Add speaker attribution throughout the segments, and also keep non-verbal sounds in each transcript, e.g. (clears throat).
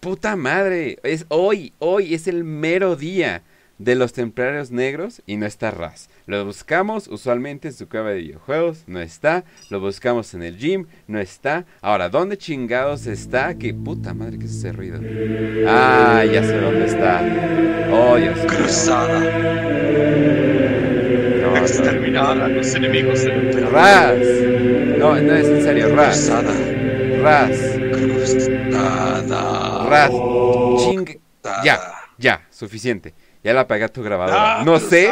Speaker 1: puta madre, es hoy, hoy es el mero día de los templarios negros y no está Raz. Lo buscamos usualmente en su cueva de videojuegos, no está. Lo buscamos en el gym, no está. Ahora, ¿dónde chingados está? Que puta madre que es ese ruido. Ah, ya sé dónde está. Oh, Dios
Speaker 2: Cruzada.
Speaker 1: No,
Speaker 2: Exterminar a los enemigos del.
Speaker 1: Raz. No, no es en serio, Raz.
Speaker 2: Cruzada.
Speaker 1: Raz.
Speaker 2: Cruzada.
Speaker 1: Ching. Ya, ya, suficiente. Ya la apagué a tu grabadora.
Speaker 2: Ah,
Speaker 1: No sé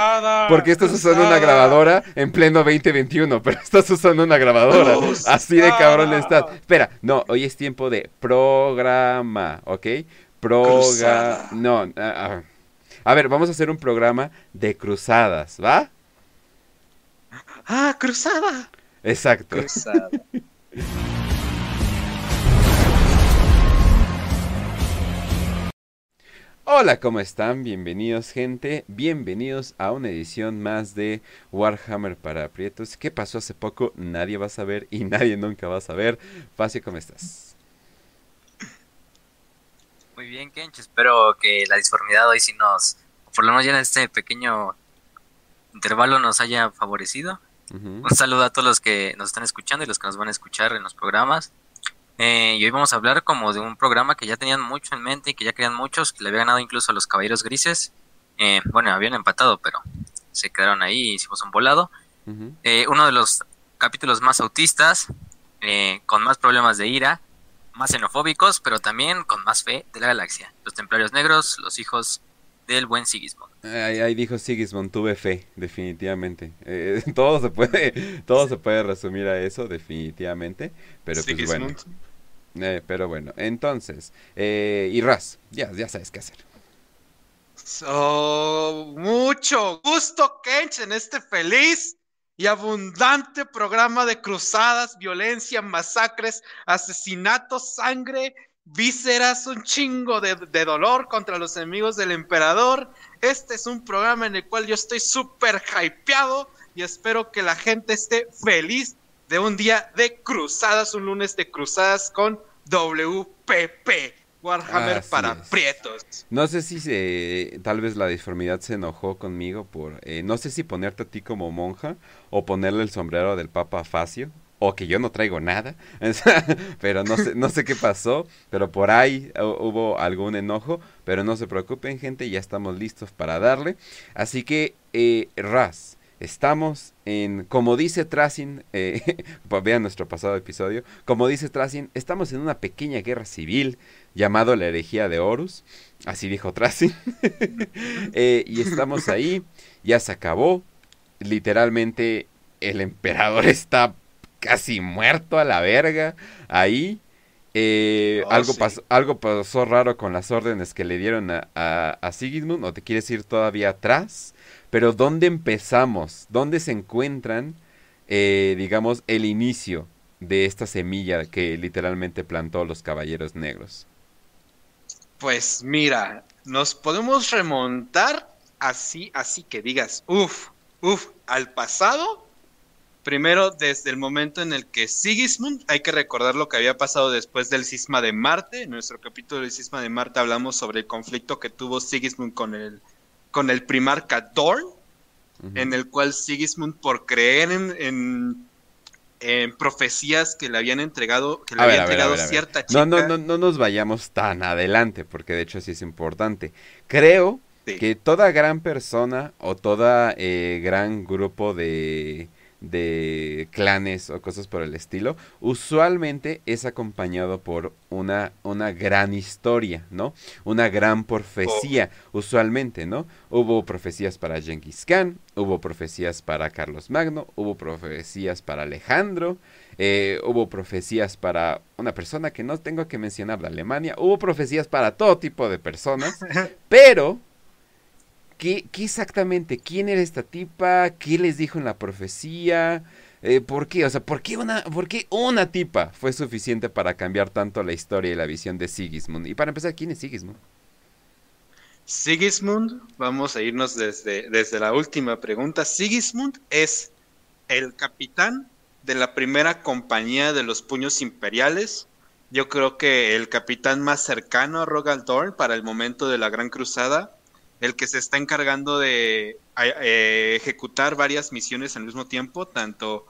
Speaker 1: por qué estás usando una grabadora en pleno 2021, (laughs) pero estás usando una grabadora. Así de cabrón estás. Espera, no, hoy es tiempo de programa, ¿ok? Proga...
Speaker 2: Cruzada.
Speaker 1: No, ah, ah. a ver, vamos a hacer un programa de cruzadas, ¿va?
Speaker 2: Ah, cruzada.
Speaker 1: Exacto.
Speaker 2: Cruzada. (laughs)
Speaker 1: Hola, ¿cómo están? Bienvenidos, gente. Bienvenidos a una edición más de Warhammer para aprietos. ¿Qué pasó hace poco? Nadie va a saber y (laughs) nadie nunca va a saber. Facio, ¿cómo estás?
Speaker 3: Muy bien, Kench. Espero que la disformidad hoy sí nos, por lo menos ya en este pequeño intervalo, nos haya favorecido. Un saludo a todos los que nos están escuchando y los que nos van a escuchar en los programas. Eh, y hoy vamos a hablar como de un programa que ya tenían mucho en mente y que ya querían muchos, que le había ganado incluso a los Caballeros Grises. Eh, bueno, habían empatado, pero se quedaron ahí y hicimos un volado. Eh, uno de los capítulos más autistas, eh, con más problemas de ira, más xenofóbicos, pero también con más fe de la galaxia. Los Templarios Negros, los hijos del buen Sigismund.
Speaker 1: Ahí, ahí dijo Sigismund, tuve fe, definitivamente. Eh, (laughs) todo se puede, todo se puede resumir a eso, definitivamente. Pero pues bueno. Eh, pero bueno, entonces, eh, y Raz, ya, ya sabes qué hacer.
Speaker 2: So, mucho gusto, Kench, en este feliz y abundante programa de cruzadas, violencia, masacres, asesinatos, sangre, vísceras, un chingo de, de dolor contra los enemigos del emperador. Este es un programa en el cual yo estoy súper hypeado y espero que la gente esté feliz de un día de cruzadas, un lunes de cruzadas con WPP, Warhammer para
Speaker 1: es.
Speaker 2: prietos.
Speaker 1: No sé si se, tal vez la disformidad se enojó conmigo por, eh, no sé si ponerte a ti como monja o ponerle el sombrero del Papa Facio o que yo no traigo nada, (laughs) pero no sé, no sé qué pasó, pero por ahí hu- hubo algún enojo, pero no se preocupen gente, ya estamos listos para darle, así que eh, Raz, estamos en, como dice Tracing, eh, (laughs) pues vean nuestro pasado episodio, como dice Tracing, estamos en una pequeña guerra civil llamado la herejía de Horus, así dijo Tracing, (laughs) Eh, y estamos ahí, ya se acabó, literalmente el emperador (laughs) está casi muerto a la verga ahí. Eh,
Speaker 2: Oh,
Speaker 1: algo,
Speaker 2: sí.
Speaker 1: pasó, algo pasó raro con las órdenes que le dieron a, a, a Sigismund, o te quieres ir todavía atrás, pero ¿dónde empezamos? ¿Dónde se encuentran, eh, digamos, el inicio de esta semilla que literalmente plantó los caballeros negros?
Speaker 2: Pues mira, nos podemos remontar así, así que digas, uff, uff, al pasado. Primero, desde el momento en el que Sigismund, hay que recordar lo que había pasado después del cisma de Marte. En nuestro capítulo del cisma de Marte hablamos sobre el conflicto que tuvo Sigismund con el, con el primarca Dorn, en el cual Sigismund, por creer en, en, en profecías que le habían entregado, que le había entregado
Speaker 1: ver.
Speaker 2: cierta chica.
Speaker 1: No, no, no, no nos vayamos tan adelante, porque de hecho sí es importante. Creo
Speaker 2: Sí.
Speaker 1: que toda gran persona o toda eh, gran grupo de, de clanes o cosas por el estilo, usualmente es acompañado por una, una gran historia, ¿no? Una gran profecía, usualmente, ¿no? Hubo profecías para Genghis Khan, hubo profecías para Carlos Magno, hubo profecías para Alejandro, eh, hubo profecías para una persona que no tengo que mencionar de Alemania, hubo profecías para todo tipo de personas, (laughs) pero ¿qué, exactamente? ¿Quién era esta tipa? ¿Qué les dijo en la profecía? Eh, ¿Por qué? O sea, ¿por qué, una, ¿por qué una tipa fue suficiente para cambiar tanto la historia y la visión de Sigismund? Y para empezar, ¿quién es Sigismund?
Speaker 2: Sigismund, vamos a irnos desde, desde la última pregunta. Sigismund es el capitán de la primera compañía de los puños imperiales yo creo que el capitán más cercano a Rogal Dorn para el momento de la Gran Cruzada, el que se está encargando de eh, ejecutar varias misiones al mismo tiempo, tanto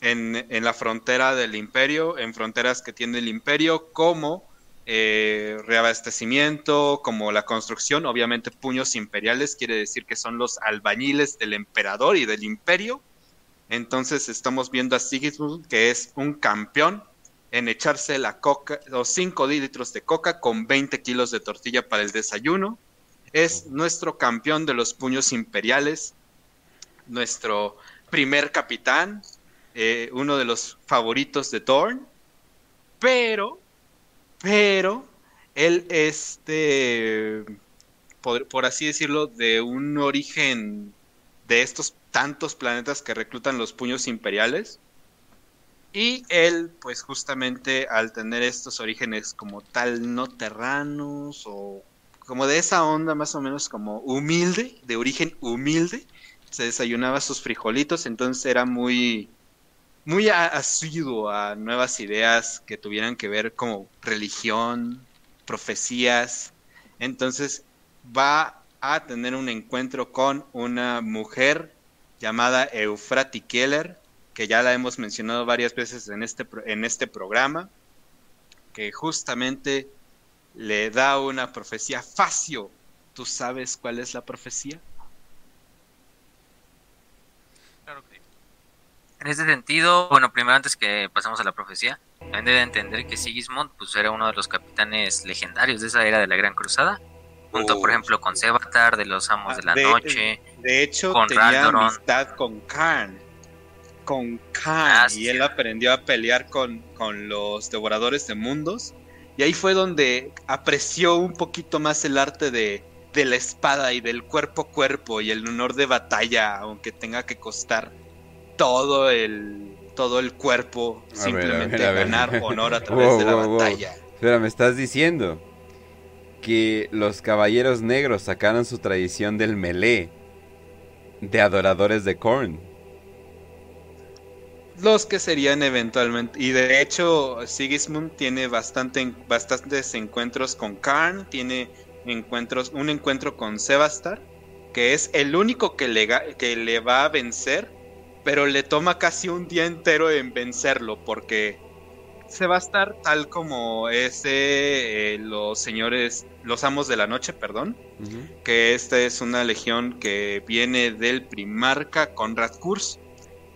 Speaker 2: en, en, la frontera del imperio, en fronteras que tiene el imperio, como eh, reabastecimiento, como la construcción, obviamente puños imperiales, quiere decir que son los albañiles del emperador y del imperio. Entonces estamos viendo a Sigismund, que es un campeón en echarse la coca, los 5 litros de coca con 20 kilos de tortilla para el desayuno. Es nuestro campeón de los puños imperiales, nuestro primer capitán, eh, uno de los favoritos de Thorn, pero, pero, él este, por, por así decirlo, de un origen de estos tantos planetas que reclutan los puños imperiales, y él, pues justamente al tener estos orígenes como tal no terranos o como de esa onda más o menos como humilde, de origen humilde, se desayunaba sus frijolitos, entonces era muy muy asiduo a nuevas ideas que tuvieran que ver como religión, profecías. Entonces va a tener un encuentro con una mujer llamada Eufrati Keller, que ya la hemos mencionado varias veces en este, en este programa, que justamente le da una profecía. Facio, ¿tú sabes cuál es la profecía?
Speaker 3: Claro que En ese sentido, bueno, primero antes que pasemos a la profecía, también debe entender que Sigismund pues, era uno de los capitanes legendarios de esa era de la Gran Cruzada, junto por ejemplo con Sebatar de los Amos de la
Speaker 2: de,
Speaker 3: Noche,
Speaker 2: de hecho con tenía Raldoron. amistad con Khan con Khan ah, y él aprendió a pelear con, con los devoradores de mundos. Y ahí fue donde apreció un poquito más el arte de, de la espada y del cuerpo a cuerpo y el honor de batalla, aunque tenga que costar todo el, todo el cuerpo, a simplemente ver, a ver, a ver. ganar honor a (laughs) través wow, de la wow, batalla.
Speaker 1: Wow. Espera, me estás diciendo que los caballeros negros sacaron su tradición del melee de adoradores de Korn
Speaker 2: los que serían eventualmente. Y de hecho, Sigismund tiene bastante, bastantes encuentros con Karn, tiene encuentros, un encuentro con Sebastar, que es el único que le, que le va a vencer, pero le toma casi un día entero en vencerlo, porque Sebastar, tal como ese, eh, los señores, los amos de la noche, perdón, uh -huh. que esta es una legión que viene del primarca Conrad Kurz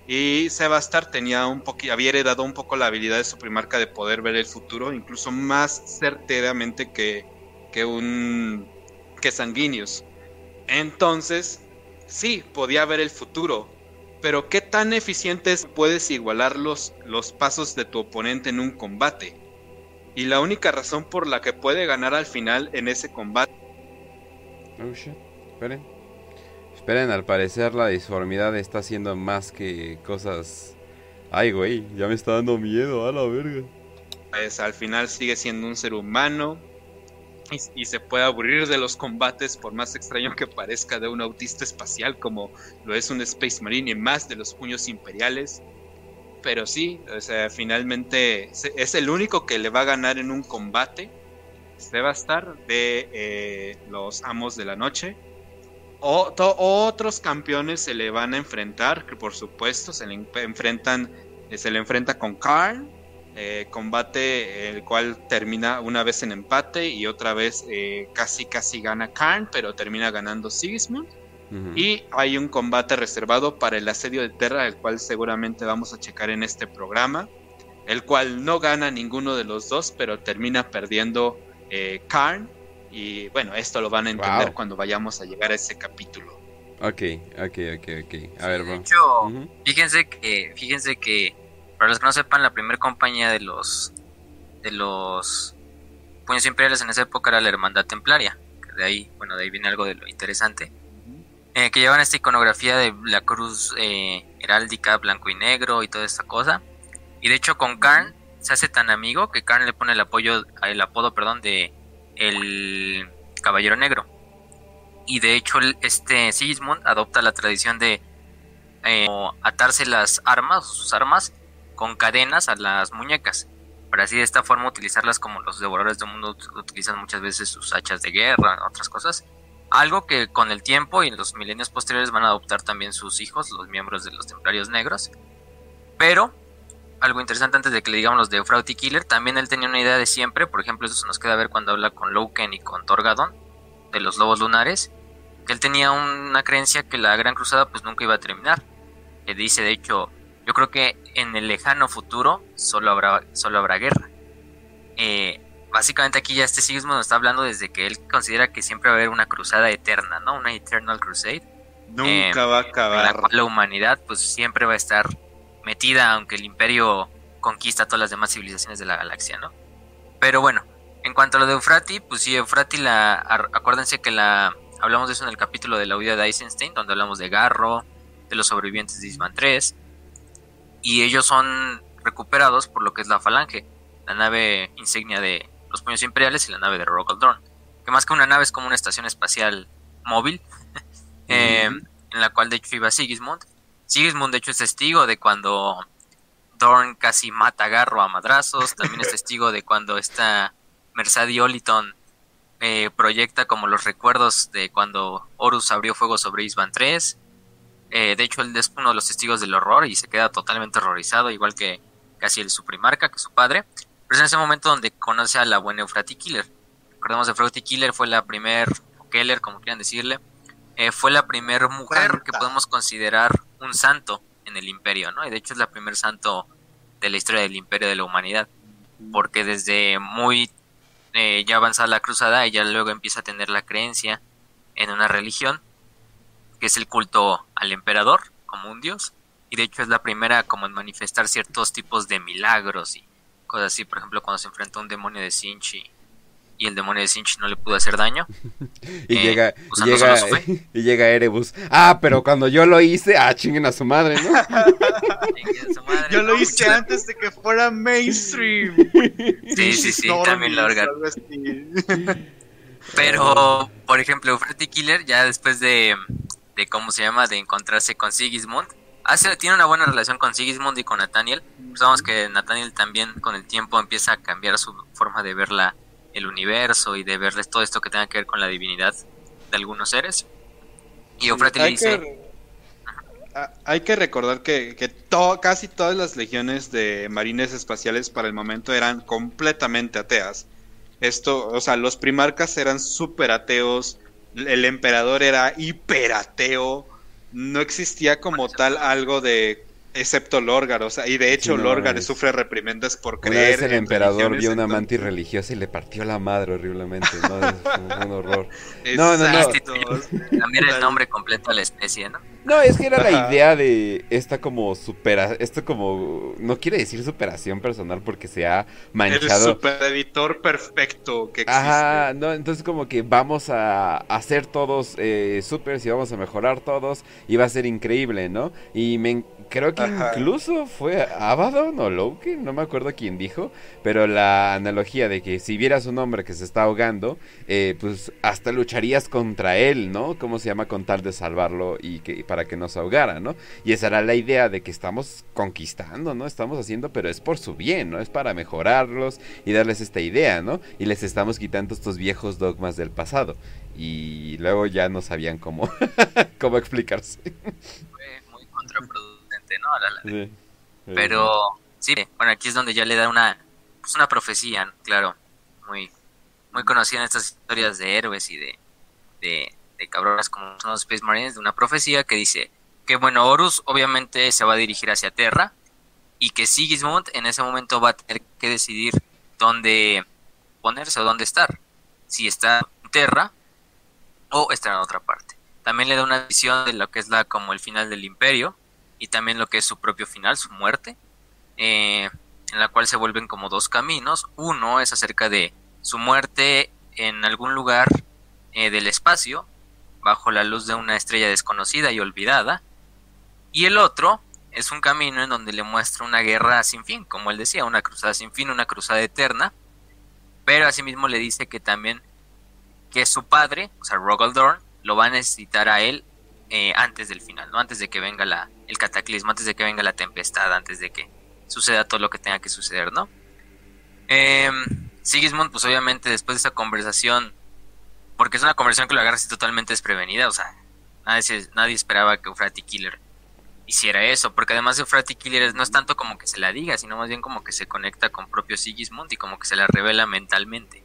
Speaker 2: y Sebastar tenía un poquito, había heredado un poco la habilidad de su primarca de poder ver el futuro, incluso más certeramente que, que un que Sanguinius. Entonces, sí, podía ver el futuro, pero ¿qué tan eficientes puedes igualar los, los pasos de tu oponente en un combate? Y la única razón por la que puede ganar al final en ese combate.
Speaker 1: Oh shit, esperen. Esperen, al parecer la disformidad está haciendo más que cosas... Ay, güey, ya me está dando miedo, a la verga.
Speaker 2: Pues al final sigue siendo un ser humano y, se puede aburrir de los combates por más extraño que parezca de un autista espacial como lo es un Space Marine y más de los puños imperiales. Pero sí, o sea, finalmente es el único que le va a ganar en un combate. Este va a estar de eh, los Amos de la Noche o, otros campeones se le van a enfrentar, que por supuesto se le enfrentan, eh, se le enfrenta con Karl, eh, combate el cual termina una vez en empate y otra vez eh, casi casi gana Karn, pero termina ganando Sigismund. Uh -huh. Y hay un combate reservado para el asedio de Terra, el cual seguramente vamos a checar en este programa, el cual no gana ninguno de los dos, pero termina perdiendo eh, Karn y bueno, esto lo van a entender wow. cuando vayamos a llegar a ese capítulo.
Speaker 1: Ok, ok, ok, ok. A ver,
Speaker 3: de hecho, uh -huh. fíjense que, fíjense que, para los que no sepan, la primera compañía de los, de los puños imperiales en esa época era la Hermandad Templaria. Que de ahí, bueno, de ahí viene algo de lo interesante. Eh, que llevan esta iconografía de la cruz eh, heráldica blanco y negro y toda esta cosa. Y de hecho con Karn se hace tan amigo que Karn le pone el apoyo, el apodo, perdón, de el Caballero Negro. Y de hecho este Sigismund adopta la tradición de eh, atarse las armas, sus armas, con cadenas a las muñecas. para así de esta forma utilizarlas como los devoradores del mundo utilizan muchas veces sus hachas de guerra, otras cosas. Algo que con el tiempo y en los milenios posteriores van a adoptar también sus hijos, los miembros de los Templarios Negros. Pero, algo interesante antes de que le digamos los de Eufrauti Killer, también él tenía una idea de siempre, por ejemplo, eso se nos queda ver cuando habla con Loken y con Torgadon, de los lobos lunares, que él tenía una creencia que la Gran Cruzada pues nunca iba a terminar. Que dice, de hecho, yo creo que en el lejano futuro solo habrá, solo habrá guerra. Eh, básicamente aquí ya este Sigismund nos está hablando desde que él considera que siempre va a haber una cruzada eterna, ¿no? Una Eternal Crusade.
Speaker 2: Nunca eh, va a acabar.
Speaker 3: En la cual la humanidad pues siempre va a estar metida, aunque el imperio conquista todas las demás civilizaciones de la galaxia, ¿no? Pero bueno, en cuanto a lo de Eufrati, pues sí, Eufrati la... Acuérdense que la... Hablamos de eso en el capítulo de la huida de Eisenstein, donde hablamos de Garro, de los sobrevivientes de Isman 3, y ellos son recuperados por lo que es la Falange, la nave insignia de los puños imperiales y la nave de Dawn, que más que una nave es como una estación espacial móvil, (laughs) eh, en la cual de hecho iba Sigismund. Sigismund de hecho es testigo de cuando Dorn casi mata a Garro a madrazos, también es testigo de cuando esta Mercedes Oliton eh, proyecta como los recuerdos de cuando Horus abrió fuego sobre Isban 3, eh, de hecho, él es uno de los testigos del horror y se queda totalmente horrorizado, igual que casi el su primarca, que su padre. Pero es en ese momento donde conoce a la buena Eufrati Killer. Recordemos, Eufrati Killer fue la primer, o Keller, como quieran decirle, eh, fue la primera mujer que podemos considerar un santo en el imperio, ¿no? Y de hecho es la primer santo de la historia del imperio de la humanidad. Porque desde muy eh, ya avanzada la cruzada, ella luego empieza a tener la creencia en una religión que es el culto al emperador como un dios, y de hecho es la primera como en manifestar ciertos tipos de milagros y cosas así, por ejemplo cuando se enfrentó a un demonio de Sinchi y el demonio de Sinchi no le pudo hacer daño. (laughs)
Speaker 1: y, llega, (laughs) y, llega, Erebus. Ah, pero cuando yo lo hice, ah, chinguen a su madre, ¿no? (laughs)
Speaker 2: yo lo hice antes de que fuera mainstream.
Speaker 3: sí, sí, sí, también lo Pero, por ejemplo, Freddy Killer, ya después de, de cómo se llama, de encontrarse con Sigismund. Hace, tiene una buena relación con Sigismund y con Nathaniel. Sabemos que Nathaniel también con el tiempo empieza a cambiar su forma de ver la, el universo y de ver todo esto que tenga que ver con la divinidad de algunos seres. Y Ofrati le dice...
Speaker 2: hay que recordar que, que casi todas las legiones de marines espaciales para el momento eran completamente ateas. Esto, o sea, los primarcas eran súper ateos, el emperador era hiperateo, no existía como tal algo de excepto Lorgar, o sea, y de hecho Lorgar sufre reprimendas por creer.
Speaker 1: el emperador vio una mantis religiosa y le partió la madre horriblemente, ¿no? Es un horror. (laughs)
Speaker 3: no, no, no. También (laughs) el nombre completo a la especie, ¿no?
Speaker 1: No, es que era la idea de esta como supera, esto como, no quiere decir superación personal porque se ha manchado.
Speaker 2: El supereditor perfecto que existe.
Speaker 1: Ajá, no, entonces como que vamos a hacer todos eh, supers y vamos a mejorar todos y va a ser increíble, ¿no? Y me, creo que incluso fue Abaddon o Loki, no me acuerdo quién dijo, pero la analogía de que si vieras un hombre que se está ahogando, eh, pues hasta lucharías contra él, ¿no? ¿Cómo se llama? Con tal de salvarlo y que para que no se ahogara, ¿no? Y esa era la idea de que estamos conquistando, ¿no? Estamos haciendo, pero es por su bien, ¿no? Es para mejorarlos y darles esta idea, ¿no? Y les estamos quitando estos viejos dogmas del pasado. Y luego ya no sabían cómo, (laughs) cómo explicarse.
Speaker 3: Fue muy contraproducente, ¿no? Pero sí, bueno, aquí es donde ya le da una, pues una profecía, claro, muy, muy conocida en estas historias de héroes y de, de de cabronas como son los Space Marines, de una profecía que dice que, bueno, Horus obviamente se va a dirigir hacia Terra y que Sigismund en ese momento va a tener que decidir dónde ponerse o dónde estar. Si está en Terra o está en otra parte. También le da una visión de lo que es la como el final del imperio y también lo que es su propio final, su muerte, eh, en la cual se vuelven como dos caminos. Uno es acerca de su muerte en algún lugar eh, del espacio bajo la luz de una estrella desconocida y olvidada, y el otro es un camino en donde le muestra una guerra sin fin, como él decía, una cruzada sin fin, una cruzada eterna, pero asimismo le dice que también que su padre, o sea, Rogaldorn, lo va a necesitar a él eh, antes del final, ¿no? Antes de que venga la, el cataclismo, antes de que venga la tempestad, antes de que suceda todo lo que tenga que suceder, ¿no? Eh, Sigismund, pues obviamente después de esa conversación, porque es una conversación que lo agarra así totalmente desprevenida, o sea, nadie, nadie esperaba que Eufrati Killer hiciera eso, porque además Eufrati Killer no es tanto como que se la diga, sino más bien como que se conecta con propio Sigismund y como que se la revela mentalmente,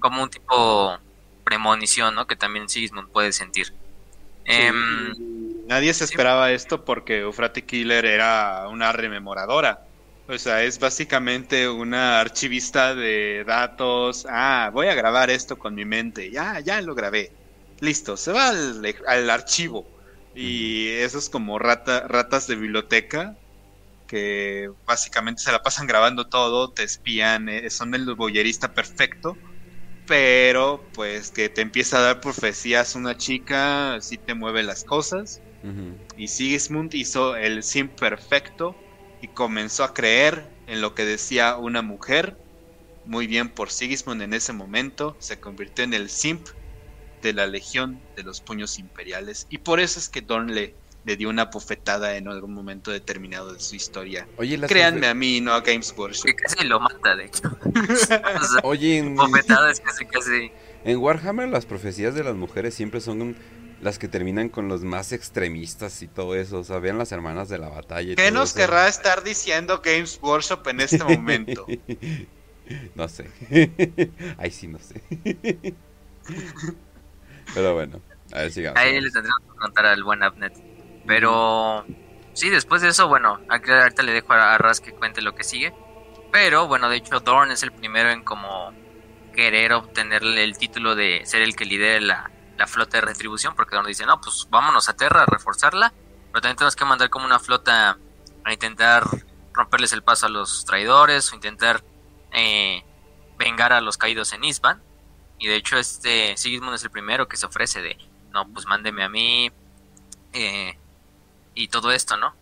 Speaker 3: como un tipo premonición, ¿no? Que también Sigismund puede sentir.
Speaker 2: Em, nadie se esperaba esto porque Eufrati Killer era una rememoradora. O sea, es básicamente una archivista de datos. Ah, voy a grabar esto con mi mente. Ya, ya lo grabé. Listo, se va al, archivo. Y eso es como rata, ratas de biblioteca que básicamente se la pasan grabando todo, te espían, eh, son el boyerista perfecto, pero pues que te empieza a dar profecías una chica, así te mueve las cosas. Y Sigismund hizo el sim perfecto y comenzó a creer en lo que decía una mujer. Muy bien por Sigismund en ese momento, se convirtió en el simp de la Legión de los Puños Imperiales y por eso es que Dorn le, le dio una bofetada en algún momento determinado de su historia. Oye, Créanme a mí, no a Games Workshop.
Speaker 3: casi lo mata, de hecho. (laughs)
Speaker 1: Oye,
Speaker 3: en... Bofetadas casi, casi...
Speaker 1: En Warhammer las profecías de las mujeres siempre son las que terminan con los más extremistas y todo eso. O sea, vean las hermanas de la batalla.
Speaker 2: ¿Qué nos querrá estar diciendo Games Workshop en este momento? (laughs)
Speaker 1: no sé. (laughs) Ay, sí, no sé. Pero bueno, a ver, sigamos.
Speaker 3: Ahí les tendremos que contar al buen Abnet. Pero sí, después de eso, bueno, ahorita le dejo a Ras que cuente lo que sigue. Pero bueno, de hecho, Dorn es el primero en como querer obtener el título de ser el que lidere la, la flota de retribución, porque donde dice, no, pues vámonos a Terra a reforzarla, pero también tenemos que mandar como una flota a intentar romperles el paso a los traidores, o intentar eh, vengar a los caídos en Isban. Y de hecho este Sigismund es el primero que se ofrece de, no, pues mándeme a mí eh, y todo esto, ¿no?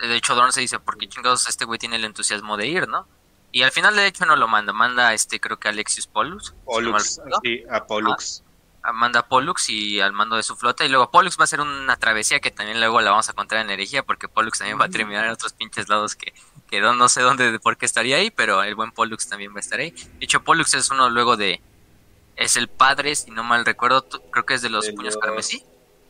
Speaker 3: De hecho Dorn se dice, ¿por qué chingados este güey tiene el entusiasmo de ir, ¿no? Y al final de hecho no lo manda, manda este creo que Alexius Pollux.
Speaker 2: Pollux, sí, a Pollux
Speaker 3: manda a Pollux y al mando de su flota. Y luego Pollux va a hacer una travesía que también luego la vamos a contar en herejía, porque Pollux también va a terminar en otros pinches lados que, que no sé dónde, por qué estaría ahí, pero el buen Pollux también va a estar ahí. De hecho, Pollux es uno luego de. Es el padre, si no mal recuerdo, creo que es de los puños carmesí.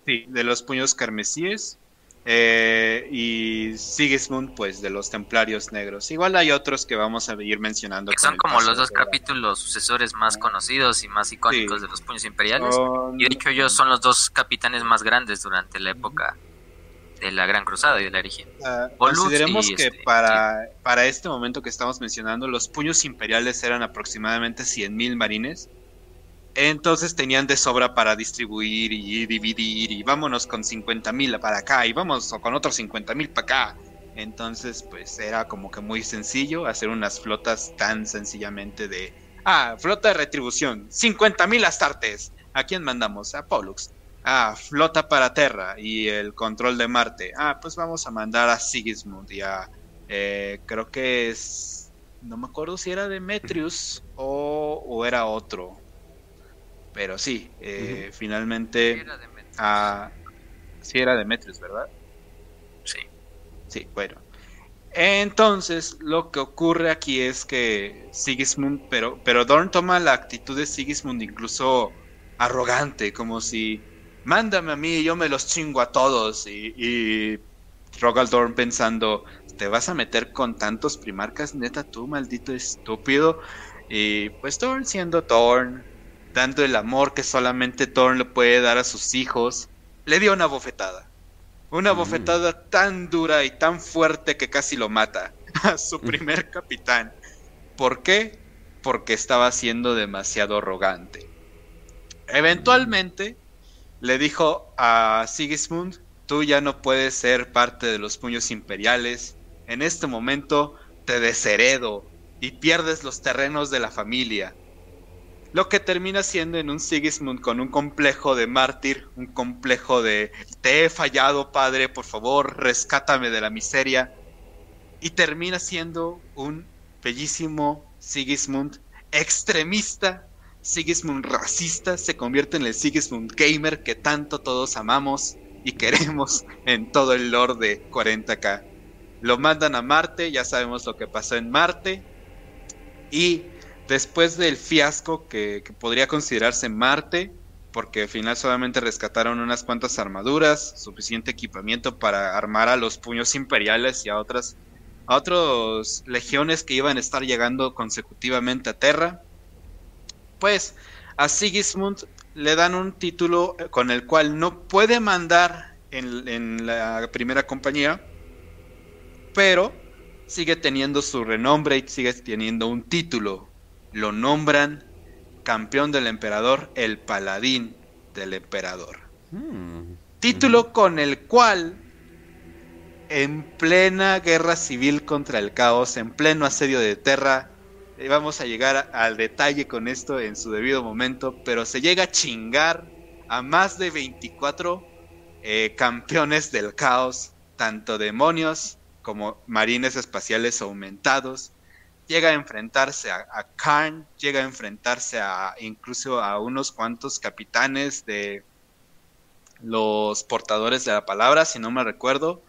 Speaker 2: Sí, de los puños carmesíes. Eh, y Sigismund, pues de los Templarios Negros. Igual hay otros que vamos a ir mencionando.
Speaker 3: Que son como los dos capítulos sucesores más conocidos y más icónicos de los Puños Imperiales. Y de hecho ellos son los dos capitanes más grandes durante la época de la Gran Cruzada y de la herejía.
Speaker 2: Uh, consideremos que este, para, para este momento que estamos mencionando, los Puños Imperiales eran aproximadamente 100.000 marines entonces tenían de sobra para distribuir y dividir y vámonos con 50 mil para acá y vamos con otros 50 mil para acá. Entonces pues era como que muy sencillo hacer unas flotas tan sencillamente de... Ah, flota de retribución, 50 mil astartes. ¿A quién mandamos? A Pollux. Ah, flota para Terra y el control de Marte. Ah, pues vamos a mandar a Sigismund y a... Eh, creo que es... No me acuerdo si era Demetrius o, o era otro pero sí, eh, finalmente... Ah, sí era Demetrius, ¿verdad?
Speaker 3: Sí.
Speaker 2: Sí, bueno. Entonces, lo que ocurre aquí es que Sigismund, pero, pero Dorn toma la actitud de Sigismund incluso arrogante, como si, mándame a mí y yo me los chingo a todos. Y, y Dorn pensando, ¿te vas a meter con tantos primarcas, neta tú, maldito estúpido? Y pues Dorn siendo Thorn, dando el amor que solamente Thorn le puede dar a sus hijos, le dio una bofetada. Una mm. bofetada tan dura y tan fuerte que casi lo mata (laughs) a su primer capitán. ¿Por qué? Porque estaba siendo demasiado arrogante. Eventualmente le dijo a Sigismund, tú ya no puedes ser parte de los puños imperiales, en este momento te desheredo y pierdes los terrenos de la familia lo que termina siendo en un Sigismund con un complejo de mártir, un complejo de te he fallado, padre, por favor, rescátame de la miseria. Y termina siendo un bellísimo Sigismund extremista, Sigismund racista, se convierte en el Sigismund gamer que tanto todos amamos y queremos en todo el lore de 40k. Lo mandan a Marte, ya sabemos lo que pasó en Marte. Y después del fiasco que, podría considerarse Marte, porque al final solamente rescataron unas cuantas armaduras, suficiente equipamiento para armar a los puños imperiales y a otras a otras legiones que iban a estar llegando consecutivamente a Terra. Pues a Sigismund le dan un título con el cual no puede mandar en, en la primera compañía, pero sigue teniendo su renombre y sigue teniendo un título. Lo nombran campeón del emperador, el paladín del emperador.
Speaker 1: Hmm.
Speaker 2: Título con el cual, en plena guerra civil contra el caos, en pleno asedio de Terra, vamos a llegar a- al detalle con esto en su debido momento, pero se llega a chingar a más de 24 eh, campeones del caos, tanto demonios como marines espaciales aumentados, llega a enfrentarse a, Karn, llega a enfrentarse a incluso a unos cuantos capitanes de los portadores de la palabra, si no me recuerdo,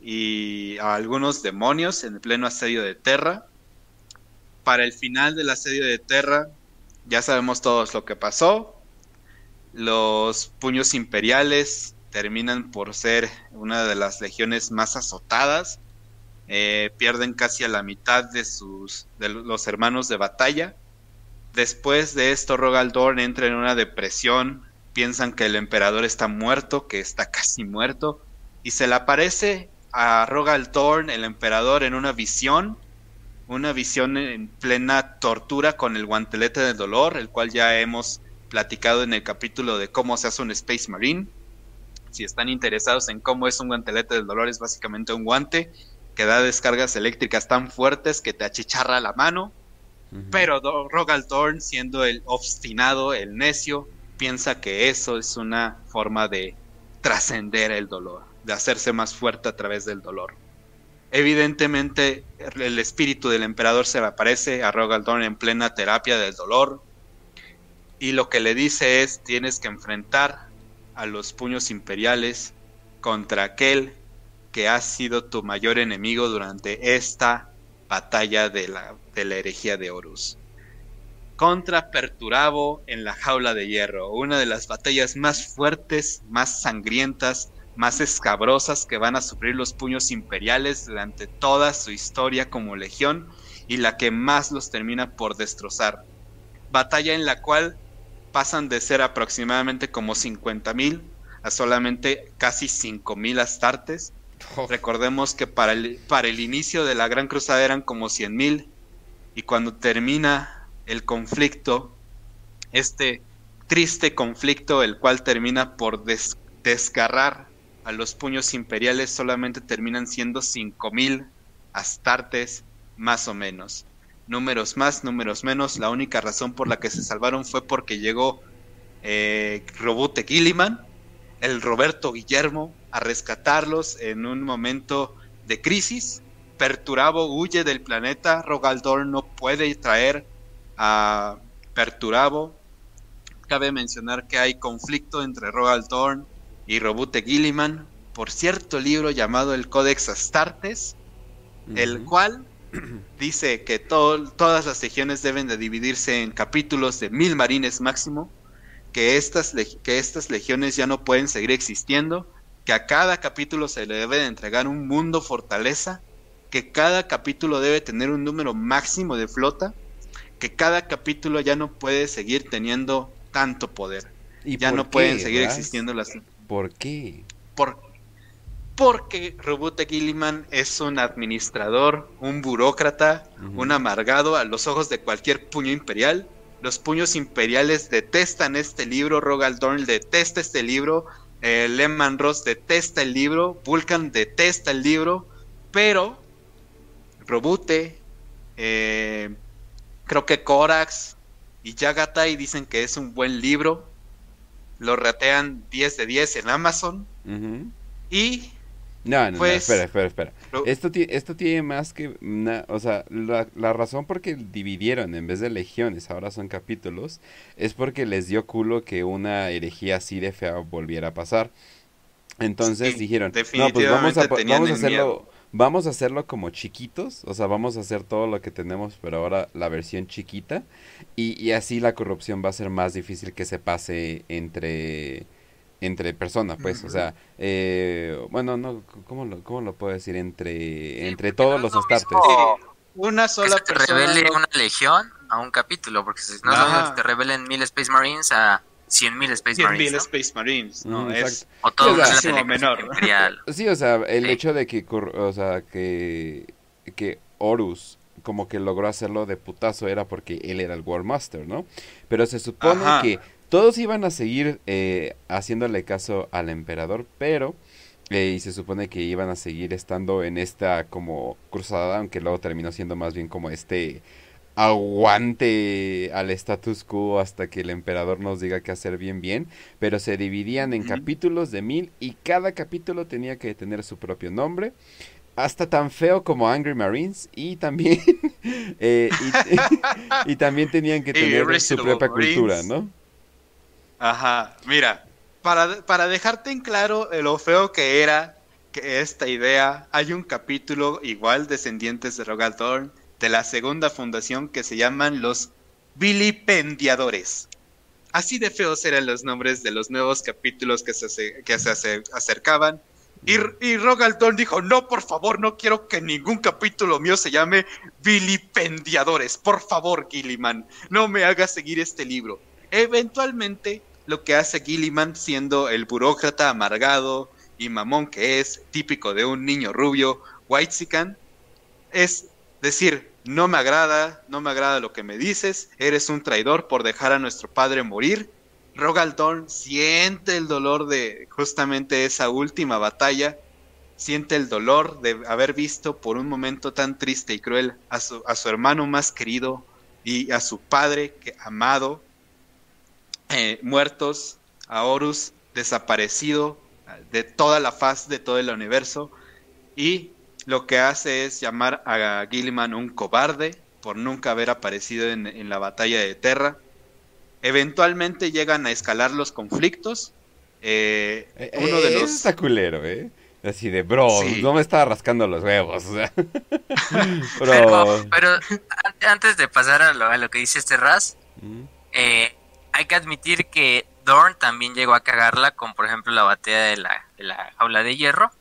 Speaker 2: y a algunos demonios en el pleno asedio de Terra. Para el final del asedio de Terra, ya sabemos todos lo que pasó. Los puños imperiales terminan por ser una de las legiones más azotadas eh, pierden casi a la mitad de sus de los hermanos de batalla. Después de esto, Rogal Dorn entra en una depresión. Piensan que el emperador está muerto, que está (laughs) casi muerto, y se le aparece a Rogal Dorn, el emperador, en una visión, una visión en plena tortura con el guantelete del dolor, el cual ya hemos platicado en el capítulo de cómo se hace un Space Marine. Si están interesados en cómo es un guantelete del dolor, es básicamente un guante que da descargas eléctricas tan fuertes que te achicharra la mano. Pero Do- Rogal Dorn, siendo el obstinado, el necio, piensa que eso es una forma de trascender el dolor, de hacerse más fuerte a través del dolor. Evidentemente, el espíritu del emperador se le aparece a Rogal Dorn en plena terapia del dolor. Y lo que le dice es: tienes que enfrentar a los puños imperiales contra aquel que ha sido tu mayor enemigo durante esta batalla de la, de la herejía de Horus. Contra Perturabo en la jaula de hierro, una de las batallas más fuertes, más sangrientas, más escabrosas que van a sufrir los puños imperiales durante toda su historia como legión y la que más los termina por destrozar. Batalla en la cual pasan de ser aproximadamente como 50.000 a solamente casi 5.000 astartes (laughs) Recordemos que para el, para el inicio de la Gran Cruzada eran como 100.000 y cuando termina el conflicto, este triste conflicto, el cual termina por des- desgarrar a los puños imperiales, solamente terminan siendo 5.000 astartes más o menos. Números más, números menos. La única razón por la que se salvaron fue porque llegó eh, Gilliman, el Roberto Guillermo, a rescatarlos en un momento de crisis. Perturabo huye del planeta, Rogaldor no puede traer a Perturabo. Cabe mencionar que hay conflicto entre Rogaldorn y Robute Gilliman por cierto libro llamado el Codex Astartes, el cual (clears throat) dice que to- todas las legiones deben de dividirse en capítulos de mil marines máximo, que estas, que estas legiones ya no pueden seguir existiendo, que a cada capítulo se le debe de entregar un mundo fortaleza, que cada capítulo debe tener un número máximo de flota, que cada capítulo ya no puede seguir teniendo tanto poder,
Speaker 1: ¿Y
Speaker 2: ya no pueden seguir existiendo las...
Speaker 1: ¿Por qué?
Speaker 2: Por, porque Robute Gilliman es un administrador, un burócrata, un amargado a los ojos de cualquier puño imperial. Los puños imperiales detestan este libro, Rogal Dorn detesta este libro, eh, Lehman Ross detesta el libro, Vulcan detesta el libro, pero Robute, eh, creo que Corax y Yagatai dicen que es un buen libro, lo ratean 10 de 10 en Amazon y
Speaker 1: No, no, no,
Speaker 2: Pues-
Speaker 1: espera, espera, espera.
Speaker 2: Ro-
Speaker 1: Esto, esto tiene más que una, o sea, la, la razón por que dividieron en vez de legiones, ahora son capítulos, es porque les dio culo que una herejía así de fea volviera a pasar. Entonces
Speaker 2: Sí,
Speaker 1: dijeron, no, pues vamos a, vamos a hacerlo,
Speaker 2: miedo.
Speaker 1: vamos a hacerlo como chiquitos, o sea, vamos a hacer todo lo que tenemos, pero ahora la versión chiquita, y, y así la corrupción va a ser más difícil que se pase entre entre personas, pues, o sea, eh, bueno, no, ¿cómo lo, cómo lo puedo decir? Entre, entre todos los astartes.
Speaker 2: Una sola
Speaker 3: que se revele una legión a un capítulo, porque si no es que te revelen mil Space Marines a cien mil Space Marines.
Speaker 2: mil Space Marines, ¿no?
Speaker 3: es o todo
Speaker 1: o menor. (laughs) Sí, o sea, el hecho de que, o sea, que, que Horus como que logró hacerlo de putazo era porque él era el War Master, ¿no? Pero se supone que todos iban a seguir eh, haciéndole caso al emperador, pero... Eh, y se supone que iban a seguir estando en esta como cruzada, aunque luego terminó siendo más bien como este aguante al status quo hasta que el emperador nos diga qué hacer bien bien, pero se dividían en capítulos de mil y cada capítulo tenía que tener su propio nombre, hasta tan feo como Angry Marines y también (laughs) eh, (laughs) y, también tenían que tener su propia cultura, ¿no?
Speaker 2: Ajá, mira, para, para dejarte en claro lo feo que era que esta idea, hay un capítulo igual descendientes de Rogal de la segunda fundación que se llaman los vilipendiadores. Así de feos eran los nombres de los nuevos capítulos que se, que se acercaban. Y, y dijo, no, por favor, no quiero que ningún capítulo mío se llame Vilipendiadores. Por favor, Gilliman, no me hagas seguir este libro. Eventualmente, lo que hace Gilliman siendo el burócrata amargado y mamón que es, típico de un niño rubio, whitezican, es decir, no me agrada, no me agrada lo que me dices, eres un traidor por dejar a nuestro padre morir. Rogaldorn siente el dolor de justamente esa última batalla, siente el dolor de haber visto por un momento tan triste y cruel a su, a su hermano más querido y a su padre que, amado, eh, muertos, a Horus desaparecido de toda la faz de todo el universo y lo que hace es llamar a Gilliman un cobarde por nunca haber aparecido en, la batalla de Terra. Eventualmente llegan a escalar los conflictos. Eh,
Speaker 1: eh, uno de los... está culero, ¿eh? Así de, bro, no me estaba rascando los huevos. (laughs)
Speaker 3: pero, antes de pasar a lo, que dice este Raz, eh, hay que admitir que Dorn también llegó a cagarla con, por ejemplo, la batalla de la, de la jaula de hierro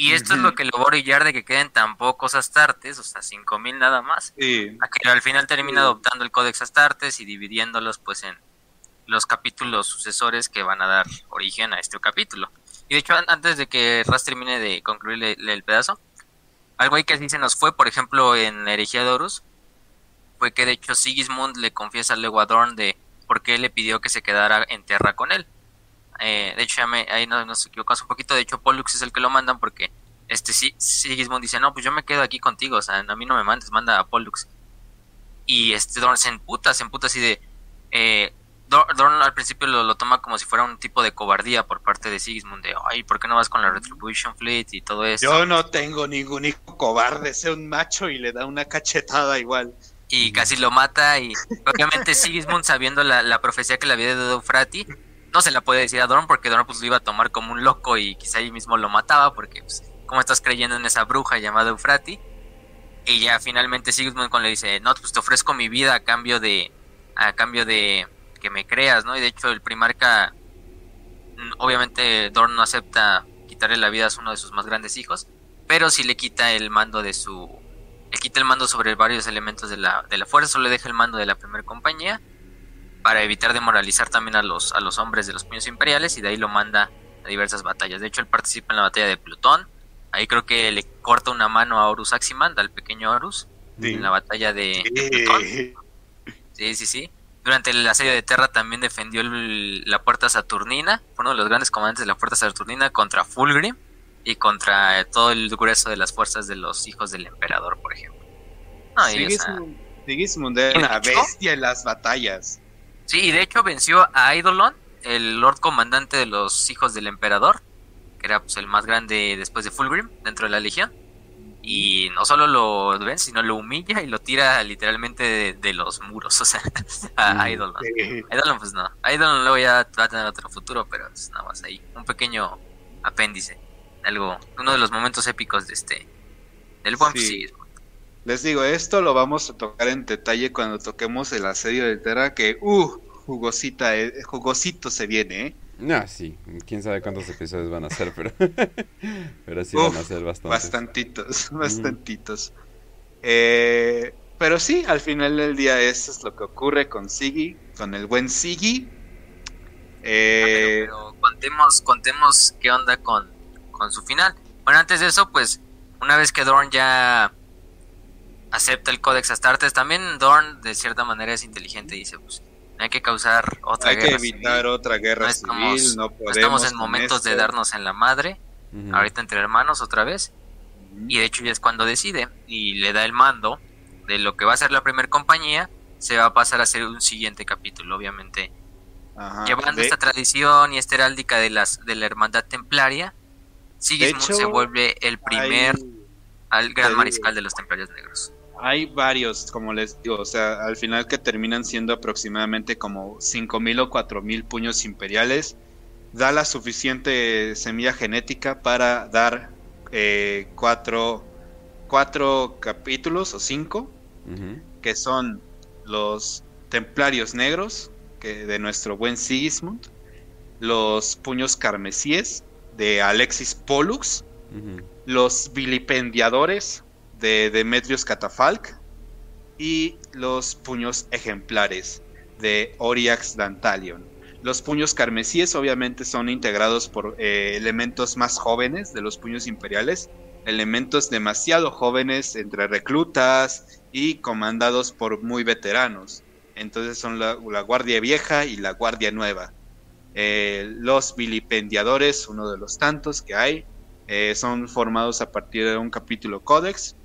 Speaker 3: y esto es lo que logró brillar de que queden tan pocos Astartes, o sea, 5000 nada más. A que al final termina adoptando el Codex Astartes y dividiéndolos pues en los capítulos sucesores que van a dar origen a este capítulo. Y de hecho, antes de que Ras termine de concluir el, pedazo, algo ahí que así se nos fue, por ejemplo, en Herejía de Horus, fue que de hecho Sigismund le confiesa al Leguadorn de por qué le pidió que se quedara en tierra con él. Eh, de hecho, ahí no, nos equivocamos un poquito. De hecho, Pollux es el que lo mandan porque este sí, Sigismund dice, no, pues yo me quedo aquí contigo. O sea, a mí no me mandes, manda a Pollux. Y este Dorn se emputa, se emputa así de... Eh, Dorn, al principio lo, toma como si fuera un tipo de cobardía por parte de Sigismund, de, ay, ¿por qué no vas con la Retribution Fleet y todo eso?
Speaker 2: Yo no tengo ningún hijo cobarde, sea un macho y le da una cachetada igual.
Speaker 3: Y casi lo mata y obviamente Sigismund sabiendo la, la profecía que le había dado Frati, no se la puede decir a Dorn porque Dorn pues lo iba a tomar como un loco y quizá ahí mismo lo mataba porque pues, como estás creyendo en esa bruja llamada Eufrati y ya finalmente Sigmund le dice no pues te ofrezco mi vida a cambio de a cambio de que me creas no y de hecho el primarca obviamente Dorn no acepta quitarle la vida a uno de sus más grandes hijos pero sí le quita el mando de su le quita el mando sobre varios elementos de la, de la fuerza solo le deja el mando de la primera compañía para evitar demoralizar también a los, a los hombres de los puños imperiales y de ahí lo manda a diversas batallas. De hecho, él participa en la batalla de Plutón. Ahí creo que le corta una mano a Horus Aximand, al pequeño Horus, en la batalla de, Plutón. Sí, sí, sí. Durante el asedio de Terra también defendió la puerta Saturnina, fue uno de los grandes comandantes de la puerta Saturnina contra Fulgrim y contra todo el grueso de las fuerzas de los hijos del emperador, por ejemplo.
Speaker 2: No, Sigismund era una bestia en las batallas.
Speaker 3: Sí, y de hecho venció a Eidolon, el Lord Comandante de los Hijos del Emperador, que era pues, el más grande después de Fulgrim dentro de la Legión. Y no solo lo ven, sino lo humilla y lo tira literalmente de, los muros, (laughs) o sea, a Eidolon. Eidolon, pues no. Eidolon luego ya va a tener otro futuro, pero es nada más ahí. Un pequeño apéndice. Algo, uno de los momentos épicos de este, del buen
Speaker 2: Sí. Les digo, esto lo vamos a tocar en detalle cuando toquemos el asedio de Terra, que, uh, jugosita, eh, jugosito se viene, ¿eh?
Speaker 1: No, sí, quién sabe cuántos episodios van a ser, pero, (laughs) pero sí
Speaker 2: Uf,
Speaker 1: van a ser bastantes.
Speaker 2: Bastantitos, (laughs) bastantitos. Eh, pero sí, al final del día eso es lo que ocurre con Siggy, con el buen Siggy. Eh,
Speaker 3: pero, pero contemos, contemos qué onda con, con su final. Bueno, antes de eso, pues, una vez que Dorn ya acepta el Codex Astartes, también Dorn de cierta manera es inteligente y dice, pues, no hay que causar otra
Speaker 2: hay que
Speaker 3: guerra
Speaker 2: evitar
Speaker 3: civil.
Speaker 2: otra guerra
Speaker 3: No estamos-
Speaker 2: civil, no
Speaker 3: No
Speaker 2: podemos.
Speaker 3: estamos en momentos de darnos en la madre, ahorita entre hermanos otra vez. Y de hecho ya es cuando decide y le da el mando de lo que va a ser la primera compañía, se va a pasar a ser un siguiente capítulo, obviamente.
Speaker 2: Ajá,
Speaker 3: Llevando
Speaker 2: de-
Speaker 3: esta tradición y esta heráldica de las de la hermandad templaria, Sigismund
Speaker 2: hecho,
Speaker 3: se vuelve el primer
Speaker 2: hay-
Speaker 3: al gran mariscal de los templarios negros.
Speaker 2: Hay varios, como les digo, o sea, al final que terminan siendo aproximadamente como 5.000 o 4.000 puños imperiales, da la suficiente semilla genética para dar eh, cuatro, cuatro capítulos o cinco, que son los templarios negros, que de nuestro buen Sigismund, los puños carmesíes de Alexis Pollux, los vilipendiadores de Demetrius Catafalque y los puños ejemplares de Oriax Dantalion. Los puños carmesíes obviamente son integrados por eh, elementos más jóvenes de los puños imperiales, elementos demasiado jóvenes entre reclutas y comandados por muy veteranos. Entonces son la, la Guardia Vieja y la Guardia Nueva. Eh, los vilipendiadores, uno de los tantos que hay, eh, son formados a partir de un capítulo códex,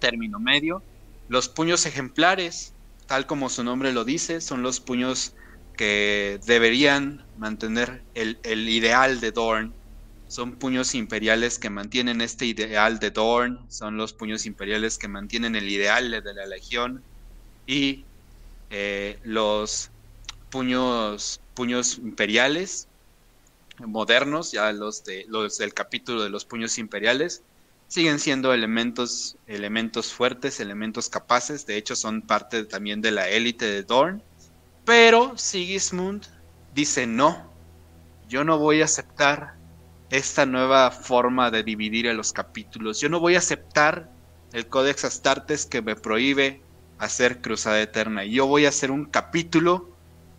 Speaker 2: término medio. Los puños ejemplares, tal como su nombre lo dice, son los puños que deberían mantener el, ideal de Dorn. Son puños imperiales que mantienen este ideal de Dorn, son los puños imperiales que mantienen el ideal de la Legión y eh, los puños, puños imperiales modernos, ya los, de, los del capítulo de los puños imperiales, siguen siendo elementos, elementos fuertes, elementos capaces, de hecho son parte también de la élite de Dorn, pero Sigismund dice no, yo no voy a aceptar esta nueva forma de dividir a los capítulos, yo no voy a aceptar el Codex Astartes que me prohíbe hacer Cruzada Eterna, yo voy a hacer un capítulo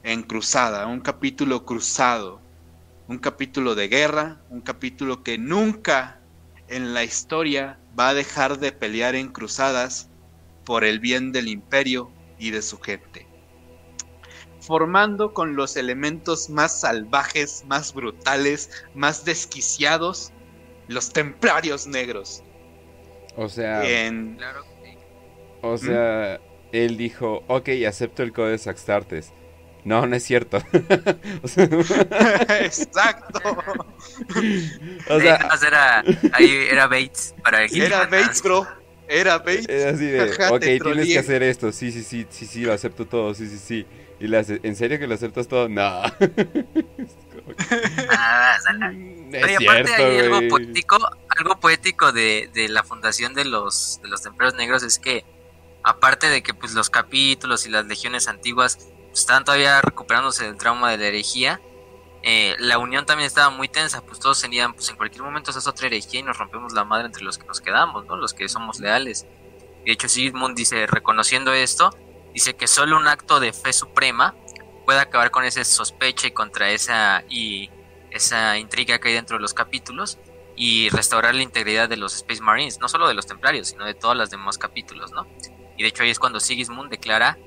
Speaker 2: en cruzada, un capítulo cruzado, un capítulo de guerra, un capítulo que nunca en la historia va a dejar de pelear en cruzadas por el bien del imperio y de su gente. Formando con los elementos más salvajes, más brutales, más desquiciados, los templarios negros.
Speaker 1: O sea,
Speaker 2: En...
Speaker 3: Claro sí.
Speaker 1: o sea, él dijo, ok, acepto el código de Astartes. No, no es cierto. (laughs) o sea,
Speaker 2: Exacto.
Speaker 1: o sea,
Speaker 3: era, ahí era Bates para el
Speaker 2: Era Bates, bro. Era Bates.
Speaker 1: era así de,
Speaker 2: Ajá,
Speaker 1: ok, tienes que hacer esto. Sí, sí, sí, sí, sí, lo acepto todo. Sí, sí, sí. Y le hace, ¿en serio que lo aceptas todo? No. (laughs) Es
Speaker 3: Oye, aparte
Speaker 1: cierto,
Speaker 3: hay algo poético, algo poético de, de la fundación de los, de los templarios negros es que aparte de que pues los capítulos y las legiones antiguas estaban todavía recuperándose del trauma de la herejía, eh, la unión también estaba muy tensa, pues todos tenían, pues en cualquier momento esa es otra herejía y nos rompemos la madre entre los que nos quedamos, ¿no? Los que somos leales. De hecho Sigmund dice, reconociendo esto, dice que solo un acto de fe suprema puede acabar con esa sospecha y contra esa y esa intriga que hay dentro de los capítulos y restaurar la integridad de los Space Marines, no solo de los templarios, sino de todos los demás capítulos, ¿no? Y de hecho ahí es cuando Sigismund declara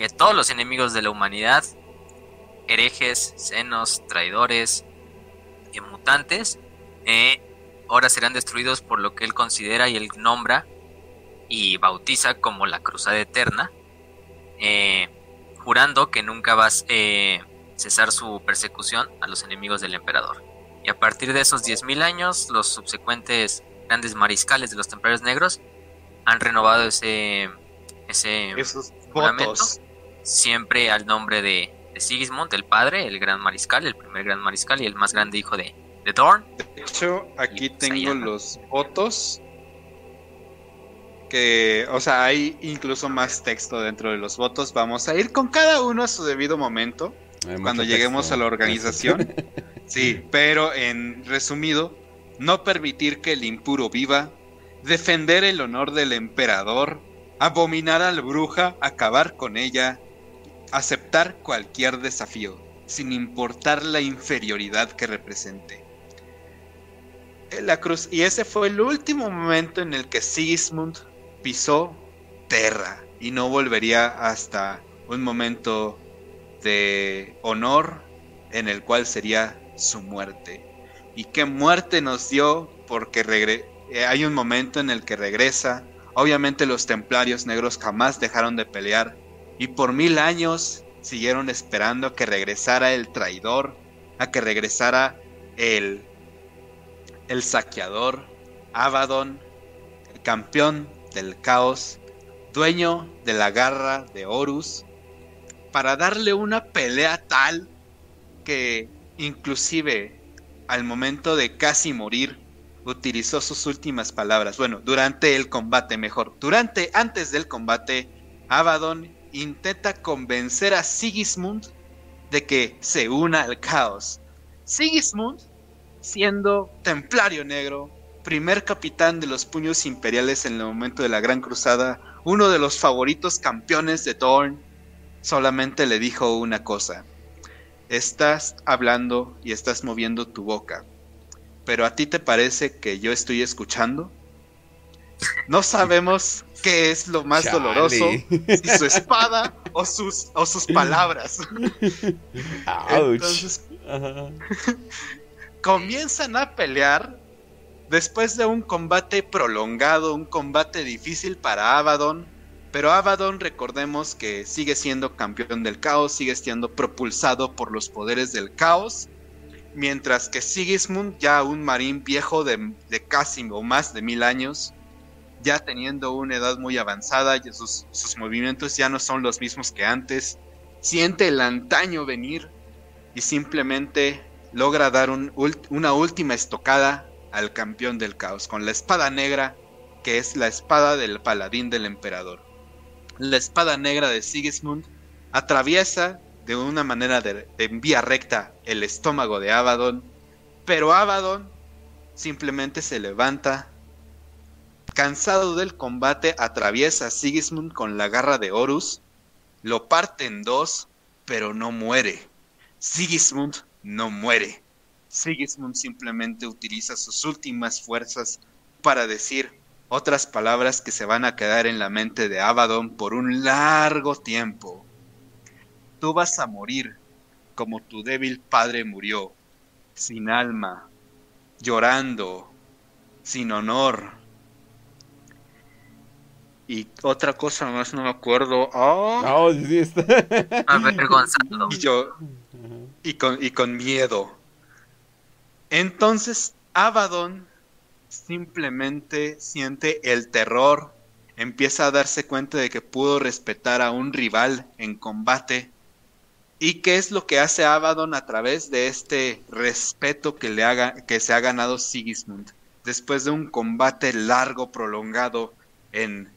Speaker 3: que todos los enemigos de la humanidad, herejes, senos, traidores y mutantes, eh, ahora serán destruidos por lo que él considera y él nombra y bautiza como la Cruzada Eterna, eh, jurando que nunca va a eh, cesar su persecución a los enemigos del emperador. Y a partir de esos 10.000 años, los subsecuentes grandes mariscales de los templarios negros han renovado ese, ese
Speaker 2: Esos
Speaker 3: juramento,
Speaker 2: votos.
Speaker 3: Siempre al nombre de, de Sigismund, el padre, el gran mariscal, el primer gran mariscal y el más grande hijo de, de de Dorn.
Speaker 2: De hecho, aquí
Speaker 3: Y pues
Speaker 2: tengo los votos. Que, o sea, hay incluso más texto dentro de los votos. Vamos a ir con cada uno a su debido momento.
Speaker 1: Hay
Speaker 2: Cuando lleguemos
Speaker 1: texto.
Speaker 2: a la organización. (laughs) Sí, pero en resumido, no permitir que el impuro viva, defender el honor del emperador, abominar a la bruja, acabar con ella, aceptar cualquier desafío, sin importar la inferioridad que represente. Eh, La cruz, y ese fue el último momento en el que Sigismund pisó Terra y no volvería hasta un momento de honor en el cual sería su muerte. Y qué muerte nos dio porque eh, hay un momento en el que regresa. Obviamente los templarios negros jamás dejaron de pelear y por mil años siguieron esperando a que regresara el traidor, a que regresara el, el saqueador, Abaddon, el campeón del caos, dueño de la garra de Horus, para darle una pelea tal que inclusive al momento de casi morir utilizó sus últimas palabras. Bueno, durante el combate mejor. Durante, antes del combate, Abaddon intenta convencer a Sigismund de que se una al caos. Sigismund, siendo templario negro, primer capitán de los puños imperiales en el momento de la Gran Cruzada, uno de los favoritos campeones de Dorn, solamente le dijo una cosa. Estás hablando y estás moviendo tu boca, pero a ti te parece que yo estoy escuchando. No sabemos qué es lo más
Speaker 1: Chale.
Speaker 2: doloroso, si su espada o sus, o sus palabras. Entonces comienzan a pelear después de un combate prolongado, un combate difícil para Abaddon. Pero Abaddon, recordemos que sigue siendo campeón del caos, sigue siendo propulsado por los poderes del caos. Mientras que Sigismund, ya un marín viejo de, de casi o más de mil años, ya teniendo una edad muy avanzada, y sus, sus movimientos ya no son los mismos que antes, siente el antaño venir y simplemente logra dar una última estocada al campeón del caos con la espada negra, que es la espada del paladín del emperador. La espada negra de Sigismund atraviesa de una manera de, vía recta el estómago de Abaddon, pero Abaddon simplemente se levanta, cansado del combate, atraviesa a Sigismund con la garra de Horus, lo parte en dos, pero no muere. Sigismund no muere. Sigismund simplemente utiliza sus últimas fuerzas para decir otras palabras que se van a quedar en la mente de Abaddon por un largo tiempo. Tú vas a morir como tu débil padre murió, sin alma, llorando, sin honor. Y otra cosa más no me acuerdo. ¡Ah!
Speaker 1: Oh, sí está. (laughs)
Speaker 3: Avergonzado.
Speaker 2: Y yo, y con, y con miedo. Entonces, Abaddon simplemente siente el terror, empieza a darse cuenta de que pudo respetar a un rival en combate. ¿Y qué es lo que hace Abaddon a través de este respeto que, le haga, que se ha ganado Sigismund? Después de un combate largo, prolongado en,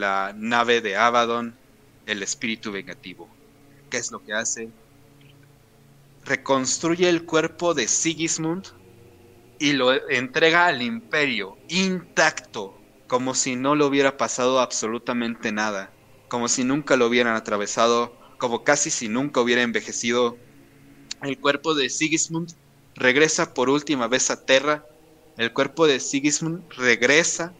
Speaker 2: la nave de Abaddon, el espíritu vengativo. ¿Qué es lo que hace? reconstruye el cuerpo de Sigismund y lo entrega al imperio intacto, como si no le hubiera pasado absolutamente nada, como si nunca lo hubieran atravesado, como casi si nunca hubiera envejecido. El cuerpo de Sigismund regresa por última vez a Terra, el cuerpo de Sigismund regresa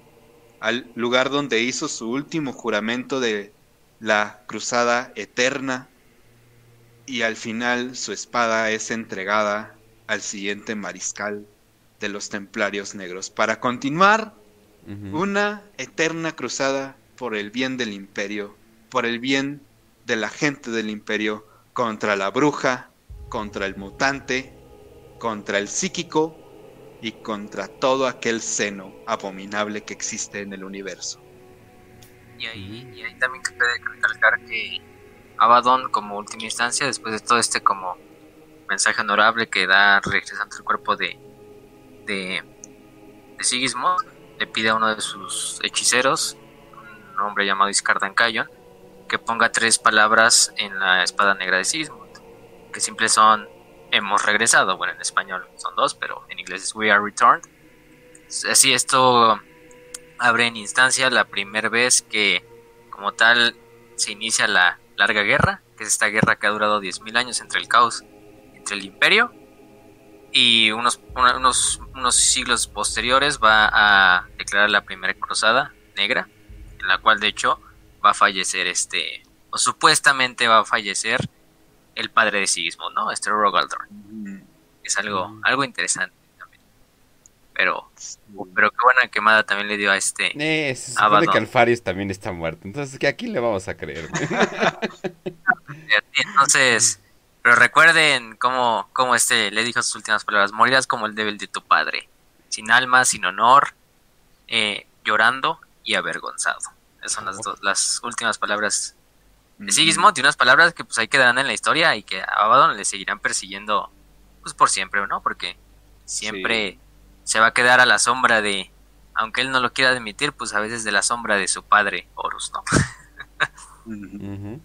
Speaker 2: al lugar donde hizo su último juramento de la cruzada eterna y al final su espada es entregada al siguiente mariscal de los templarios negros. Para continuar una eterna cruzada por el bien del imperio, por el bien de la gente del imperio contra la bruja, contra el mutante, contra el psíquico y contra todo aquel seno abominable que existe en el universo.
Speaker 3: Y ahí, y ahí también cabe recalcar que Abaddon como última instancia, después de todo este como mensaje honorable que da regresando el cuerpo de, de, de Sigismund le pide a uno de sus hechiceros, un hombre llamado Iscardan Cayon, que ponga tres palabras en la espada negra de Sigismund, que simples son hemos regresado, bueno en español son dos, pero en inglés es we are returned. Así esto abre en instancia la primera vez que como tal se inicia la larga guerra, que es esta guerra que ha durado 10.000 años entre el caos, entre el imperio y unos, unos, unos siglos posteriores va a declarar la primera cruzada negra, en la cual de hecho va a fallecer este, o supuestamente va a fallecer el padre de Sigismund, ¿no? Este Rogaldor. Es algo, algo interesante también. Pero, pero qué buena quemada también le dio a este.
Speaker 1: Eh, se supone que Alfarius también está muerto. Entonces, que aquí le vamos a creer. (laughs)
Speaker 3: entonces, pero recuerden cómo, cómo este le dijo sus últimas palabras: morirás como el débil de tu padre, sin alma, sin honor, eh, llorando y avergonzado. Esas son las, dos, las últimas palabras de Sigismund y unas palabras que pues ahí quedarán en la historia y que a Abaddon le seguirán persiguiendo pues por siempre, ¿no? Porque siempre se va a quedar a la sombra de, aunque él no lo quiera admitir, pues a veces de la sombra de su padre, Horus, ¿no?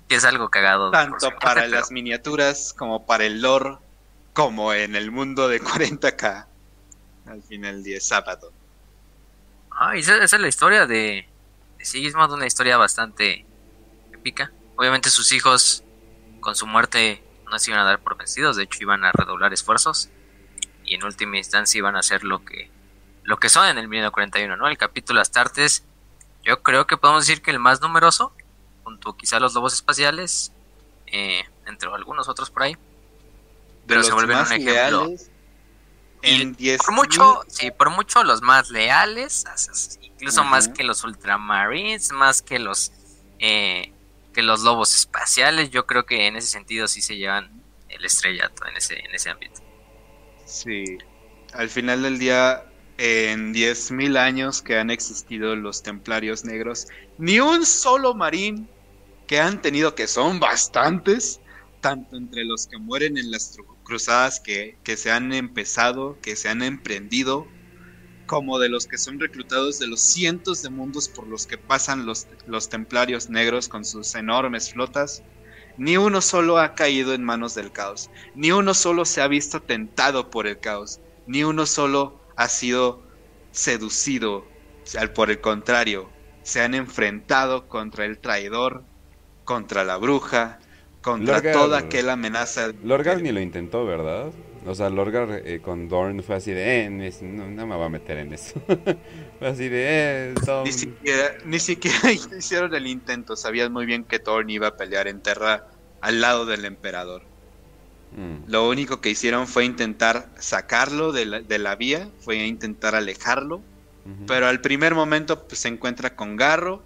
Speaker 3: Que es algo cagado.
Speaker 2: Tanto para las miniaturas como para el lore, como en el mundo de (laughs) 40k al final de sábado.
Speaker 3: Ah, esa, esa es la historia de, de Sigismund, una historia bastante épica. Obviamente sus hijos con su muerte no se iban a dar por vencidos, de hecho iban a redoblar esfuerzos y en última instancia iban a hacer lo que lo que son en el 1941, ¿no? El capítulo Astartes, yo creo que podemos decir que el más numeroso, junto quizá a los lobos espaciales, eh, entre algunos otros por ahí, pero se vuelven un ejemplo. En por mucho, sí, por mucho los más leales, incluso más que los ultramarines, más que los eh, que los lobos espaciales. Yo creo que en ese sentido sí se llevan el estrellato en ese, en ese ámbito.
Speaker 2: Sí, al final del día, en 10.000 años que han existido los templarios negros, ni un solo marín que han tenido, que son bastantes, tanto entre los que mueren en las cruzadas que, que se han empezado, que se han emprendido, como de los que son reclutados de los cientos de mundos por los que pasan los, los templarios negros con sus enormes flotas, ni uno solo ha caído en manos del caos, ni uno solo se ha visto tentado por el caos, ni uno solo ha sido seducido, por el contrario, se han enfrentado contra el traidor, contra la bruja, contra toda aquella amenaza.
Speaker 1: Lorgar ni lo intentó, ¿verdad? O sea, Lorgar eh, con Dorn fue así de, eh, no, me va a meter en eso. fue así de, eh,
Speaker 2: Ni (laughs) siquiera, ni siquiera (laughs) hicieron el intento, sabían muy bien que Thorn iba a pelear en Terra al lado del emperador. Mm. Lo único que hicieron fue intentar sacarlo de la, de la vía, fue intentar alejarlo, pero al primer momento pues, se encuentra con Garro,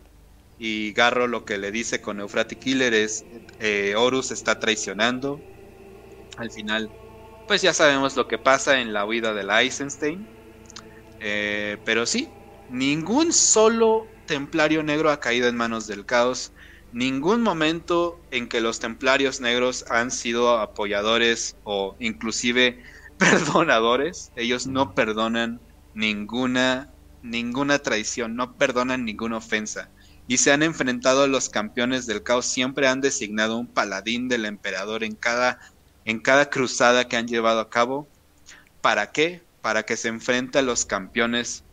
Speaker 2: y Garro lo que le dice con Euphrati Killer es, eh, Horus está traicionando. Al final pues ya sabemos lo que pasa en la huida de la Eisenstein. Eh, pero sí, ningún solo templario negro ha caído en manos del caos. Ningún momento en que los templarios negros han sido apoyadores o inclusive (laughs) perdonadores. Ellos no perdonan ninguna, ninguna traición, no perdonan ninguna ofensa. Y se han enfrentado a los campeones del caos. Siempre han designado un paladín del emperador en cada en cada cruzada que han llevado a cabo. ¿Para qué? Para que se enfrente a los campeones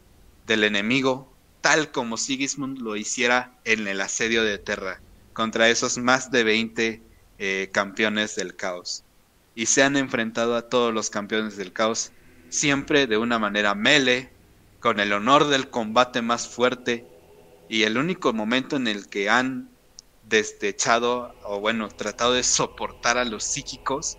Speaker 2: del enemigo, tal como Sigismund lo hiciera en el asedio de Terra, contra esos más de 20 eh, campeones del caos. Y se han enfrentado a todos los campeones del caos, siempre de una manera mele, con el honor del combate más fuerte, y el único momento en el que han destechado o bueno, tratado de soportar a los psíquicos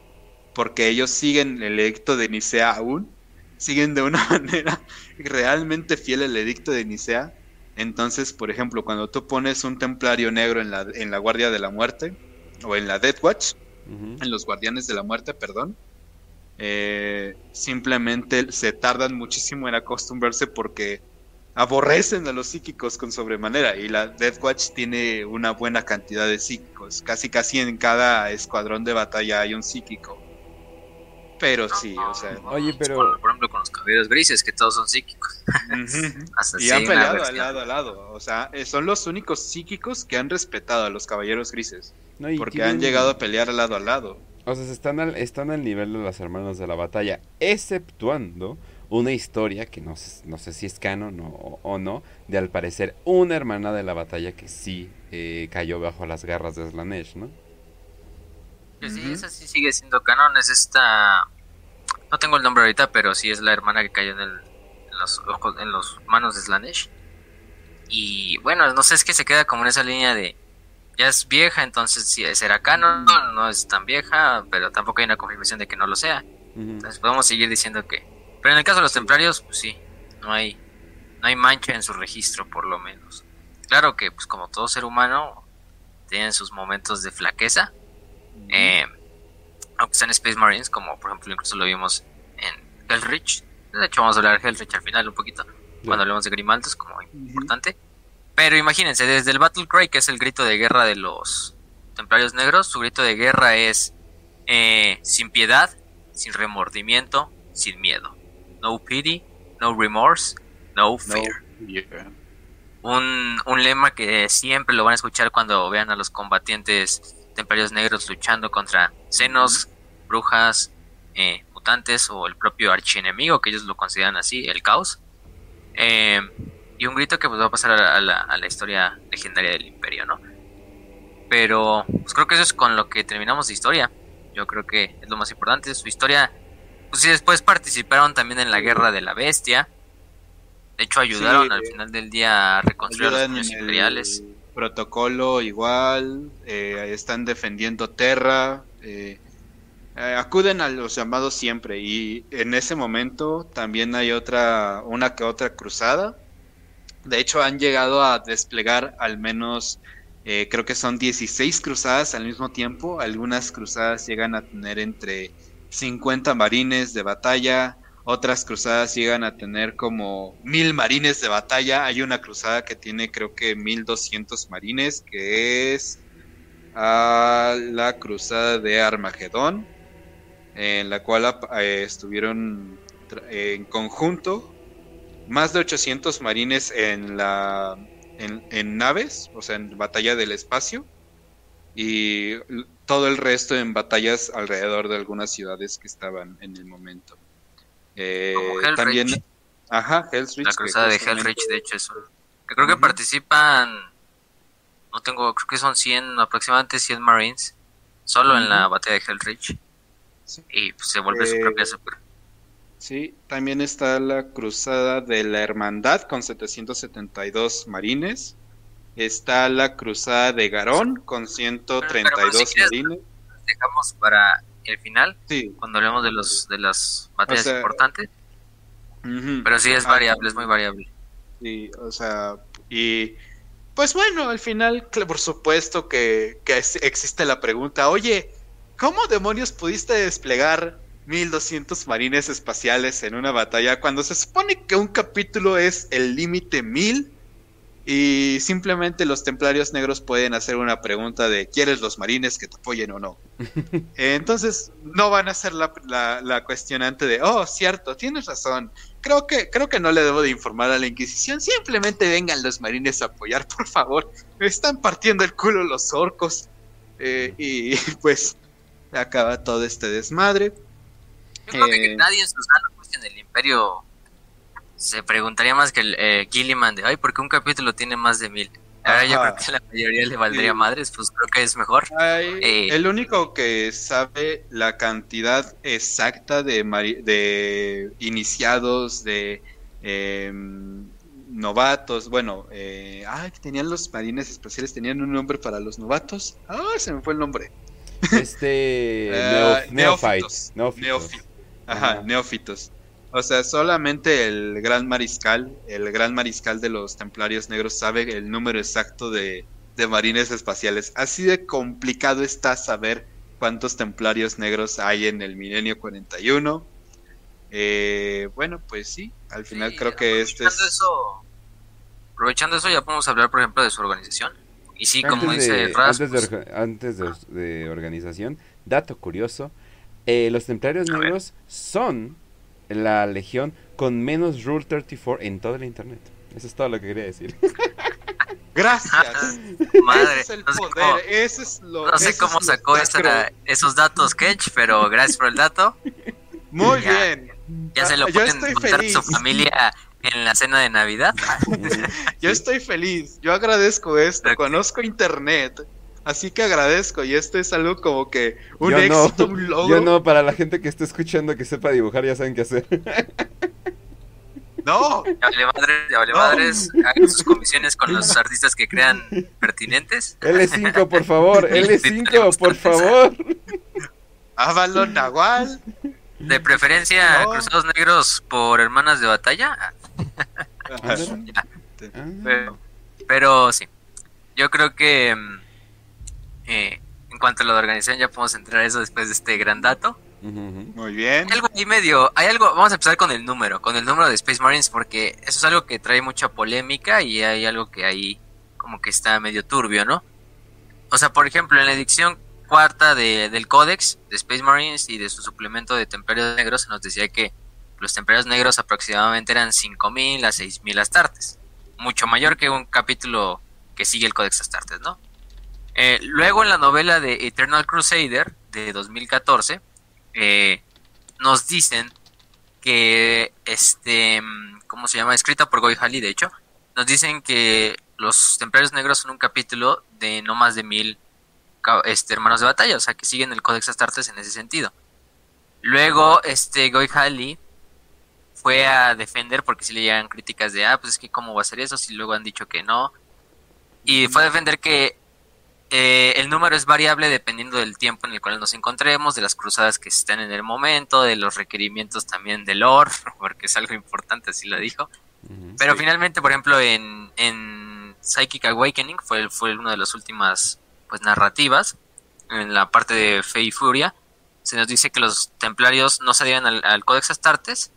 Speaker 2: porque ellos siguen el edicto de Nicea aún, siguen de una (laughs) manera realmente fiel al edicto de Nicea. Entonces, por ejemplo, cuando tú pones un templario negro en la, en la Guardia de la Muerte, o en la Death Watch, en los Guardianes de la Muerte, perdón, eh, simplemente se tardan muchísimo en acostumbrarse porque aborrecen a los psíquicos con sobremanera y la Death Watch tiene una buena cantidad de psíquicos, casi casi en cada escuadrón de batalla hay un psíquico pero sí, o sea.
Speaker 1: Oye, pero.
Speaker 3: Por, ejemplo, con los caballeros grises, que todos son psíquicos. (laughs)
Speaker 2: y han peleado al lado a lado. O sea, eh, son los únicos psíquicos que han respetado a los caballeros grises. porque han llegado a pelear al lado a lado.
Speaker 1: O sea, están al, están al nivel de las hermanos de la batalla, exceptuando una historia que no, no sé si es canon o, no, de al parecer una hermana de la batalla que sí eh, cayó bajo las garras de Slanesh, ¿no?
Speaker 3: sí, esa sí sigue siendo canon, es esta... No tengo el nombre ahorita, pero sí es la hermana que cayó en, el, en los ojos, en los manos de Slanesh. Y bueno, no sé, es que se queda como en esa línea de... Ya es vieja, entonces sí será canon, no es tan vieja, pero tampoco hay una confirmación de que no lo sea. Entonces podemos seguir diciendo que... Pero en el caso de los templarios, pues sí, no hay, no hay mancha en su registro, por lo menos. Claro que, pues como todo ser humano, tienen sus momentos de flaqueza, eh, aunque sean Space Marines, como por ejemplo incluso lo vimos en Hellrich. De hecho, vamos a hablar de Hellrich al final un poquito, cuando hablemos de Grimaldos, como importante. Pero imagínense, desde el Battle Cry, que es el grito de guerra de los Templarios Negros, su grito de guerra es eh, sin piedad, sin remordimiento, sin miedo. No pity, no remorse, no fear. un, un lema que siempre lo van a escuchar cuando vean a los combatientes templarios negros luchando contra senos, brujas, eh, mutantes o el propio archienemigo, que ellos lo consideran así, el caos. Eh, y un grito que pues va a pasar a la, historia legendaria del imperio, ¿no? Pero pues creo que eso es con lo que terminamos de historia. Yo creo que es lo más importante. Su historia, pues sí, después participaron también en la guerra de la bestia. De hecho, ayudaron al final del día a reconstruir los imperiales
Speaker 2: protocolo igual, eh, están defendiendo Terra, eh, eh, acuden a los llamados siempre y en ese momento también hay otra, una que otra cruzada. De hecho han llegado a desplegar al menos, creo que son 16 cruzadas al mismo tiempo. Algunas cruzadas llegan a tener entre 50 marines de batalla, otras cruzadas llegan a tener como mil marines de batalla. Hay una cruzada que tiene creo que mil doscientos marines, que es la cruzada de Armagedón, en la cual eh, estuvieron en conjunto más de 800 marines en la en, naves, o sea, en batalla del espacio, y todo el resto en batallas alrededor de algunas ciudades que estaban en el momento. Eh, también, ajá.
Speaker 3: La cruzada de Hellrich, de hecho, es que creo que participan, no tengo, creo que son 100, aproximadamente 100 Marines, solo en la batalla de Hellrich. Y pues, se vuelve su propia eh, super.
Speaker 2: Sí, también está la cruzada de la Hermandad con 772 marines. Está la cruzada de Garón con 132 marines.
Speaker 3: Dejamos para el final, cuando hablemos de los de las batallas importantes. Pero sí es variable, es muy variable.
Speaker 2: Sí, o sea, y pues bueno, al final, por supuesto que, que existe la pregunta, oye, ¿cómo demonios pudiste desplegar 1200 marines espaciales en una batalla cuando se supone que un capítulo es el límite 1000 y simplemente los templarios negros pueden hacer una pregunta de ¿quieres los marines que te apoyen o no? (laughs) Entonces no van a ser la, la, cuestionante de, oh, cierto, tienes razón. Creo que, creo que no le debo de informar a la Inquisición. Simplemente vengan los marines a apoyar, por favor. Me están partiendo el culo los orcos. Eh, y (laughs) pues acaba todo este desmadre.
Speaker 3: Yo creo que eh, nadie en su sano en el imperio se preguntaría más que el eh, Gilliman de, ay, ¿por qué un capítulo tiene más de mil? Ahora yo creo que a la mayoría le valdría madres, pues creo que es mejor.
Speaker 2: Eh, el único que sabe la cantidad exacta de, de iniciados, de em, novatos, bueno, eh, ah, tenían los marines espaciales, tenían un nombre para los novatos. Ah, se me fue el nombre.
Speaker 1: Este. (laughs) uh, neófitos.
Speaker 2: Ajá, neófitos. O sea, solamente el gran mariscal, el gran mariscal de los templarios negros sabe el número exacto de, marines espaciales. Así de complicado está saber cuántos templarios negros hay en el milenio 41. Eh, bueno, pues sí, al final creo que este es...
Speaker 3: Eso, aprovechando eso, ya podemos hablar, por ejemplo, de su organización. Y sí, como dice
Speaker 1: Antes, de, antes de organización, dato curioso, eh, los templarios negros son la legión con menos Rule 34 en todo el internet. Eso es todo lo que quería decir. (laughs)
Speaker 2: Gracias.
Speaker 3: Madre,
Speaker 2: ese es el
Speaker 3: no sé
Speaker 2: poder.
Speaker 3: cómo,
Speaker 2: ese es lo.
Speaker 3: no sé
Speaker 2: ese
Speaker 3: cómo
Speaker 2: es lo
Speaker 3: sacó esa- esos datos Ketch, pero gracias por el dato.
Speaker 2: Muy
Speaker 3: Ya.
Speaker 2: bien.
Speaker 3: Ya se lo
Speaker 2: Ah,
Speaker 3: pueden contar a su familia en la cena de Navidad. (laughs)
Speaker 2: Yo estoy feliz. Yo agradezco esto. Conozco internet. Así que agradezco. Y esto es algo como que un
Speaker 1: Yo no,
Speaker 2: éxito, un logro.
Speaker 1: Yo no, para la gente que esté escuchando que sepa dibujar ya saben qué hacer.
Speaker 2: No.
Speaker 3: Ya vale madres, ya vale
Speaker 2: No.
Speaker 3: madres. Hagan sus comisiones con los artistas que crean pertinentes.
Speaker 1: L5, por favor, (laughs) L5, por favor.
Speaker 2: Avalon Nahual.
Speaker 3: De preferencia,
Speaker 2: No.
Speaker 3: Cruzados Negros por Hermanas de Batalla. (laughs)
Speaker 1: Ah.
Speaker 3: Pero, pero sí, yo creo que mm, eh, en cuanto a la organización ya podemos entrar a eso después de este gran dato.
Speaker 2: Muy bien.
Speaker 3: Hay algo ahí medio, hay algo, vamos a empezar con el número, con el número de Space Marines porque eso es algo que trae mucha polémica y hay algo que ahí como que está medio turbio, ¿no? O sea, por ejemplo, en la edición cuarta de- del Codex de Space Marines y de su suplemento de Templarios Negros se nos decía que los Templarios Negros aproximadamente eran 5.000 a 6.000 Astartes, mucho mayor que un capítulo que sigue el Codex Astartes, ¿no? Eh, luego en la novela de Eternal Crusader de 2014 eh, nos dicen que este ¿cómo se llama? escrita por Goy Halley de hecho nos dicen que los templarios negros son un capítulo de no más de mil este, hermanos de batalla o sea que siguen el Codex Astartes en ese sentido luego este Goy Halley fue a defender porque si le llegan críticas de ah pues es que cómo va a ser eso si luego han dicho que no y fue a defender que eh, el número es variable dependiendo del tiempo en el cual nos encontremos, de las cruzadas que estén en el momento, de los requerimientos también del lore, (laughs) porque es algo importante, así lo dijo. Pero
Speaker 2: Sí.
Speaker 3: finalmente, por ejemplo, en, en Psychic Awakening fue, fue una de las últimas pues narrativas, en la parte de Fe y Furia, se nos dice que los templarios no se adhieren al, al Codex Astartes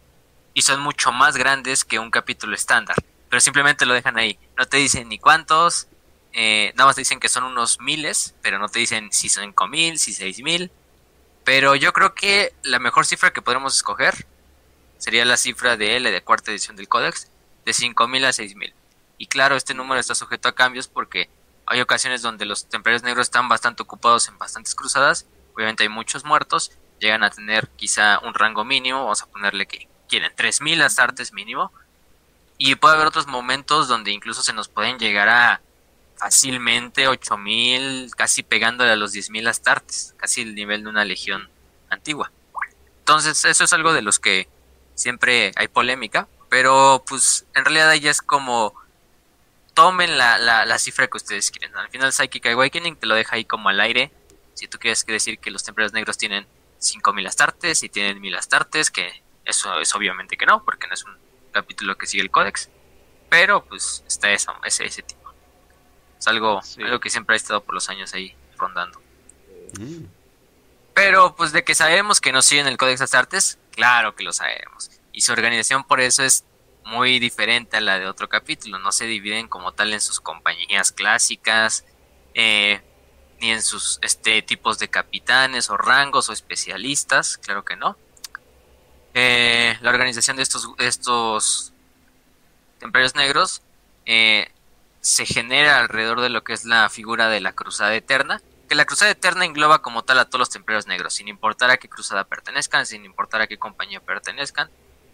Speaker 3: y son mucho más grandes que un capítulo estándar, pero simplemente lo dejan ahí. No te dicen ni cuántos, eh, nada más te dicen que son unos miles, pero no te dicen si son cinco mil, si seis mil. Pero yo creo que la mejor cifra que podremos escoger sería la cifra de L de cuarta edición del Codex, de 5000 a 6000. Y claro, este número está sujeto a cambios porque hay ocasiones donde los templarios negros están bastante ocupados en bastantes cruzadas, obviamente hay muchos muertos, llegan a tener quizá un rango mínimo, vamos a ponerle que quieren 3000 astartes mínimo, y puede haber otros momentos donde incluso se nos pueden llegar a fácilmente 8000, casi pegándole a los 10000 astartes, casi el nivel de una legión antigua. Entonces, eso es algo de los que siempre hay polémica, pero pues en realidad ya es como tomen la, la, la cifra que ustedes quieren. Al final Psychic Awakening te lo deja ahí como al aire. Si tú quieres decir que los templarios negros tienen 5000 astartes y tienen 1000 astartes, que eso es obviamente que no, porque no es un capítulo que sigue el códex. Pero pues está eso, ese, ese tipo. Es algo,
Speaker 2: Sí.
Speaker 3: algo que siempre ha estado por los años ahí rondando.
Speaker 1: Mm.
Speaker 3: Pero pues de que sabemos que no siguen el Codex Astartes, claro que lo sabemos. Y su organización por eso es muy diferente a la de otro capítulo. No se dividen como tal en sus compañías clásicas, eh, ni en sus este, tipos de capitanes o rangos o especialistas, claro que no. Eh, la organización de estos, estos templarios negros eh, se genera alrededor de lo que es la figura de la Cruzada Eterna, que la Cruzada Eterna engloba como tal a todos los templarios negros, sin importar a qué cruzada pertenezcan, sin importar a qué compañía pertenezcan,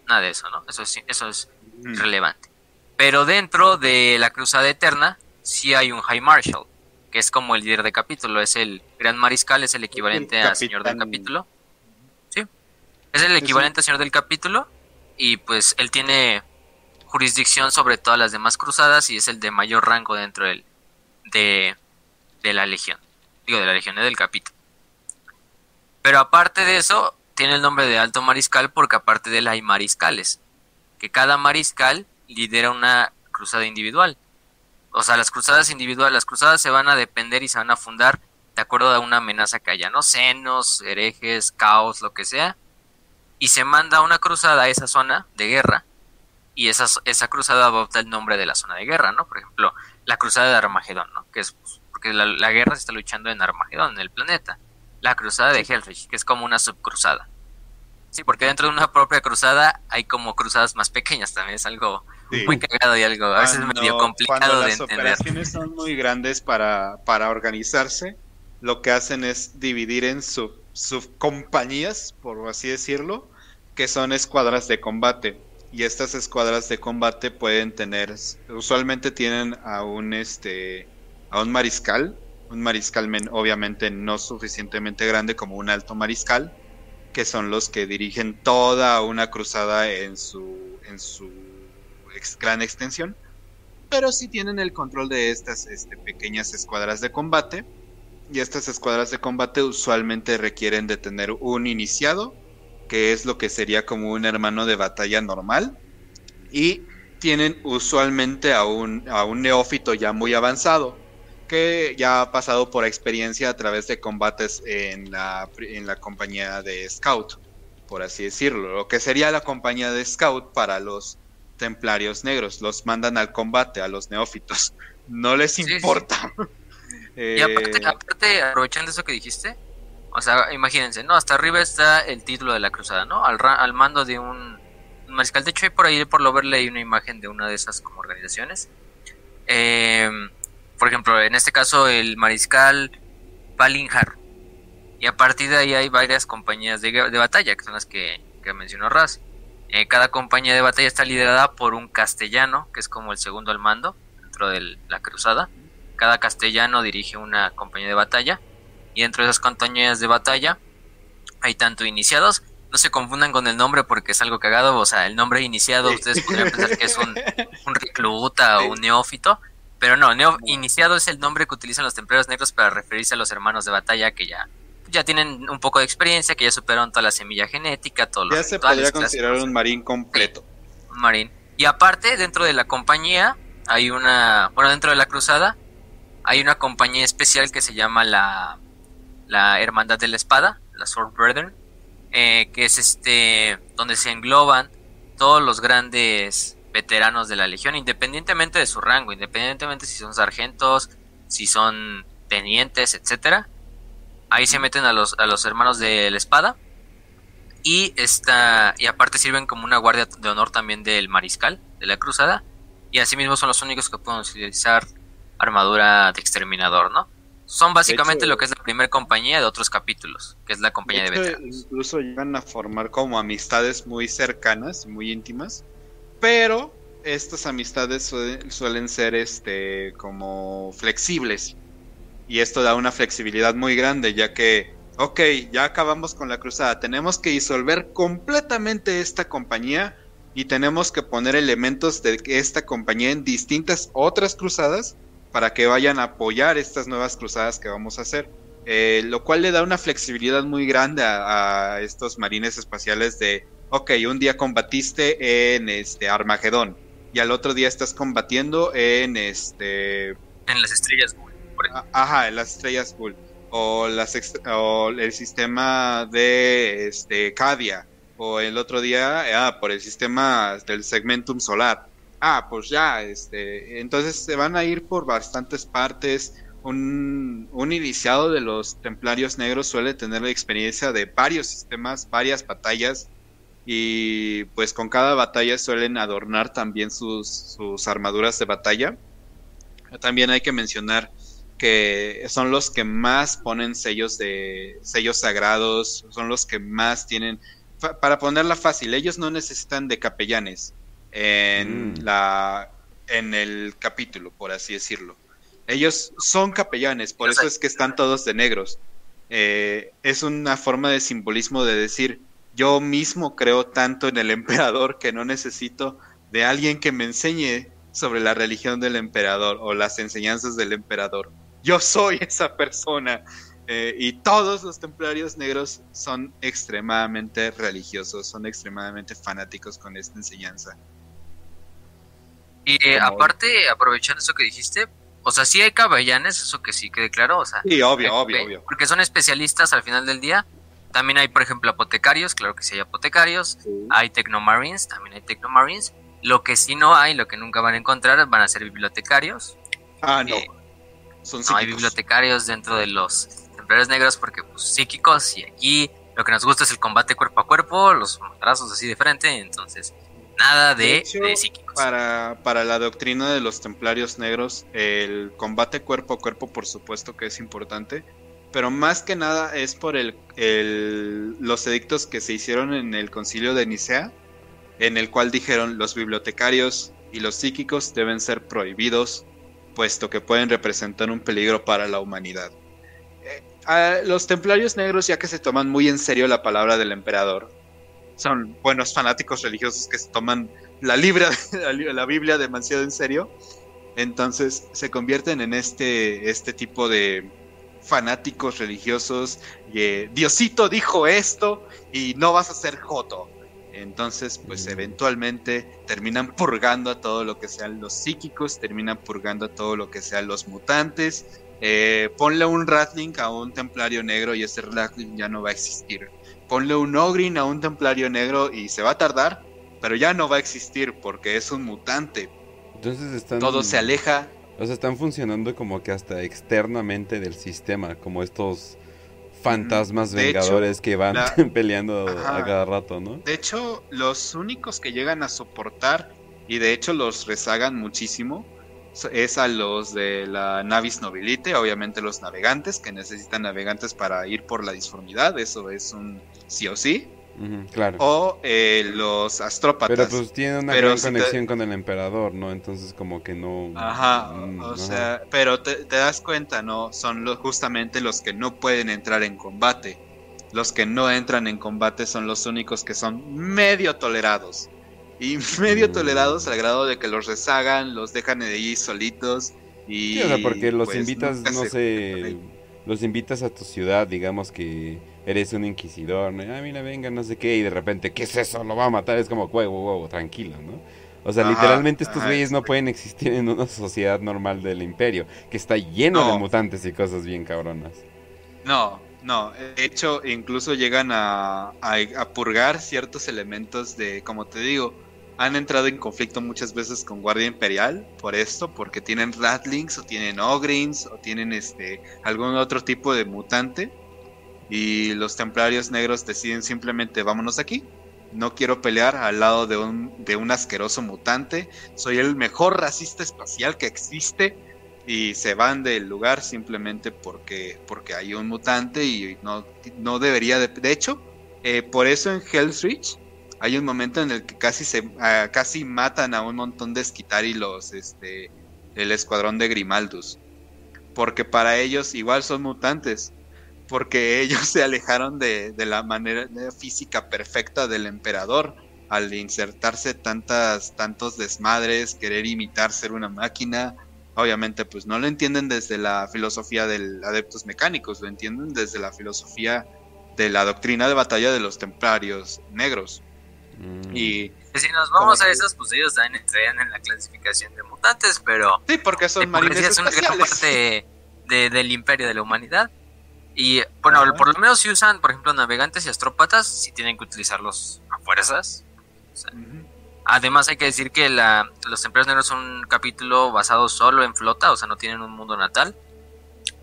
Speaker 3: nada de eso, ¿no? Eso es, eso es
Speaker 2: Mm.
Speaker 3: relevante. Pero dentro de la Cruzada Eterna sí hay un High Marshal, que es como el líder de capítulo, es el Gran Mariscal, es el equivalente
Speaker 2: El
Speaker 3: a Señor del
Speaker 2: capitán.
Speaker 3: Capítulo. Es el equivalente a Señor del Capítulo y pues él tiene jurisdicción sobre todas las demás cruzadas y es el de mayor rango dentro del, de, de la Legión. Digo, de la Legión, no del capítulo. Pero aparte de eso, tiene el nombre de Alto Mariscal porque aparte de él hay mariscales. Que cada mariscal lidera una cruzada individual. O sea, las cruzadas individuales, las cruzadas se van a depender y se van a fundar de acuerdo a una amenaza que haya, ¿no? Senos, herejes, caos, lo que sea. Y se manda una cruzada a esa zona de guerra. Y esa, esa cruzada adopta el nombre de la zona de guerra, ¿no? Por ejemplo, la cruzada de Armagedón, ¿no? Que es pues, porque la, la guerra se está luchando en Armagedón, en el planeta. la cruzada de Hellrich, que es como una subcruzada. Sí, porque dentro de una propia cruzada hay como cruzadas más pequeñas también, es algo muy cagado y algo a veces medio complicado de entender.
Speaker 2: Las operaciones son muy grandes para, para organizarse, lo que hacen es dividir en sub, subcompañías, por así decirlo, que son escuadras de combate. Y estas escuadras de combate pueden tener, usualmente tienen a un este a un mariscal, un mariscal obviamente no suficientemente grande como un alto mariscal, que son los que dirigen toda una cruzada en su en su gran extensión, pero sí tienen el control de estas este, pequeñas escuadras de combate. Y estas escuadras de combate usualmente requieren de tener un iniciado, que es lo que sería como un hermano de batalla normal, y tienen usualmente a un, a un neófito ya muy avanzado, que ya ha pasado por experiencia a través de combates en la, en la compañía de Scout, por así decirlo, lo que sería la compañía de Scout para los templarios negros, los mandan al combate a los neófitos, (laughs) no les importa.
Speaker 3: Y aparte, eh, aparte, aprovechando eso que dijiste, o sea, imagínense, ¿no? Hasta arriba está el título de la cruzada, ¿no? Al, al mando de un, mariscal. De hecho, hay por ahí, por lo ver, leí una imagen de una de esas como organizaciones. Eh, por ejemplo, en este caso, el mariscal Palinjar. Y a partir de ahí hay varias compañías de, de batalla, que son las que, que mencionó Raz. Eh, cada compañía de batalla está liderada por un castellano, que es como el segundo al mando dentro de la cruzada. Cada castellano dirige una compañía de batalla. Y dentro de esas compañías de batalla hay tanto iniciados. No se confundan con el nombre porque es algo cagado. O sea, el nombre iniciado, ustedes podrían pensar que es un, (laughs) un recluta o un neófito. Pero no, iniciado es el nombre que utilizan los templarios negros para referirse a los hermanos de batalla que ya ya tienen un poco de experiencia, que ya superaron toda la semilla genética, todo
Speaker 2: lo Ya se podría considerar un marín completo.
Speaker 3: un marín. Y aparte, dentro de la compañía, hay una, bueno, dentro de la cruzada, hay una compañía especial que se llama la, la Hermandad de la Espada, la Sword Brethren, eh, que es este, donde se engloban todos los grandes veteranos de la Legión, independientemente de su rango, independientemente si son sargentos, si son tenientes, etcétera Ahí se meten a los, a los hermanos de la espada. Y, esta, y aparte sirven como una guardia de honor también del mariscal de la cruzada. Y asimismo son los únicos que pueden utilizar armadura de exterminador, ¿no? Son básicamente lo que es la primera compañía de otros capítulos, que es la compañía de, veteranos.
Speaker 2: Incluso llegan a formar como amistades muy cercanas, muy íntimas, pero estas amistades suelen, suelen ser este como flexibles. Y esto da una flexibilidad muy grande, ya que, ok, ya acabamos con la cruzada, tenemos que disolver completamente esta compañía y tenemos que poner elementos de esta compañía en distintas otras cruzadas para que vayan a apoyar estas nuevas cruzadas que vamos a hacer. Eh, lo cual le da una flexibilidad muy grande a, estos marines espaciales de, ok, un día combatiste en este Armagedón y al otro día estás combatiendo en este...
Speaker 3: En las estrellas
Speaker 2: Ajá, las estrellas full. O, las o el sistema de este, Cadia. O el otro día, ah, por el sistema del segmentum solar. Ah, pues ya, este, entonces se van a ir por bastantes partes. Un, un iniciado de los templarios negros suele tener la experiencia de varios sistemas, varias batallas, y pues con cada batalla suelen adornar también sus, sus armaduras de batalla. También hay que mencionar que son los que más ponen sellos de sellos sagrados, son los que más tienen para ponerla fácil, ellos no necesitan de capellanes en mm. la en el capítulo, por así decirlo. Ellos son capellanes, por eso es que están todos de negros. Eh, es una forma de simbolismo de decir, yo mismo creo tanto en el (laughs) emperador que no necesito de alguien que me enseñe sobre la religión del emperador o las enseñanzas del emperador yo soy (laughs) esa persona. Eh, y todos los templarios negros son extremadamente religiosos, son extremadamente fanáticos con esta enseñanza.
Speaker 3: Y eh, aparte, aprovechando eso que dijiste, o sea, sí hay cabellanes, eso que sí quede claro, o sea.
Speaker 2: Sí, obvio, obvio, obvio.
Speaker 3: Porque son especialistas al final del día. También hay, por ejemplo, apotecarios, claro que sí hay apotecarios. Hay tecnomarines, también hay tecnomarines. Lo que sí no hay, lo que nunca van a encontrar, van a ser bibliotecarios.
Speaker 2: Ah, no.
Speaker 3: Eh, no hay bibliotecarios dentro de los templarios negros porque pues psíquicos y aquí lo que nos gusta es el combate cuerpo a cuerpo, los matrazos así de frente, entonces nada de, psíquicos.
Speaker 2: Para, para la doctrina de los templarios negros, el combate cuerpo a cuerpo por supuesto que es importante, pero más que nada es por el, el, los edictos que se hicieron en el concilio de Nicea, en el cual dijeron los bibliotecarios y los psíquicos deben ser prohibidos, puesto que pueden representar un peligro para la humanidad. Eh, los templarios negros, ya que se toman muy en serio la palabra del emperador, son buenos fanáticos religiosos que se toman la, libra, (laughs) la Biblia demasiado en serio, entonces se convierten en este, este tipo de fanáticos religiosos. Y, eh, Diosito dijo esto y no vas a ser joto. Entonces, pues mm. eventualmente terminan purgando a todo lo que sean los psíquicos, terminan purgando a todo lo que sean los mutantes. Eh, ponle un Ratling a un templario negro y ese Ratling ya no va a existir. Ponle un Ogrin a un templario negro y se va a tardar, pero ya no va a existir porque es un mutante.
Speaker 1: Entonces están...
Speaker 2: Todo se aleja.
Speaker 1: O sea, están funcionando como que hasta externamente del sistema, como estos fantasmas vengadores que van (laughs) peleando a cada rato, ¿no?
Speaker 2: De hecho, los únicos que llegan a soportar y de hecho los rezagan muchísimo es a los de la Navis Nobilite, obviamente los navegantes que necesitan navegantes para ir por la disformidad, eso es un sí o sí
Speaker 1: claro.
Speaker 2: O eh, los astrópatas.
Speaker 1: Pero pues tiene una gran conexión con el emperador, ¿no? Entonces como que no...
Speaker 2: Ajá, mm, o sea, pero te, das cuenta, ¿no? Son los, justamente los que no pueden entrar en combate. Los que no entran en combate son los únicos que son medio tolerados. Y (laughs) medio mm. tolerados al grado de que los rezagan, los dejan de ahí solitos. Y,
Speaker 1: o sea, porque los pues, invitas, no sé, los invitas a tu ciudad, digamos que eres un inquisidor, ¿no? Ah, mira, venga, no sé qué, y de repente, ¿qué es eso? Lo va a matar, es como, huevo, huevo, tranquilo, ¿no? O sea, literalmente estos güeyes no pueden existir en una sociedad normal del imperio, que está lleno de mutantes y cosas bien cabronas.
Speaker 2: No, no, de hecho, incluso llegan a, a, purgar ciertos elementos de, como te digo, han entrado en conflicto muchas veces con Guardia Imperial por esto, porque tienen Ratlings o tienen Ogrins o tienen este algún otro tipo de mutante y los templarios negros deciden simplemente vámonos aquí. No quiero pelear al lado de un, de un asqueroso mutante. Soy el mejor racista espacial que existe. Y se van del lugar simplemente porque, porque hay un mutante y no, no debería de... De hecho, eh, por eso en Hell's Reach hay un momento en el que casi se ah, casi matan a un montón de Skitari los este el escuadrón de Grimaldus porque para ellos igual son mutantes porque ellos (laughs) se alejaron de, la manera física perfecta del emperador al insertarse tantas, tantos desmadres, querer imitar ser una máquina. Obviamente, pues no lo entienden desde la filosofía del adeptos mecánicos, lo entienden desde la filosofía de la doctrina de batalla de los templarios negros. Mm. Y
Speaker 3: si nos vamos a esos, pues ellos también entrarían en la clasificación de mutantes, pero
Speaker 2: sí, porque son marines
Speaker 3: una gran parte del imperio de la humanidad. Y bueno, por lo menos si usan, por ejemplo, navegantes y astrópatas, si tienen que utilizarlos a fuerzas. Además hay que decir que la, los templarios negros son un capítulo basado solo en flota, o sea, no tienen un mundo natal.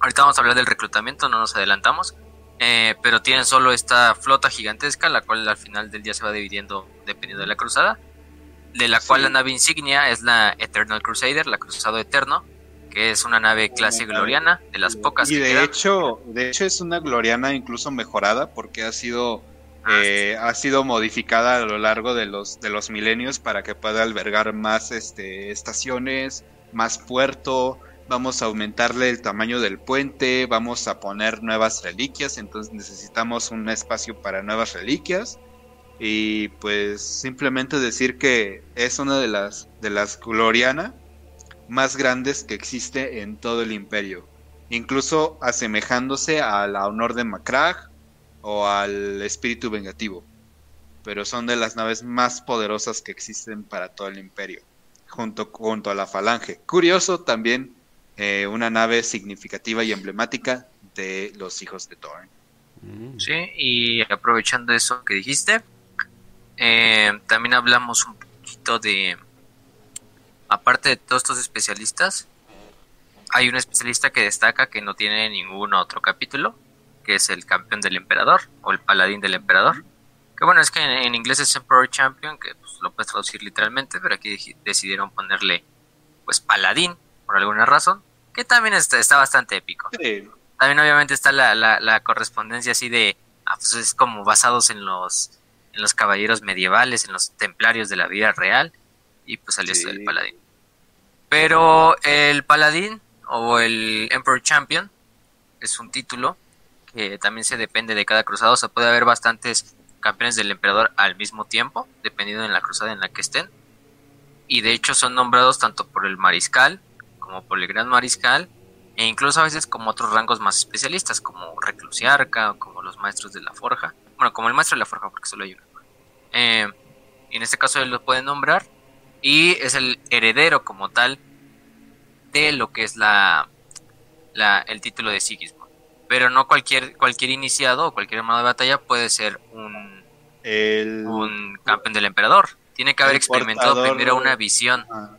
Speaker 3: Ahorita vamos a hablar del reclutamiento, no nos adelantamos. Eh, pero tienen solo esta flota gigantesca, la cual al final del día se va dividiendo dependiendo de la cruzada. De la cual la nave insignia es la Eternal Crusader, la Cruzado Eterno, que es una nave clase gloriana, de las pocas
Speaker 2: y de hecho, de hecho es una gloriana incluso mejorada porque ha sido ah, eh, ha sido modificada a lo largo de los de los milenios para que pueda albergar más este estaciones, más puerto, vamos a aumentarle el tamaño del puente, vamos a poner nuevas reliquias, entonces necesitamos un espacio para nuevas reliquias. Y pues simplemente decir que es una de las de las gloriana más grandes que existe en todo el imperio, incluso asemejándose a la honor de Macrag o al espíritu vengativo, pero son de las naves más poderosas que existen para todo el imperio, junto, junto a la falange. Curioso también, eh, una nave significativa y emblemática de los hijos de Thorn.
Speaker 3: Mm. Sí, y aprovechando eso que dijiste, eh, también hablamos un poquito de aparte de todos estos especialistas, hay un especialista que destaca que no tiene ningún otro capítulo, que es el campeón del emperador o el paladín del emperador. Que bueno, es que en, inglés es Emperor Champion, que pues, lo puedes traducir literalmente, pero aquí decidieron ponerle pues paladín por alguna razón, que también está, está bastante épico. También obviamente está la, la, correspondencia así de, ah, pues es como basados en los, en los caballeros medievales, en los templarios de la vida real, y pues salió esto del paladín. Pero el paladín o el Emperor Champion es un título que también se depende de cada cruzado, o sea, puede haber bastantes campeones del emperador al mismo tiempo, dependiendo de la cruzada en la que estén. Y de hecho son nombrados tanto por el mariscal como por el gran mariscal, e incluso a veces como otros rangos más especialistas, como reclusiarca o como los maestros de la forja. Bueno, como el maestro de la forja, porque solo hay uno. Eh, en este caso él lo puede nombrar y es el heredero como tal de lo que es la, el título de Sigismund. Pero no cualquier, cualquier iniciado o cualquier hermano de batalla puede ser un, un campeón del emperador. Tiene que haber experimentado primero una visión ah.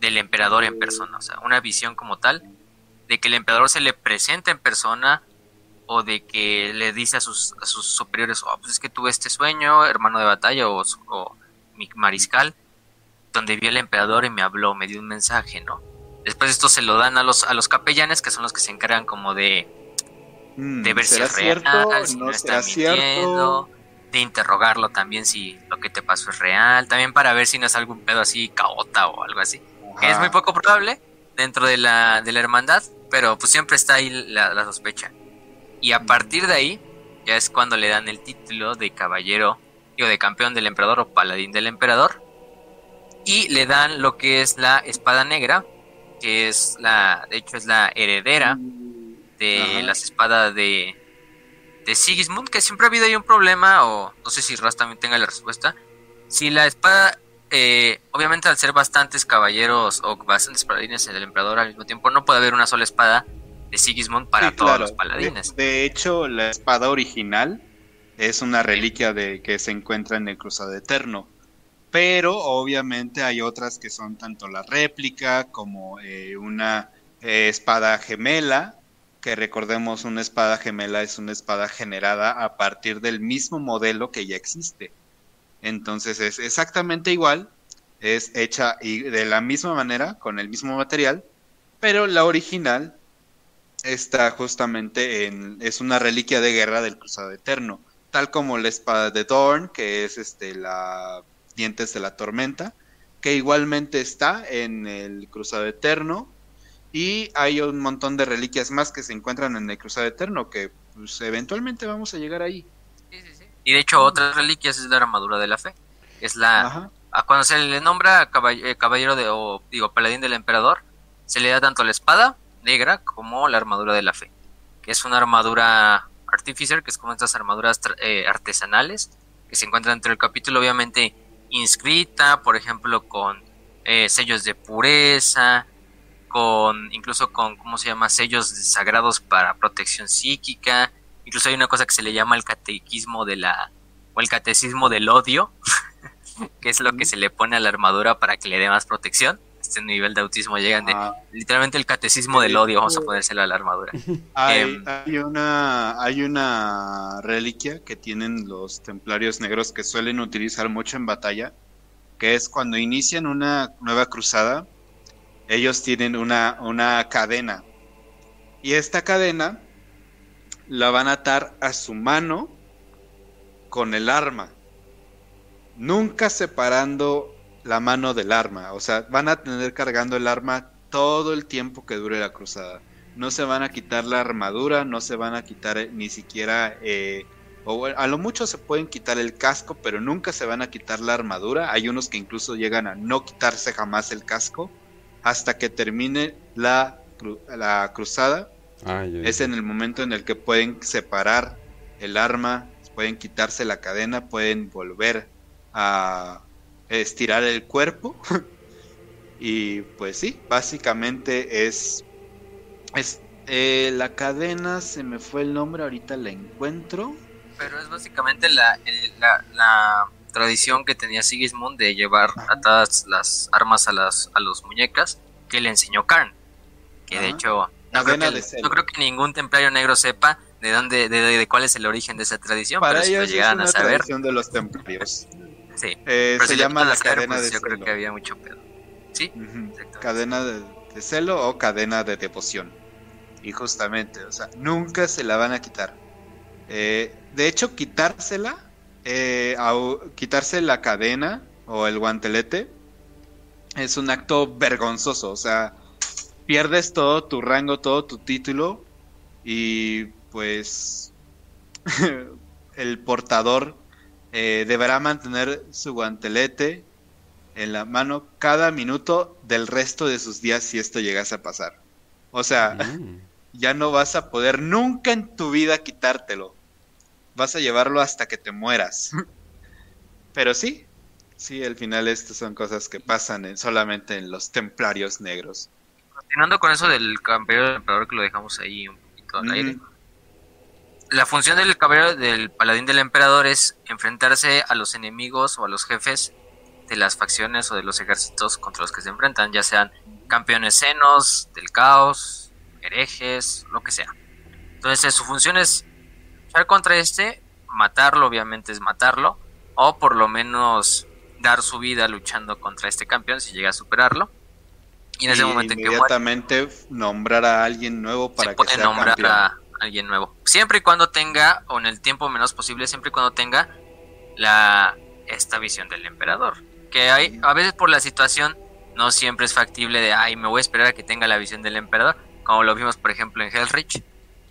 Speaker 3: del emperador en persona, o sea, una visión como tal, de que el emperador se le presenta en persona o de que le dice a sus, a sus superiores, oh, pues es que tuve este sueño, hermano de batalla o, o mi mariscal, donde vi al emperador y me habló, me dio un mensaje, ¿no? Después esto se lo dan a los, a los capellanes, que son los que se encargan como de,
Speaker 2: mm, de ver si es real, si no, está mintiendo,
Speaker 3: de interrogarlo también si lo que te pasó es real, también para ver si no es algún pedo así caota o algo así. es muy poco probable dentro de la, de la hermandad, pero pues siempre está ahí la, la sospecha. Y a partir de ahí, ya es cuando le dan el título de caballero, o de campeón del emperador o paladín del emperador y le dan lo que es la espada negra, que es la, de hecho es la heredera de las espadas de, de Sigismund, que siempre ha habido ahí un problema, o no sé si Ras también tenga la respuesta. Si la espada, eh, obviamente al ser bastantes caballeros o bastantes paladines en el emperador al mismo tiempo, no puede haber una sola espada de Sigismund para todos los paladines.
Speaker 2: De, hecho, la espada original es una reliquia de que se encuentra en el Cruzado Eterno pero obviamente hay otras que son tanto la réplica como eh, una eh, espada gemela, que recordemos una espada gemela es una espada generada a partir del mismo modelo que ya existe. Entonces es exactamente igual, es hecha de la misma manera, con el mismo material, pero la original está justamente en, es una reliquia de guerra del Cruzado Eterno, tal como la espada de Dorn, que es este la Dientes de la Tormenta, que igualmente está en el Cruzado Eterno. Y hay un montón de reliquias más que se encuentran en el Cruzado Eterno, que pues, eventualmente vamos a llegar ahí.
Speaker 3: Y de hecho, otras reliquias es la armadura de la fe. Es la. A cuando se le nombra eh, caballero de, o digo, paladín del emperador, se le da tanto la espada negra como la armadura de la fe. Que es una armadura artificer, que es como estas armaduras eh, artesanales que se encuentran dentro del capítulo. Obviamente, inscrita, por ejemplo, con eh, sellos de pureza, con incluso con, ¿cómo se llama?, sellos sagrados para protección psíquica. Incluso hay una cosa que se le llama el catequismo de la, o el catecismo del odio, (laughs) que es lo que se le pone a la armadura para que le dé más protección. Este nivel de autismo llegan de ah. literalmente el catecismo del odio, vamos a ponérselo a la armadura. (laughs)
Speaker 2: Hay, em, hay, una, hay una reliquia que tienen los templarios negros que suelen utilizar mucho en batalla, que es cuando inician una nueva cruzada, ellos tienen una, una cadena. Y esta cadena la van a atar a su mano con el arma. Nunca separando la mano del arma. O sea, van a tener cargando el arma todo el tiempo que dure la cruzada. No se van a quitar la armadura, no se van a quitar eh, ni siquiera... Eh, o a lo mucho se pueden quitar el casco, pero nunca se van a quitar la armadura. Hay unos que incluso llegan a no quitarse jamás el casco hasta que termine la, la cruzada. es en el momento en el que pueden separar el arma, pueden quitarse la cadena, pueden volver a, estirar el cuerpo. (laughs) y pues sí, básicamente es... es eh, la cadena, se me fue el nombre, ahorita la encuentro.
Speaker 3: Pero es básicamente la, la, tradición que tenía Sigismund de llevar atadas las armas a las a los muñecas que le enseñó Karn. Que de hecho, no creo que, no creo que ningún templario negro sepa de dónde, de, de, cuál es el origen de esa tradición.
Speaker 2: Para pero ellos si es una a saber, tradición de los templarios.
Speaker 3: Sí.
Speaker 2: Eh, se llama la cadena
Speaker 3: pues,
Speaker 2: de
Speaker 3: yo
Speaker 2: celo.
Speaker 3: creo que había mucho pedo. Sí.
Speaker 2: Cadena de, de, celo o cadena de devoción. Y justamente, o sea, nunca se la van a quitar. Eh, de hecho, quitársela, eh, a, quitarse la cadena o el guantelete es un acto vergonzoso. O sea, pierdes todo tu rango, todo tu título y pues (laughs) el portador eh, deberá mantener su guantelete en la mano cada minuto del resto de sus días si esto llegase a pasar. O sea, mm. ya no vas a poder nunca en tu vida quitártelo. Vas a llevarlo hasta que te mueras. Pero sí, sí, al final estas son cosas que pasan en, solamente en los templarios negros.
Speaker 3: Continuando con eso del campeón del emperador que lo dejamos ahí un poquito al aire. La función del caballero del paladín del emperador es enfrentarse a los enemigos o a los jefes de las facciones o de los ejércitos contra los que se enfrentan, ya sean campeones senos, del caos, herejes, lo que sea. Entonces su función es luchar contra este, matarlo obviamente es matarlo, o por lo menos dar su vida luchando contra este campeón si llega a superarlo.
Speaker 2: Y en ese momento inmediatamente en que nombrar a alguien nuevo para que sea nombrar
Speaker 3: a alguien nuevo. Siempre y cuando tenga, o en el tiempo menos posible, siempre y cuando tenga la esta visión del emperador. Que hay, a veces por la situación, no siempre es factible de, ay, me voy a esperar a que tenga la visión del emperador. Como lo vimos, por ejemplo, en Hellrich,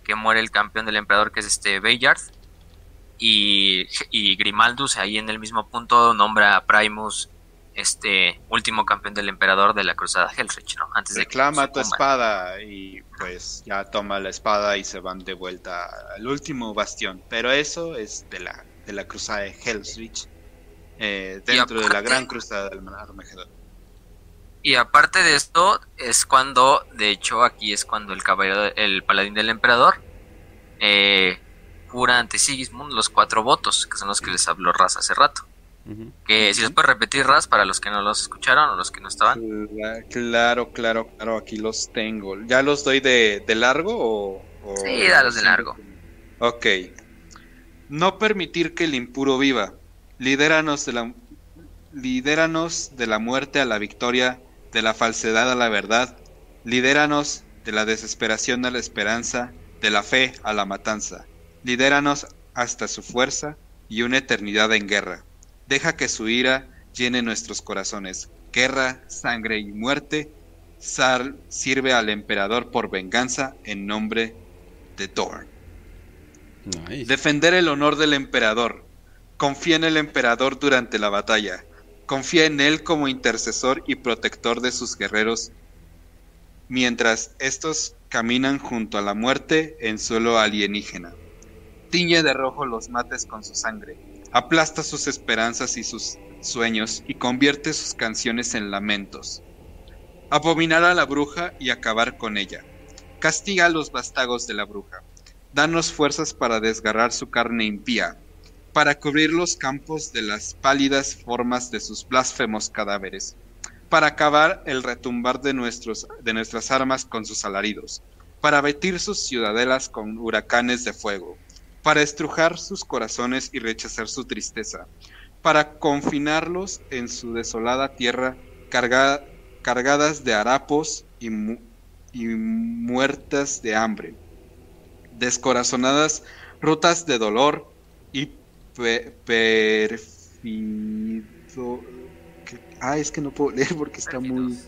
Speaker 3: que muere el campeón del emperador, que es este Bayard. Y, y Grimaldus, ahí en el mismo punto, nombra a Primus este último campeón del emperador de la cruzada Hellrich, ¿no?
Speaker 2: Antes de Reclama tu espada y pues ya toma la espada y se van de vuelta al último bastión. Pero eso es de la, de la cruzada de Hellrich, eh, dentro de la gran cruzada del Armagedón.
Speaker 3: Y aparte de esto, es cuando, de hecho, aquí es cuando el caballero, el paladín del emperador, eh, jura ante Sigismund los cuatro votos, que son los que les habló Raz hace rato. Que si los puedes repetir, Raz, para los que no los escucharon o los que no estaban.
Speaker 2: Claro, claro, claro, aquí los tengo. ¿Ya los doy de, largo o,
Speaker 3: o, Sí, dalos de largo.
Speaker 2: Ok. No permitir que el impuro viva. Lidéranos de la, lidéranos de la muerte a la victoria, de la falsedad a la verdad. Lidéranos de la desesperación a la esperanza, de la fe a la matanza. Lidéranos hasta su fuerza y una eternidad en guerra Deja que su ira llene nuestros corazones. Guerra, sangre y muerte. Sal sirve al emperador por venganza en nombre de Thor. Defender el honor del emperador. Confía en el emperador durante la batalla. Confía en él como intercesor y protector de sus guerreros mientras estos caminan junto a la muerte en suelo alienígena. Tiñe de rojo los mates con su sangre aplasta sus esperanzas y sus sueños y convierte sus canciones en lamentos. Abominar a la bruja y acabar con ella. Castiga a los bastagos de la bruja. Danos fuerzas para desgarrar su carne impía, para cubrir los campos de las pálidas formas de sus blasfemos cadáveres, para acabar el retumbar de, nuestros, de nuestras armas con sus alaridos, para batir sus ciudadelas con huracanes de fuego, para estrujar sus corazones y rechazar su tristeza, para confinarlos en su desolada tierra cargadas de harapos y, muertas de hambre, descorazonadas, rotas de dolor y perfido... Ah, es que no puedo leer porque está muy...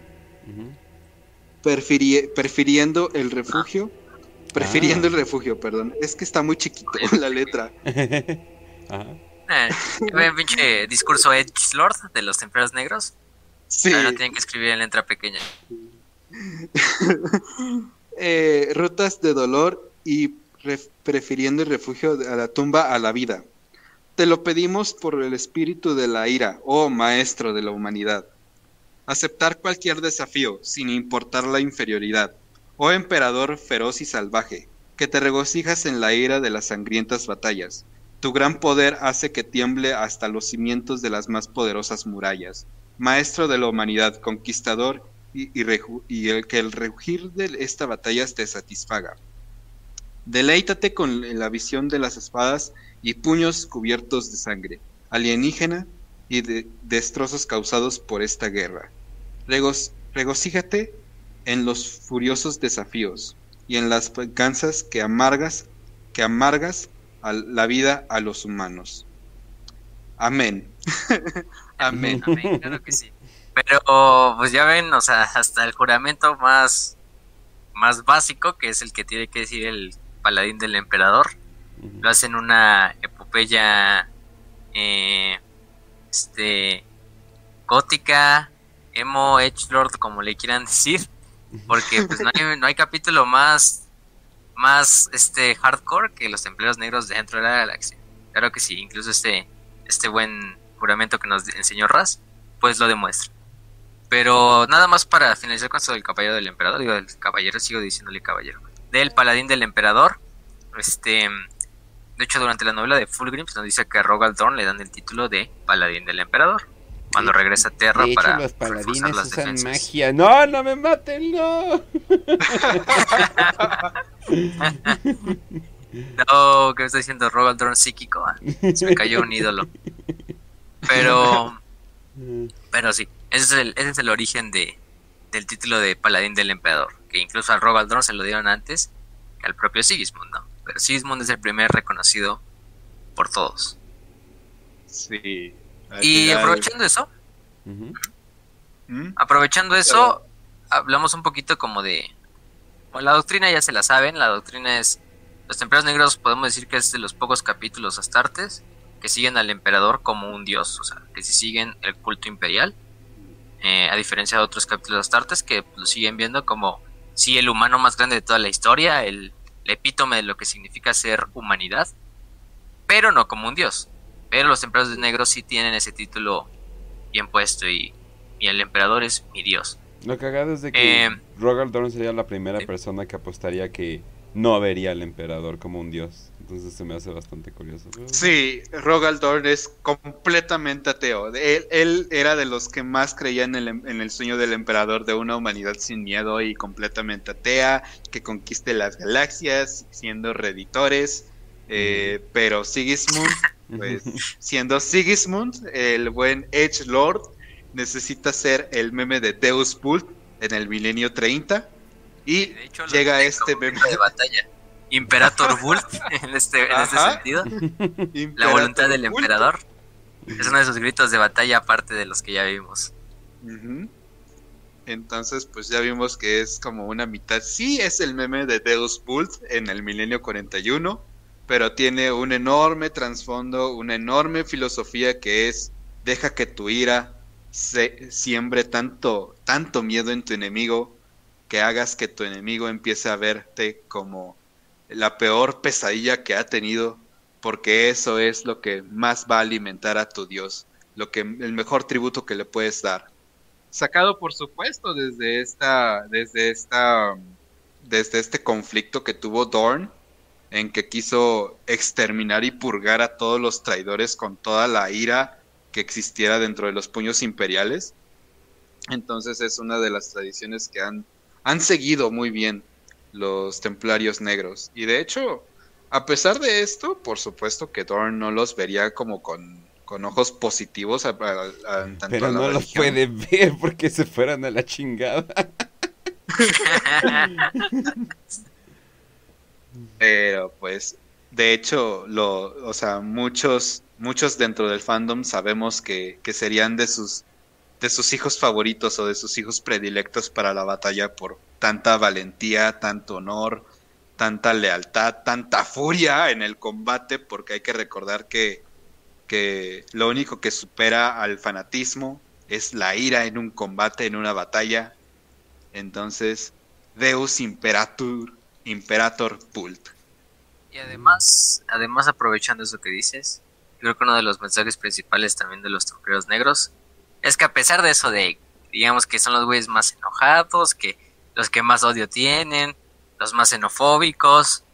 Speaker 2: perfiriendo el refugio Prefiriendo el ah. refugio, perdón. Es que está muy chiquito (laughs) la letra. (laughs)
Speaker 3: Ajá. Eh, pinche discurso Edge Lord de los templarios negros. Sí. Ahora tienen que escribir en letra pequeña. (laughs)
Speaker 2: eh, rutas de dolor y prefiriendo el refugio a la tumba a la vida. Te lo pedimos por el espíritu de la ira, oh maestro de la humanidad. Aceptar cualquier desafío, sin importar la inferioridad Oh emperador feroz y salvaje, que te regocijas en la ira de las sangrientas batallas. Tu gran poder hace que tiemble hasta los cimientos de las más poderosas murallas. Maestro de la humanidad, conquistador, y, el que el rugir de esta batalla te satisfaga. Deleítate con la visión de las espadas y puños cubiertos de sangre alienígena y de destrozos causados por esta guerra. regocíjate en los furiosos desafíos y en las venganzas que amargas, que amargas a la vida a los humanos. (laughs) Amén.
Speaker 3: Amén. Amén, claro que sí. Pero pues ya ven, o sea, hasta el juramento más, más básico, que es el que tiene que decir el paladín del emperador, lo hacen una epopeya eh, este gótica, emo, edgelord, como le quieran decir, porque pues no hay, no hay capítulo más más este hardcore que los templeros negros dentro de la galaxia. Claro que sí, incluso este este buen juramento que nos enseñó Raz, pues lo demuestra. Pero nada más para finalizar con esto del caballero del emperador, digo del caballero, sigo diciéndole caballero, del paladín del emperador, este de hecho, durante la novela de Fulgrim se nos dice que a Rogal Dorn le dan el título de Paladín del Emperador. Cuando regresa a Terra
Speaker 1: de hecho,
Speaker 3: para
Speaker 1: los paladines
Speaker 3: las
Speaker 1: usan
Speaker 3: defensas.
Speaker 1: magia. No, no me maten, no. (laughs)
Speaker 3: No, ¿qué me está diciendo Rogal Dorn psíquico? Ah, Se me cayó un ídolo. Pero, pero sí, ese es el, ese es el origen de, del título de Paladín del Emperador. Que incluso a Rogal Dorn se lo dieron antes que al propio Sigismund, ¿no? Pero Sigismund es el primer reconocido por todos.
Speaker 2: Sí.
Speaker 3: Y aprovechando eso.
Speaker 2: ¿Mm?
Speaker 3: aprovechando eso, hablamos un poquito como de... Bueno, la doctrina ya se la saben, la doctrina es... Los templarios negros podemos decir que es de los pocos capítulos astartes que siguen al emperador como un dios, o sea, que si siguen el culto imperial, eh, a diferencia de otros capítulos astartes que lo siguen viendo como sí el humano más grande de toda la historia, el, el epítome de lo que significa ser humanidad, pero no como un dios. Pero los templarios negros sí tienen ese título bien puesto y, y el emperador es mi dios.
Speaker 1: Lo cagado es de que
Speaker 3: Eh,
Speaker 1: Rogal Dorn sería la primera
Speaker 3: sí.
Speaker 1: persona que apostaría que no vería al emperador como un dios. Entonces se me hace bastante curioso.
Speaker 2: Sí, Rogal Dorn es completamente ateo. Él, él era de los que más creían en el, en el sueño del emperador de una humanidad sin miedo y completamente atea, que conquiste las galaxias, siendo reditores. Eh, Pero Sigismund, pues, (laughs) siendo Sigismund, el buen Edge Lord, necesita ser el meme de Deus Vult en el milenio 30. Y
Speaker 3: de hecho,
Speaker 2: llega este meme.
Speaker 3: grito de batalla. Imperator (laughs) Vult, en este, en este sentido. La voluntad del emperador. Es uno de sus gritos de batalla aparte de los que ya vimos.
Speaker 2: Entonces, pues ya vimos que es como una mitad. Sí, es el meme de Deus Vult en el milenio 41, pero tiene un enorme trasfondo, una enorme filosofía que es deja que tu ira se siembre tanto, tanto miedo en tu enemigo que hagas que tu enemigo empiece a verte como la peor pesadilla que ha tenido, porque eso es lo que más va a alimentar a tu Dios, lo que el mejor tributo que le puedes dar sacado por supuesto desde esta desde esta desde este conflicto que tuvo Dorn en que quiso exterminar y purgar a todos los traidores con toda la ira que existiera dentro de los puños imperiales entonces es una de las tradiciones que han han seguido muy bien los templarios negros y de hecho a pesar de esto por supuesto que Dorn no los vería como con con ojos positivos a, a- a- tanto
Speaker 1: Pero
Speaker 2: a la
Speaker 1: no lo
Speaker 2: religión.
Speaker 1: puede ver porque se fueran a la chingada. (laughs)
Speaker 2: Pero pues, de hecho, lo, o sea, muchos, muchos dentro del fandom sabemos que, que serían de sus, de sus hijos favoritos o de sus hijos predilectos para la batalla por tanta valentía, tanto honor, tanta lealtad, tanta furia en el combate, porque hay que recordar que, que lo único que supera al fanatismo es la ira en un combate, en una batalla. Entonces, Deus Imperator, Imperator Pult.
Speaker 3: Y además, además aprovechando eso que dices, creo que uno de los mensajes principales también de los templarios negros es que a pesar de eso de, digamos que son los güeyes más enojados, que los que más odio tienen, los más xenofóbicos,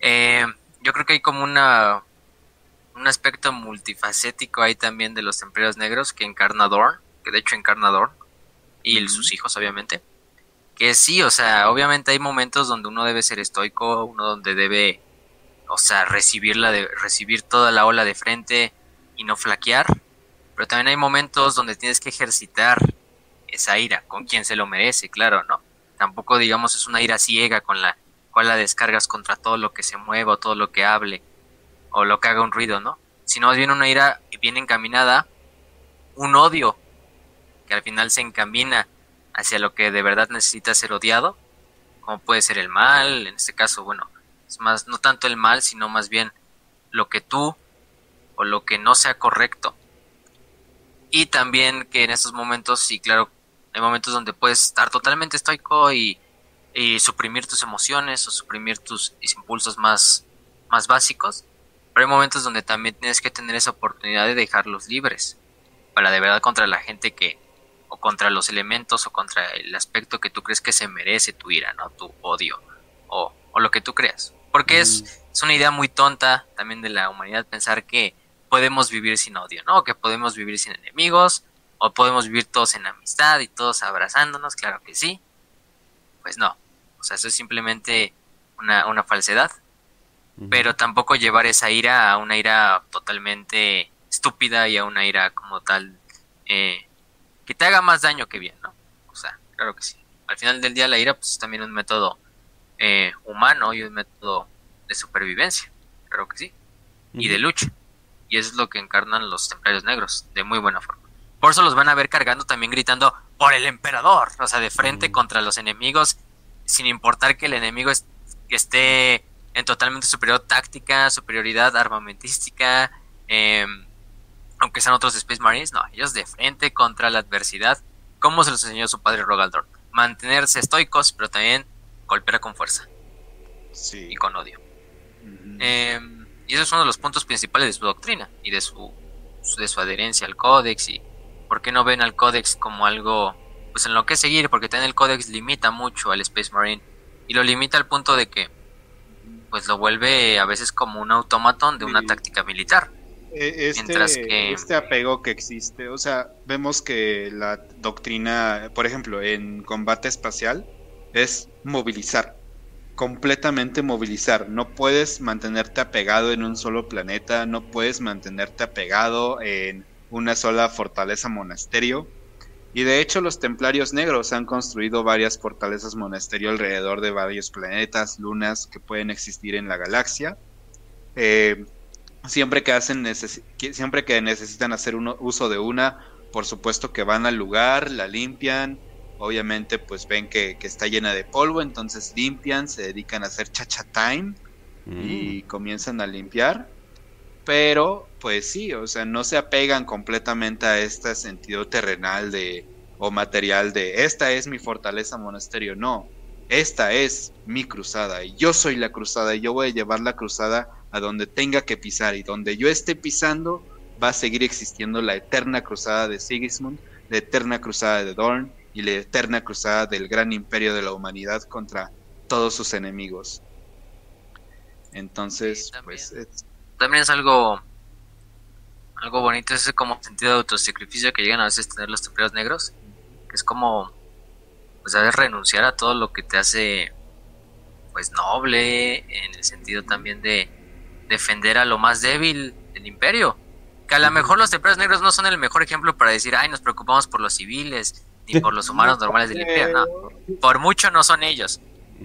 Speaker 3: eh, yo creo que hay como una un aspecto multifacético ahí también de los templarios negros que encarna Dorn, que de hecho encarna Dorn, y sus hijos obviamente, que sí, o sea, obviamente hay momentos donde uno debe ser estoico, uno donde debe, o sea, recibir, la de, recibir toda la ola de frente y no flaquear, pero también hay momentos donde tienes que ejercitar esa ira con quien se lo merece, claro, ¿no? Tampoco, digamos, es una ira ciega con la cual la descargas contra todo lo que se mueva o todo lo que hable o lo que haga un ruido, ¿no? Sino más bien una ira bien encaminada, un odio que al final se encamina hacia lo que de verdad necesita ser odiado, como puede ser el mal, en este caso, bueno, es más, no tanto el mal, sino más bien lo que tú o lo que no sea correcto. Y también que en estos momentos, sí, claro, hay momentos donde puedes estar totalmente estoico y, suprimir tus emociones o suprimir tus impulsos más, más básicos, pero hay momentos donde también tienes que tener esa oportunidad de dejarlos libres para de verdad contra la gente que, o contra los elementos o contra el aspecto que tú crees que se merece tu ira, ¿no? Tu odio o, o lo que tú creas. Porque es, es, una idea muy tonta también de la humanidad pensar que podemos vivir sin odio, ¿no? O que podemos vivir sin enemigos o podemos vivir todos en amistad y todos abrazándonos, claro que sí. Pues no, o sea, eso es simplemente una, una falsedad. Pero tampoco llevar esa ira a una ira totalmente estúpida y a una ira como tal eh, que te haga más daño que bien, ¿no? O sea, claro que sí. Al final del día la ira pues es también un método eh, humano y un método de supervivencia, claro que sí. Y de lucha. Y eso es lo que encarnan los templarios negros, de muy buena forma. Por eso los van a ver cargando también gritando por el emperador, o sea, de frente contra los enemigos, sin importar que el enemigo esté en totalmente superior táctica, superioridad armamentística, eh, aunque sean otros Space Marines, no, ellos de frente contra la adversidad, como se los enseñó su padre Rogaldor. Mantenerse estoicos, pero también golpear con fuerza. Sí. Y con odio. Em, y eso es uno de los puntos principales de su doctrina y de su, de su adherencia al códex. Y por qué no ven al códex como algo pues en lo que seguir, porque también el códex limita mucho al Space Marine y lo limita al punto de que pues lo vuelve a veces como un automatón de una táctica militar.
Speaker 2: E, este, este apego que existe, o sea, vemos que la doctrina, por ejemplo, en combate espacial, es movilizar, completamente movilizar. No puedes mantenerte apegado en un solo planeta, no puedes mantenerte apegado en una sola fortaleza monasterio. Y de hecho los templarios negros han construido varias fortalezas monasterio alrededor de varios planetas, lunas que pueden existir en la galaxia. Eh, siempre que hacen siempre que necesitan hacer uso de una, por supuesto que van al lugar, la limpian, obviamente pues ven que, está llena de polvo, entonces limpian, se dedican a hacer chacha time y mm. comienzan a limpiar. Pero pues sí, o sea, no se apegan completamente a este sentido terrenal de o material de esta es mi fortaleza monasterio, no. Esta es mi cruzada y yo soy la cruzada y yo voy a llevar la cruzada a donde tenga que pisar y donde yo esté pisando va a seguir existiendo la eterna cruzada de Sigismund, la eterna cruzada de Dorn y la eterna cruzada del gran imperio de la humanidad contra todos sus enemigos. Entonces, pues
Speaker 3: también es algo algo bonito ese como sentido de autosacrificio que llegan a veces tener los templarios negros, que es como pues a renunciar a todo lo que te hace pues noble en el sentido también de defender a lo más débil del imperio. Que a lo mejor los templarios negros no son el mejor ejemplo para decir, ay, nos preocupamos por los civiles, ni por los humanos normales del imperio. No, por mucho no son ellos.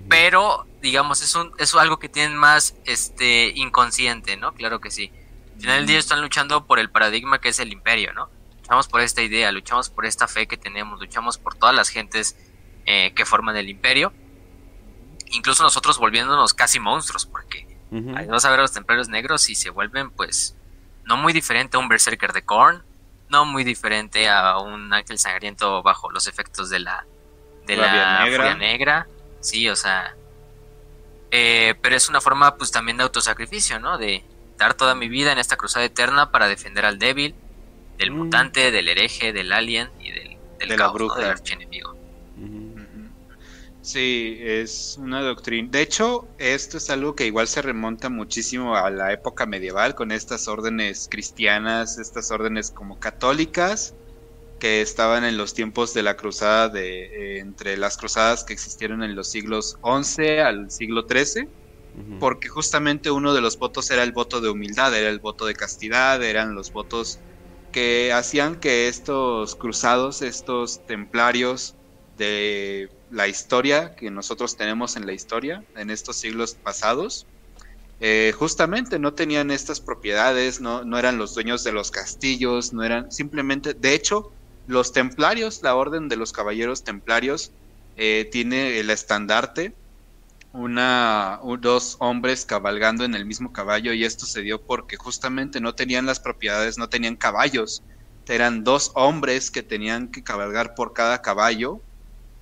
Speaker 3: Pero, digamos, es, un, es algo que tienen más este inconsciente, ¿no? Claro que sí. Al final del día están luchando por el paradigma que es el imperio, ¿no? Luchamos por esta idea, luchamos por esta fe que tenemos, luchamos por todas las gentes eh, que forman el imperio. Incluso nosotros volviéndonos casi monstruos, porque Vamos a ver a los templarios negros y se vuelven, pues, no muy diferente a un berserker de Korn, no muy diferente a un ángel sangriento bajo los efectos de la de la negra. negra. Sí, o sea, eh, pero es una forma, pues, también de autosacrificio, ¿no? De dar toda mi vida en esta cruzada eterna para defender al débil, del mm. mutante, del hereje, del alien y del, del de caos, del archienemigo.
Speaker 2: Sí, es una doctrina. De hecho, esto es algo que igual se remonta muchísimo a la época medieval con estas órdenes cristianas, estas órdenes como católicas, que estaban en los tiempos de la cruzada de eh, entre las cruzadas que existieron en los siglos XI al siglo XIII, porque justamente uno de los votos era el voto de humildad, era el voto de castidad, eran los votos que hacían que estos cruzados, estos templarios de la historia que nosotros tenemos en la historia, en estos siglos pasados, eh, justamente no tenían estas propiedades, no, no eran los dueños de los castillos, no eran simplemente, de hecho, los templarios, la orden de los caballeros templarios, eh, tiene el estandarte, una, dos hombres cabalgando en el mismo caballo y esto se dio porque justamente no tenían las propiedades, no tenían caballos, eran dos hombres que tenían que cabalgar por cada caballo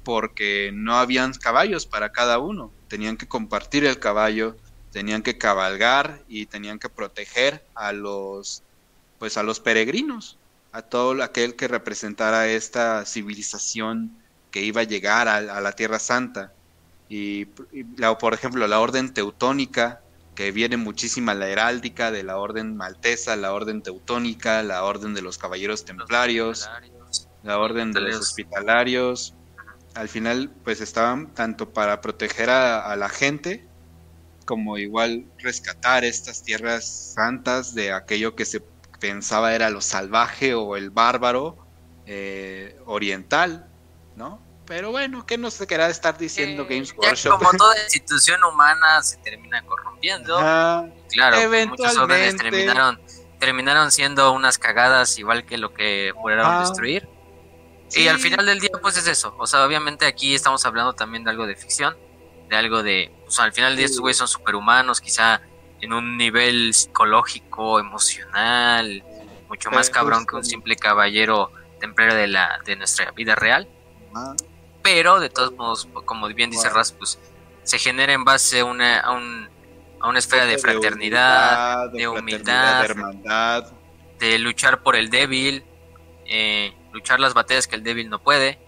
Speaker 2: porque no habían caballos para cada uno, tenían que compartir el caballo, tenían que cabalgar y tenían que proteger a los pues a los peregrinos a todo aquel que representara esta civilización que iba a llegar a, la Tierra Santa. Y, por ejemplo, la orden teutónica, que viene muchísima la heráldica de la orden maltesa, la orden teutónica, la orden de los caballeros templarios, la orden de los hospitalarios. Al final, pues estaban tanto para proteger a la gente, como igual rescatar estas tierras santas de aquello que se pensaba era lo salvaje o el bárbaro eh, oriental, ¿no? Pero bueno, ¿qué nos querrá estar diciendo eh, Games Workshop?
Speaker 3: Como toda (laughs) institución humana se termina corrompiendo. claro, pues, muchos órdenes terminaron, terminaron siendo unas cagadas igual que lo que pudieron destruir. Y al final del día, pues es eso. O sea, obviamente aquí estamos hablando también de algo de ficción, de algo de. O sea, al final del día, estos güeyes son superhumanos, quizá en un nivel psicológico, emocional, mucho más cabrón que un simple caballero templario de la de nuestra vida real. Pero de todos modos, como bien dice Ras, pues se genera en base a una, a, un, a una esfera de fraternidad, de humildad, de, hermandad, de luchar por el débil, eh, luchar las batallas que el débil no puede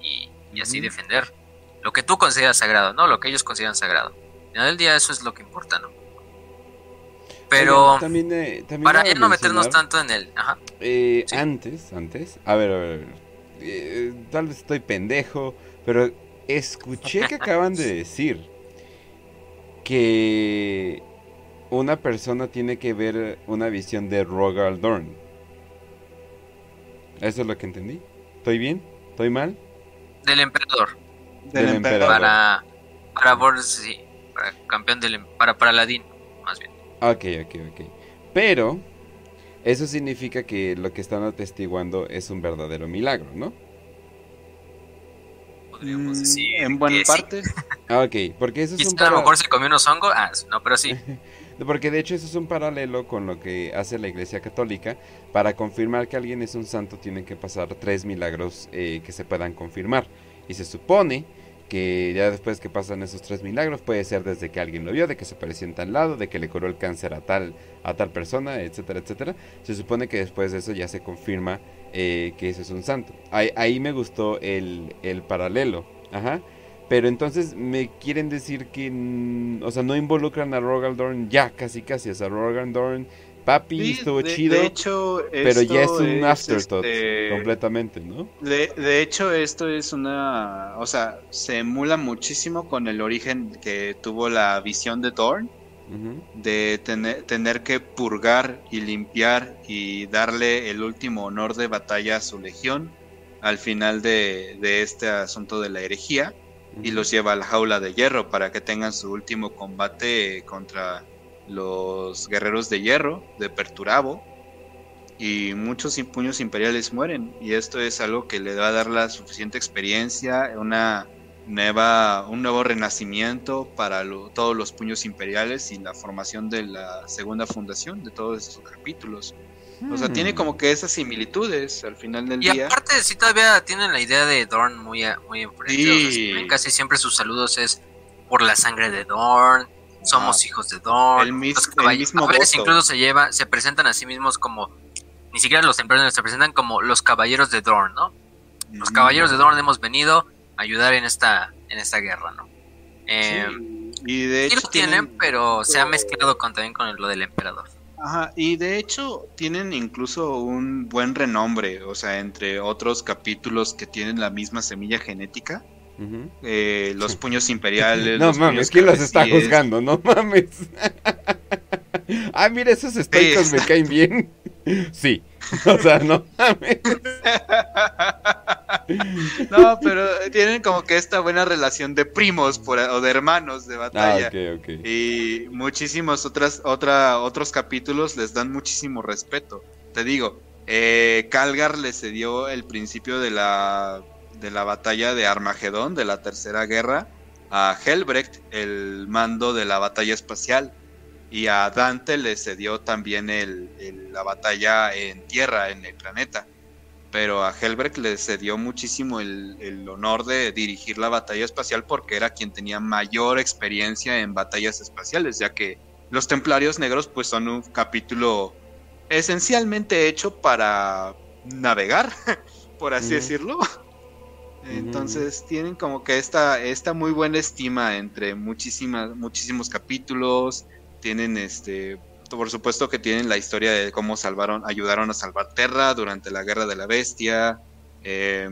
Speaker 3: y, así defender lo que tú consideras sagrado, no lo que ellos consideran sagrado. Al final del día eso es lo que importa, ¿no? Pero también, eh, para ya no meternos tanto en el... Ajá.
Speaker 1: Eh, antes, antes, a ver, a ver, eh, tal vez estoy pendejo, pero escuché que (laughs) acaban de decir que una persona tiene que ver una visión de Rogal Dorn. ¿Eso es lo que entendí? ¿Estoy bien? ¿Estoy mal?
Speaker 3: Del emperador. Del, emperador. Para, para sí, para campeón del, em, para, para Ladín, más bien.
Speaker 1: Ok, ok, ok. Pero eso significa que lo que están atestiguando es un verdadero milagro, ¿no?
Speaker 2: Podríamos mm, decir. En buena parte.
Speaker 1: Ah, ok, porque eso es un.
Speaker 3: A lo mejor se comió unos hongos. Ah, no, pero sí. (laughs)
Speaker 1: porque de hecho eso es un paralelo con lo que hace la Iglesia Católica. Para confirmar que alguien es un santo, tienen que pasar tres milagros eh, que se puedan confirmar. Y se supone que ya después que pasan esos tres milagros puede ser desde que alguien lo vio, de que se parecía en tal lado, de que le curó el cáncer a tal a tal persona, etcétera, etcétera. Se supone que después de eso ya se confirma eh, que ese es un santo. Ahí, ahí me gustó el, el, paralelo, ajá. Pero entonces me quieren decir que, o sea, no involucran a Rogaldorn ya, casi casi, o sea, Rogaldorn Papi estuvo chido. De hecho, pero ya es un afterthought este, completamente, ¿no?
Speaker 2: De, hecho, esto es una. O sea, se emula muchísimo con el origen que tuvo la visión de Thorn. De tener, tener que purgar y limpiar y darle el último honor de batalla a su legión al final de, este asunto de la herejía y los lleva a la jaula de hierro para que tengan su último combate contra los guerreros de hierro de Perturabo y muchos puños imperiales mueren y esto es algo que le va a dar la suficiente experiencia, una nueva, un nuevo renacimiento para todos los puños imperiales y la formación de la segunda fundación de todos esos capítulos. O sea, tiene hmm. como que esas similitudes al final del día.
Speaker 3: Y aparte, si todavía tienen la idea de Dorn muy, muy enfrente. casi siempre sus saludos es por la sangre de Dorn, somos hijos de Dorn. El, mismo incluso se lleva, se presentan a sí mismos como, ni siquiera los emperadores se presentan como los caballeros de Dorn, ¿no? Los mm. caballeros de Dorn hemos venido a ayudar en esta, en esta guerra, ¿no? Eh,
Speaker 2: y de hecho
Speaker 3: lo tienen, pero se ha mezclado con, también con lo del emperador.
Speaker 2: Ajá, y de hecho tienen incluso un buen renombre, o sea, entre otros capítulos que tienen la misma semilla genética. eh, los puños imperiales. (laughs)
Speaker 1: no
Speaker 2: los
Speaker 1: mames, ¿quién los está juzgando? No mames. (laughs) ah, mira, esos estoicos me caen bien. (laughs) sí. (laughs) O sea, no.
Speaker 2: No, pero tienen como que esta buena relación de primos por, o de hermanos de
Speaker 1: Ah,
Speaker 2: batalla. Y muchísimos otras, otra, otros capítulos les dan muchísimo respeto. Te digo, eh, Calgar le cedió el principio de la, de la batalla de Armagedón, de la Tercera Guerra, a Helbrecht el mando de la batalla espacial. Y a Dante le cedió también el, el- la batalla en tierra, en el planeta. Pero a Helbrecht le cedió muchísimo el, el honor de dirigir la batalla espacial porque era quien tenía mayor experiencia en batallas espaciales, ya que los Templarios Negros pues son un capítulo esencialmente hecho para navegar, (laughs) por así decirlo. Entonces tienen como que esta, esta muy buena estima entre muchísimas, muchísimos capítulos. Tienen este, por supuesto que tienen la historia de cómo salvaron, ayudaron a salvar Terra durante la guerra de la bestia. eh,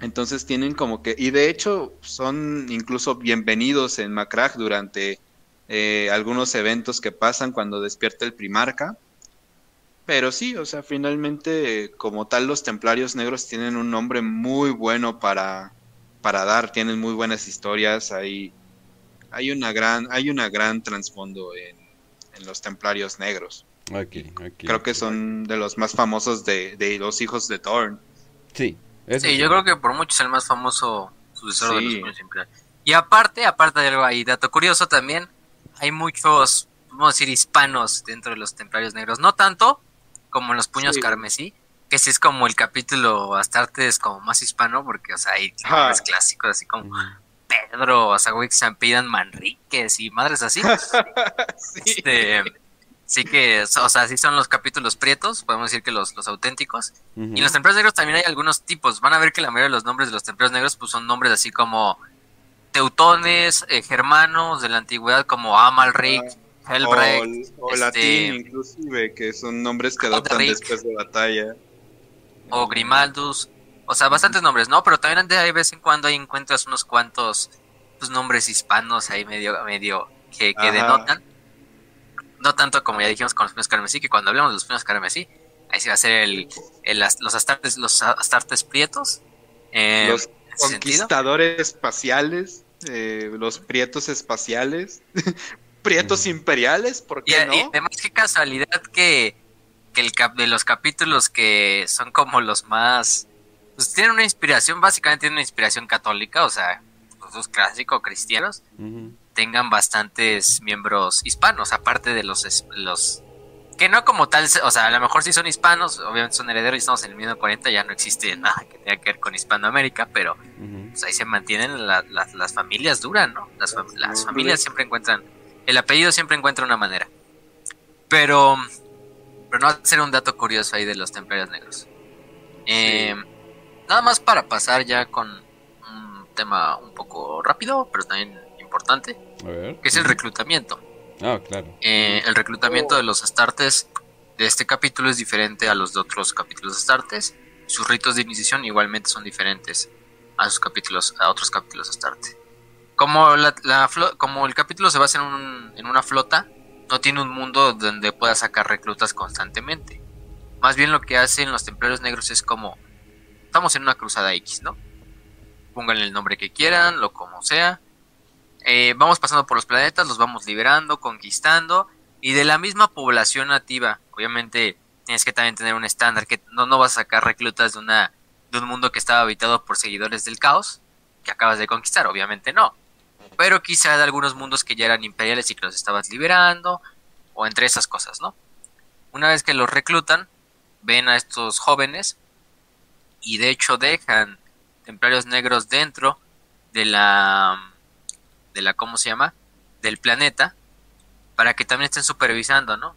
Speaker 2: entonces tienen como que, y de hecho son incluso bienvenidos en Macrag durante eh, algunos eventos que pasan cuando despierta el primarca. Pero sí, o sea, finalmente, eh, como tal, los templarios negros tienen un nombre muy bueno para, para dar, tienen muy buenas historias, hay, hay una gran, hay una gran trasfondo en, en los templarios negros. Creo que son de los más famosos de, de los hijos de Thorn.
Speaker 1: Sí.
Speaker 3: Sí, yo creo que por mucho es el más famoso sucesor de los imperiales. Y aparte, aparte de algo ahí, dato curioso también, hay muchos, vamos a decir, hispanos dentro de los templarios negros. No tanto como en los puños
Speaker 2: Sí.
Speaker 3: carmesí, que sí es como el capítulo Astartes como más hispano, porque, o sea, hay nombres clásicos así como. Pedro, o sea, güey, que se apellidan Manríquez y madres así. (laughs)
Speaker 2: Sí.
Speaker 3: Este, sí que, o sea, sí son los capítulos prietos, podemos decir que los, los auténticos. Y en los templarios negros también hay algunos tipos. Van a ver que la mayoría de los nombres de los templarios negros pues son nombres así como teutones, eh, germanos de la antigüedad como Amalric, Helbrecht
Speaker 2: o, o
Speaker 3: este-
Speaker 2: latín inclusive, que son nombres que adoptan después de batalla.
Speaker 3: o Grimaldus. O sea, bastantes nombres, ¿no? Pero también de vez en cuando ahí encuentras unos cuantos pues, nombres hispanos ahí medio, medio que, que denotan. No tanto como ya dijimos con los puños carmesí, que cuando hablamos de los puños carmesí, ahí sí va a ser el, el- los astartes, los astartes prietos. eh,
Speaker 2: los
Speaker 3: sentido.
Speaker 2: conquistadores espaciales, eh, los prietos espaciales, (laughs) prietos imperiales, ¿por qué
Speaker 3: y
Speaker 2: no?
Speaker 3: además qué casualidad que, que el cap de los capítulos que son como los más pues tienen una inspiración, básicamente tienen una inspiración católica, o sea, los clásicos cristianos tengan bastantes miembros hispanos, aparte de los los que no como tal, o sea, a lo mejor sí son hispanos, obviamente son herederos y estamos en el 1940, ya no existe nada que tenga que ver con Hispanoamérica, pero pues ahí se mantienen la- la- las familias duran, ¿no? Las, fam- las
Speaker 2: No,
Speaker 3: familias siempre encuentran, el apellido siempre encuentra una manera. Pero, pero no va a ser un dato curioso ahí de los templarios negros. Eh, Nada más para pasar ya con un tema un poco rápido, pero también importante,
Speaker 1: A ver.
Speaker 3: que es el reclutamiento.
Speaker 1: Ah, claro.
Speaker 3: Eh, el reclutamiento de los astartes de este capítulo es diferente a los de otros capítulos de astartes. Sus ritos de iniciación igualmente son diferentes a sus capítulos, a otros capítulos de Astarte. Como, la, la como el capítulo se basa en, un- en una flota, no tiene un mundo donde pueda sacar reclutas constantemente. Más bien lo que hacen los templarios negros es como, estamos en una cruzada X, ¿no? Pónganle el nombre que quieran, lo como sea. Eh, vamos pasando por los planetas, los vamos liberando, conquistando, y de la misma población nativa, obviamente tienes que también tener un estándar, que no, no vas a sacar reclutas de, una, de un mundo que estaba habitado por seguidores del caos, que acabas de conquistar, obviamente no. Pero quizá de algunos mundos que ya eran imperiales y que los estabas liberando, o entre esas cosas, ¿no? Una vez que los reclutan, ven a estos jóvenes y de hecho dejan templarios negros dentro de la de la cómo se llama del planeta para que también estén supervisando no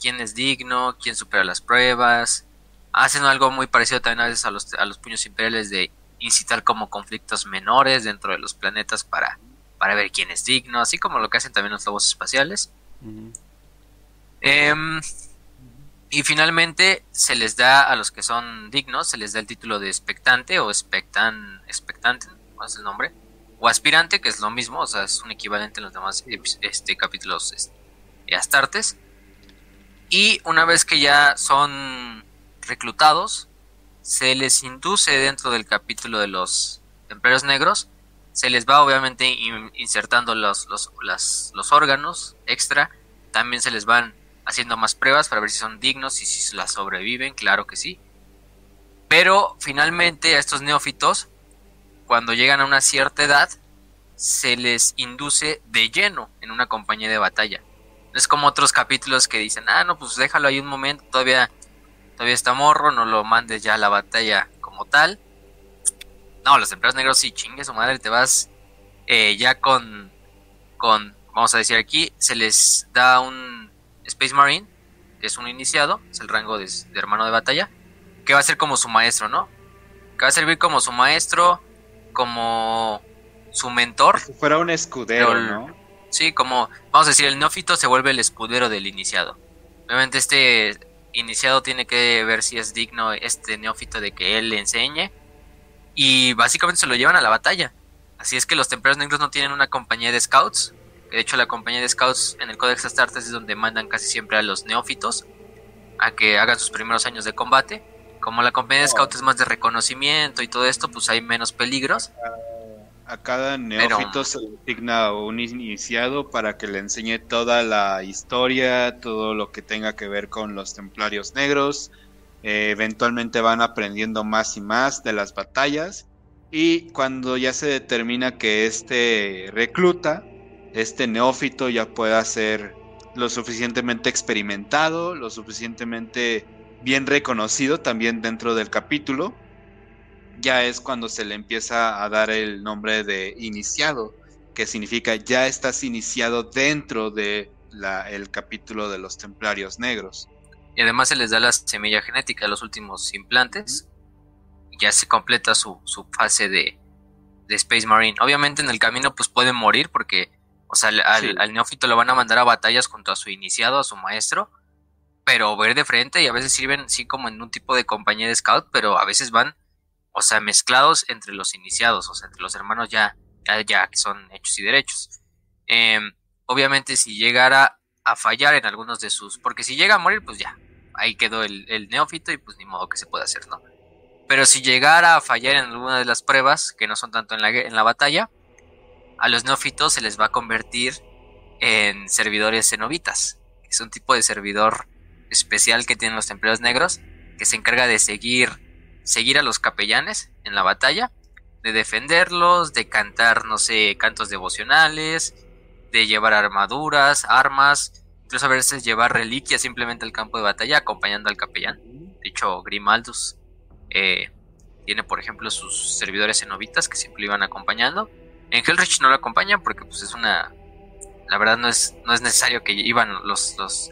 Speaker 3: quién es digno quién supera las pruebas hacen algo muy parecido también a veces a los a los puños imperiales de incitar como conflictos menores dentro de los planetas para para ver quién es digno así como lo que hacen también los lobos espaciales. Em, y finalmente se les da a los que son dignos, se les da el título de expectante o expectan, expectante, ¿cuál es el nombre? O aspirante, que es lo mismo, o sea, es un equivalente en los demás este, capítulos este, astartes. Y una vez que ya son reclutados, se les induce dentro del capítulo de los templarios negros, se les va obviamente insertando los, los, los órganos extra, también se les van haciendo más pruebas para ver si son dignos y si las sobreviven, claro que sí. Pero finalmente a estos neófitos, cuando llegan a una cierta edad, se les induce de lleno en una compañía de batalla. No es como otros capítulos que dicen, ah, no, pues déjalo ahí un momento, todavía, todavía está morro, no lo mandes ya a la batalla como tal. No, los empleados negros sí, chingue su madre, te vas eh, ya con, con, vamos a decir aquí, se les da un Space Marine, que es un iniciado, es el rango de, hermano de batalla, que va a ser como su maestro, ¿no? Que va a servir como su maestro, como su mentor.
Speaker 2: Si fuera un escudero, ¿no?
Speaker 3: Sí, como, vamos a decir, el neófito se vuelve el escudero del iniciado. Obviamente este iniciado tiene que ver si es digno este neófito de que él le enseñe. Y básicamente se lo llevan a la batalla. Así es que los templarios negros no tienen una compañía de scouts, de hecho, la compañía de scouts en el Codex Astartes es donde mandan casi siempre a los neófitos a que hagan sus primeros años de combate. Como la compañía de oh. scouts es más de reconocimiento y todo esto, pues hay menos peligros.
Speaker 2: A cada neófito se le asigna un iniciado para que le enseñe toda la historia, todo lo que tenga que ver con los templarios negros. Eh, eventualmente van aprendiendo más y más de las batallas. Y cuando ya se determina que este recluta este neófito ya pueda ser lo suficientemente experimentado, lo suficientemente bien reconocido también dentro del capítulo, ya es cuando se le empieza a dar el nombre de iniciado, que significa ya estás iniciado dentro de el capítulo de los templarios negros.
Speaker 3: Y además se les da la semilla genética a los últimos implantes. Ya se completa su, fase de, de Space Marine. Obviamente en el camino pues pueden morir porque o sea, al, neófito lo van a mandar a batallas junto a su iniciado, a su maestro, pero ver de frente y a veces sirven sí como en un tipo de compañía de scout, pero a veces van, o sea, mezclados entre los iniciados, o sea, entre los hermanos ya, ya, que son hechos y derechos. Em, obviamente si llegara a fallar en algunos de sus, porque si llega a morir, pues ya, ahí quedó el, el neófito y pues ni modo que se pueda hacer, ¿no? Pero si llegara a fallar en alguna de las pruebas, que no son tanto en la, en la batalla, a los neófitos se les va a convertir en servidores cenobitas, es un tipo de servidor especial que tienen los empleados negros, que se encarga de seguir, seguir a los capellanes en la batalla, de defenderlos, de cantar, no sé, cantos devocionales, de llevar armaduras, armas, incluso a veces llevar reliquias simplemente al campo de batalla acompañando al capellán. De hecho, Grimaldus eh, tiene, por ejemplo, sus servidores cenobitas que siempre iban acompañando. En Hellrich no lo acompañan porque pues es una... La verdad no es, no es necesario que iban los, los,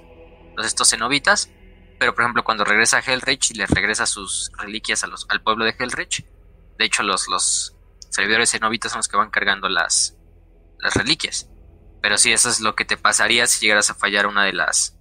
Speaker 3: estos cenobitas. Pero por ejemplo cuando regresa a Hellrich y le regresa sus reliquias al pueblo de Hellrich. De hecho los, los servidores cenobitas son los que van cargando las, las reliquias. Pero sí, eso es lo que te pasaría si llegaras a fallar una de las,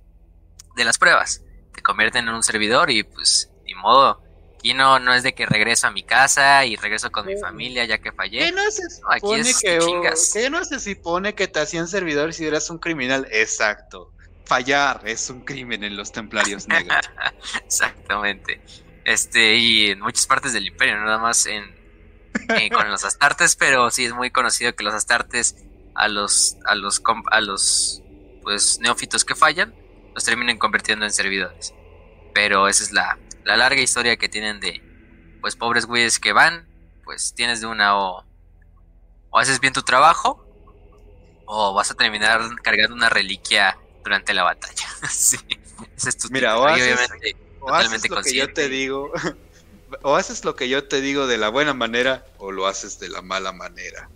Speaker 3: de las pruebas. Te convierten en un servidor y pues ni modo Aquí no, no es de que regreso a mi casa y regreso con mi familia ya que fallé.
Speaker 2: ¿Qué no se supone que, no se supone que te hacían servidor si eras un criminal? Exacto. Fallar es un crimen en los templarios negros. (laughs)
Speaker 3: Exactamente. Este, y en muchas partes del imperio, nada más en, (laughs) con los astartes, pero sí es muy conocido que los astartes a los, a los, a los pues neófitos que fallan, los terminen convirtiendo en servidores. Pero esa es la, la larga historia que tienen de, pues, pobres güeyes que van, pues tienes de una o, o haces bien tu trabajo, o vas a terminar cargando una reliquia durante la batalla. (laughs) sí,
Speaker 2: ese es tu Mira, o haces, o haces lo que yo te digo, (laughs) o haces lo que yo te digo de la buena manera, o lo haces de la mala manera.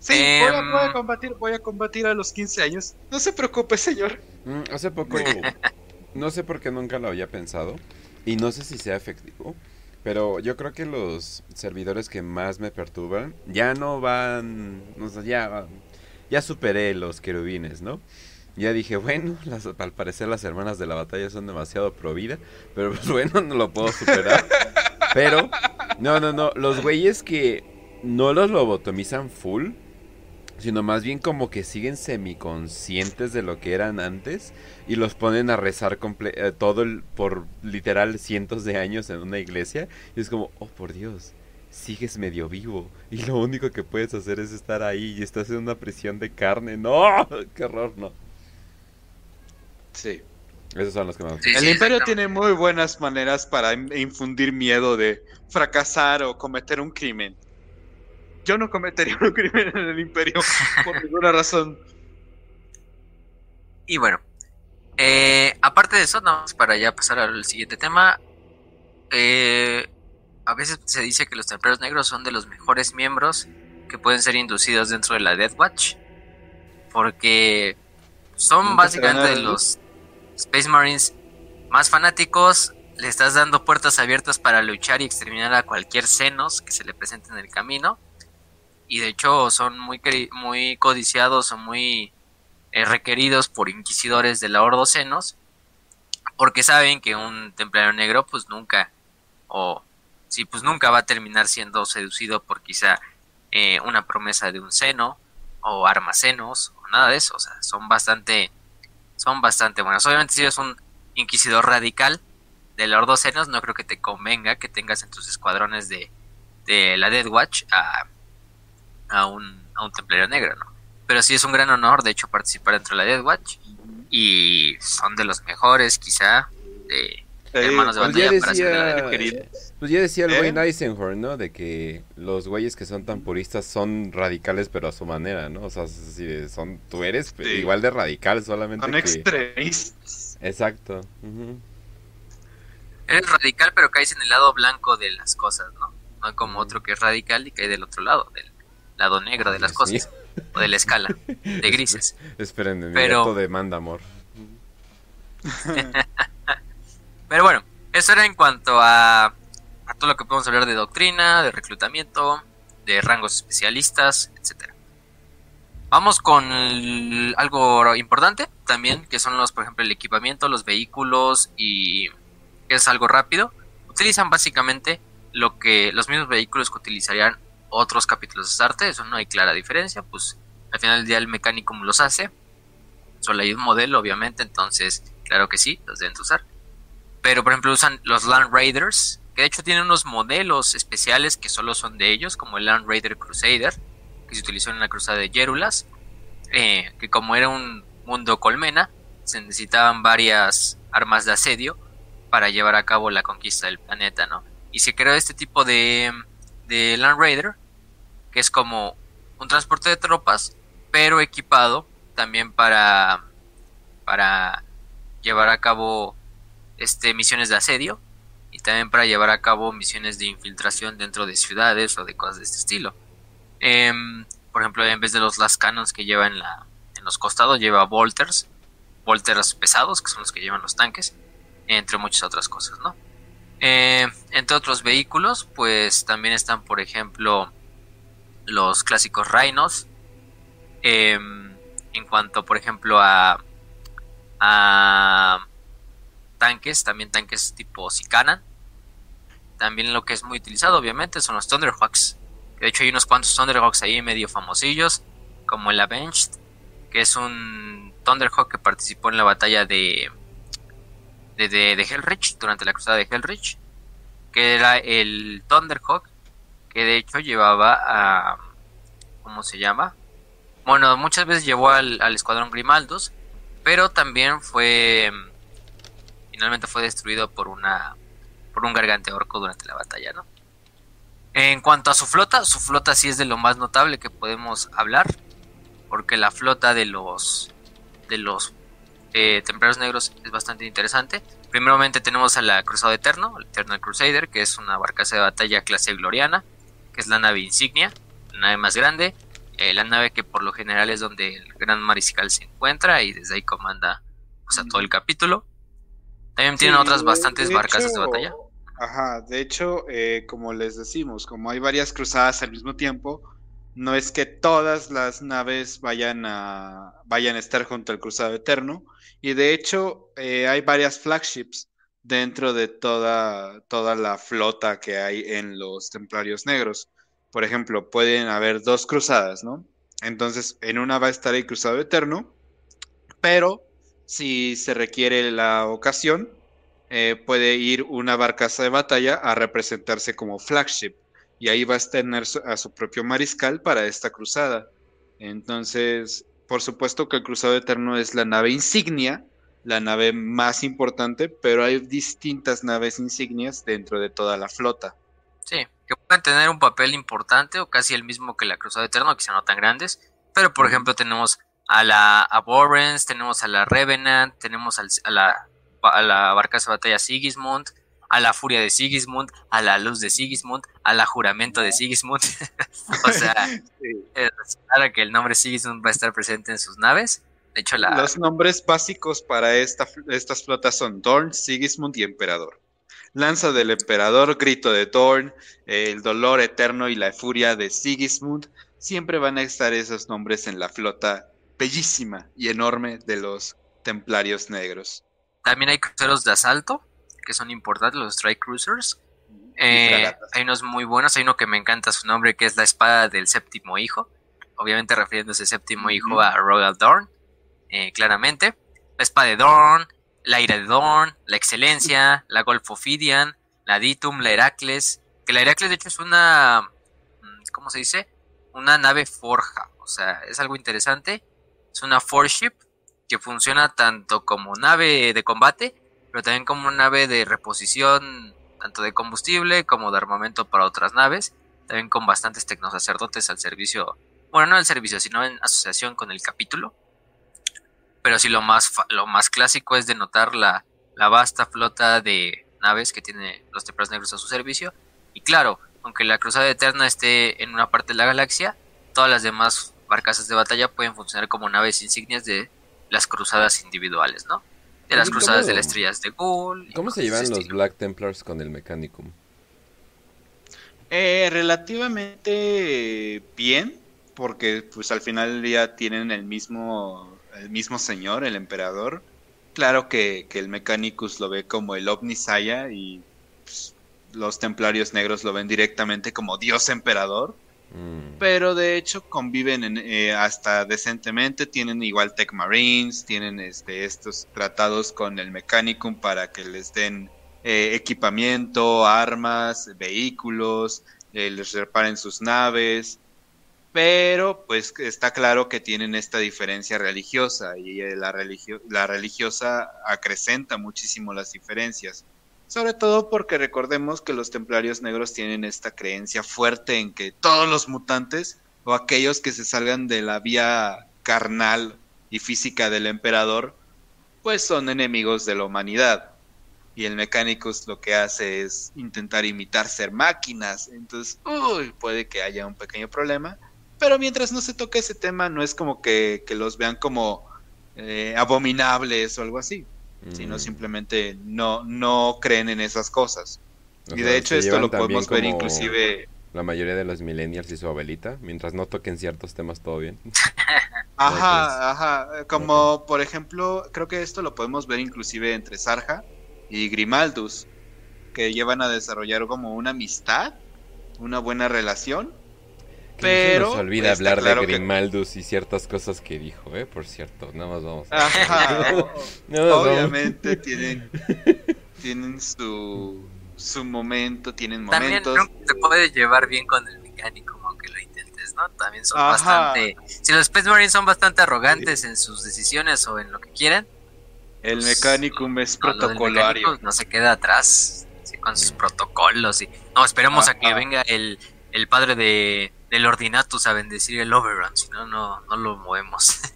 Speaker 2: Sí, voy, a, em, combatir, voy a combatir a los 15 años. No se preocupe, señor.
Speaker 1: Mm, hace poco (laughs) no sé por qué nunca lo había pensado y no sé si sea efectivo, pero yo creo que los servidores que más me perturban ya no van, ya, ya superé los querubines, ¿no? Ya dije, bueno, al parecer las hermanas de la batalla son demasiado pro vida, pero pues bueno, no lo puedo superar. pero, no, no, no, los güeyes que no los lobotomizan full, sino más bien como que siguen semiconscientes de lo que eran antes y los ponen a rezar eh, todo el, por literal cientos de años en una iglesia y es como, oh por Dios, sigues medio vivo y lo único que puedes hacer es estar ahí y estás en una prisión de carne, no, (laughs) qué horror, no.
Speaker 2: Sí.
Speaker 1: Esos son los que más.
Speaker 2: el imperio tiene muy buenas maneras para infundir miedo de fracasar o cometer un crimen yo no cometería (laughs) un crimen en el imperio por ninguna razón.
Speaker 3: Y bueno, eh, aparte de eso, vamos para ya pasar al siguiente tema. Eh, a veces se dice que los templarios negros son de los mejores miembros que pueden ser inducidos dentro de la Death Watch. Porque son básicamente los Space Marines más fanáticos. Le estás dando puertas abiertas para luchar y exterminar a cualquier senos que se le presente en el camino y de hecho son muy, muy codiciados o muy eh, requeridos por inquisidores de la Ordocenos porque saben que un templario negro pues nunca o sí pues nunca va a terminar siendo seducido por quizá eh, una promesa de un seno o armacenos o nada de eso o sea son bastante son bastante buenos obviamente si eres un inquisidor radical de la Ordocenos no creo que te convenga que tengas en tus escuadrones de, de la Dead Watch a a un, a un templario negro, ¿no? Pero sí es un gran honor, de hecho, participar dentro de la Death Watch. Y son de los mejores, quizá, de hermanos de
Speaker 1: pues batalla para decía, Pues ya decía el güey ¿Eh? ¿no? De que los güeyes que son tan puristas son radicales, pero a su manera, ¿no? O sea, si son, tú eres igual de radical, solamente.
Speaker 2: Son extremistas.
Speaker 1: Exacto.
Speaker 3: Eres radical, pero caes en el lado blanco de las cosas, ¿no? No como otro que es radical y cae del otro lado, del, lado negro de las cosas, o de la escala de grises.
Speaker 1: Esperen, Pero... demanda amor. (laughs)
Speaker 3: Pero bueno, eso era en cuanto a, a todo lo que podemos hablar de doctrina, de reclutamiento, de rangos especialistas, etcétera. Vamos con algo importante también, que son los, por ejemplo, el equipamiento, los vehículos y que es algo rápido. Utilizan básicamente lo que los mismos vehículos que utilizarían otros capítulos de Starte, eso no hay clara diferencia, pues al final del día el mecánico los hace, solo hay un modelo obviamente, entonces claro que sí, los deben usar. Pero por ejemplo usan los Land Raiders, que de hecho tienen unos modelos especiales que solo son de ellos, como el Land Raider Crusader, que se utilizó en la cruzada de Yerulas, eh, que como era un mundo colmena, se necesitaban varias armas de asedio para llevar a cabo la conquista del planeta, ¿no? Y se creó este tipo de, de Land Raider que es como un transporte de tropas, pero equipado también para, para llevar a cabo este, misiones de asedio y también para llevar a cabo misiones de infiltración dentro de ciudades o de cosas de este estilo. Em, por ejemplo, en vez de los las cannons que lleva en, la, en los costados, lleva bolters, bolters pesados, que son los que llevan los tanques, entre muchas otras cosas, ¿no? Eh, entre otros vehículos, pues también están, por ejemplo, los clásicos Rhinos. Em, en cuanto, por ejemplo, a, a tanques, también tanques tipo Sikanan. También lo que es muy utilizado, obviamente, son los Thunderhawks. De hecho, hay unos cuantos Thunderhawks ahí medio famosillos, como el Avenged, que es un Thunderhawk que participó en la batalla de, de, de, de Hellrich, durante la cruzada de Hellrich, que era el Thunderhawk que de hecho llevaba a... ¿Cómo se llama? Bueno, muchas veces llevó al, escuadrón Grimaldos, pero también fue... Finalmente fue destruido por una... por un gargante orco durante la batalla, ¿no? En cuanto a su flota, su flota sí es de lo más notable que podemos hablar, porque la flota de los de los eh, templarios negros es bastante interesante. Primeramente tenemos a la Cruzado Eterno, el Eternal Crusader, que es una barcaza de batalla clase gloriana, que es la nave insignia, la nave más grande, eh, la nave que por lo general es donde el gran mariscal se encuentra y desde ahí comanda todo el capítulo. También tienen otras bastantes barcas de batalla.
Speaker 2: Ajá, de hecho, eh, como les decimos, como hay varias cruzadas al mismo tiempo, no es que todas las naves vayan a, vayan a estar junto al Cruzado Eterno. Y de hecho, eh, hay varias flagships dentro de toda, toda la flota que hay en los Templarios Negros. Por ejemplo, pueden haber dos cruzadas, ¿no? Entonces, en una va a estar el Cruzado Eterno, pero si se requiere la ocasión, eh, puede ir una barcaza de batalla a representarse como flagship y ahí va a tener a su propio mariscal para esta cruzada. Entonces, por supuesto que el Cruzado Eterno es la nave insignia, la nave más importante, pero hay distintas naves insignias dentro de toda la flota.
Speaker 3: Sí, que pueden tener un papel importante o casi el mismo que la Cruzada Eterno, quizá no tan grandes, pero por ejemplo tenemos a la Abhorrence, tenemos a la Revenant, tenemos a la, a la barcaza de batalla Sigismund, a la furia de Sigismund, a la luz de Sigismund, a la juramento de Sigismund. (laughs) o sea, (laughs) claro que el nombre Sigismund va a estar presente en sus naves. De hecho, la...
Speaker 2: los nombres básicos para esta, estas flotas son Dorn, Sigismund y Emperador. Lanza del Emperador, Grito de Dorn, el Dolor Eterno y la Furia de Sigismund. Siempre van a estar esos nombres en la flota bellísima y enorme de los Templarios Negros.
Speaker 3: También hay cruceros de asalto, que son importantes, los Strike Cruisers. Eh, hay unos muy buenos, hay uno que me encanta su nombre, que es la espada del séptimo hijo. Obviamente refiriéndose séptimo hijo a Royal Dorn, eh, claramente. La espada de Dorn, la ira de Dorn, la excelencia, la Golf Ophidian, la Ditum, la Heracles. Que la Heracles, de hecho, es una. Mm, ¿Cómo se dice? Una nave forja. O sea, es algo interesante. Es una ship que funciona tanto como nave de combate pero también como nave de reposición tanto de combustible como de armamento para otras naves, también con bastantes tecnosacerdotes al servicio, bueno, no al servicio, sino en asociación con el capítulo. Pero sí lo más, lo más clásico es denotar la, la vasta flota de naves que tiene los Templarios Negros a su servicio. Y claro, aunque la Cruzada Eterna esté en una parte de la galaxia, todas las demás barcazas de batalla pueden funcionar como naves insignias de las cruzadas individuales, ¿no? de las cruzadas de las estrellas de Ghoul.
Speaker 1: ¿Cómo se llevan los Black Templars con el Mechanicum?
Speaker 2: Eh, relativamente bien, porque pues al final ya tienen el mismo, el mismo señor, el emperador. Claro que, el Mechanicus lo ve como el Omnisaya y pues, los templarios negros lo ven directamente como Dios emperador. Mm. Pero de hecho conviven eh, hasta decentemente, tienen igual Tech Marines, tienen este, estos tratados con el Mechanicum para que les den eh, equipamiento, armas, vehículos, eh, les reparen sus naves. Pero pues está claro que tienen esta diferencia religiosa y la, la religiosa acrecenta muchísimo las diferencias. Sobre todo porque recordemos que los templarios negros tienen esta creencia fuerte en que todos los mutantes o aquellos que se salgan de la vía carnal y física del emperador, pues son enemigos de la humanidad. Y el Mechanicus lo que hace es intentar imitar ser máquinas. Entonces, uy, puede que haya un pequeño problema. Pero mientras no se toque ese tema, no es como que, los vean como eh, abominables o algo así sino mm. simplemente no, no creen en esas cosas. y de hecho esto lo podemos ver inclusive...
Speaker 1: La mayoría de los millennials y su abuelita, mientras no toquen ciertos temas, todo bien. (laughs)
Speaker 2: ajá, ajá. Como por ejemplo, creo que esto lo podemos ver inclusive entre Sarja y Grimaldus, que llevan a desarrollar como una amistad, una buena relación, pero
Speaker 1: no se olvida hablar de Grimaldus y ciertas cosas que dijo, ¿eh? Por cierto, nada más vamos. Ajá, (laughs)
Speaker 2: obviamente (laughs) tienen tienen su su momento, tienen momentos.
Speaker 3: También se puede llevar bien con el mecánico, aunque lo intentes, ¿no? También son bastante. Si los Space Marines son bastante arrogantes en sus decisiones o en lo que quieren.
Speaker 2: El pues, mecánico es protocolario.
Speaker 3: No se queda atrás con sus protocolos y no esperemos a que venga el, el padre de del ordinatus a bendecir el Overrun, si no, no, lo movemos. (laughs)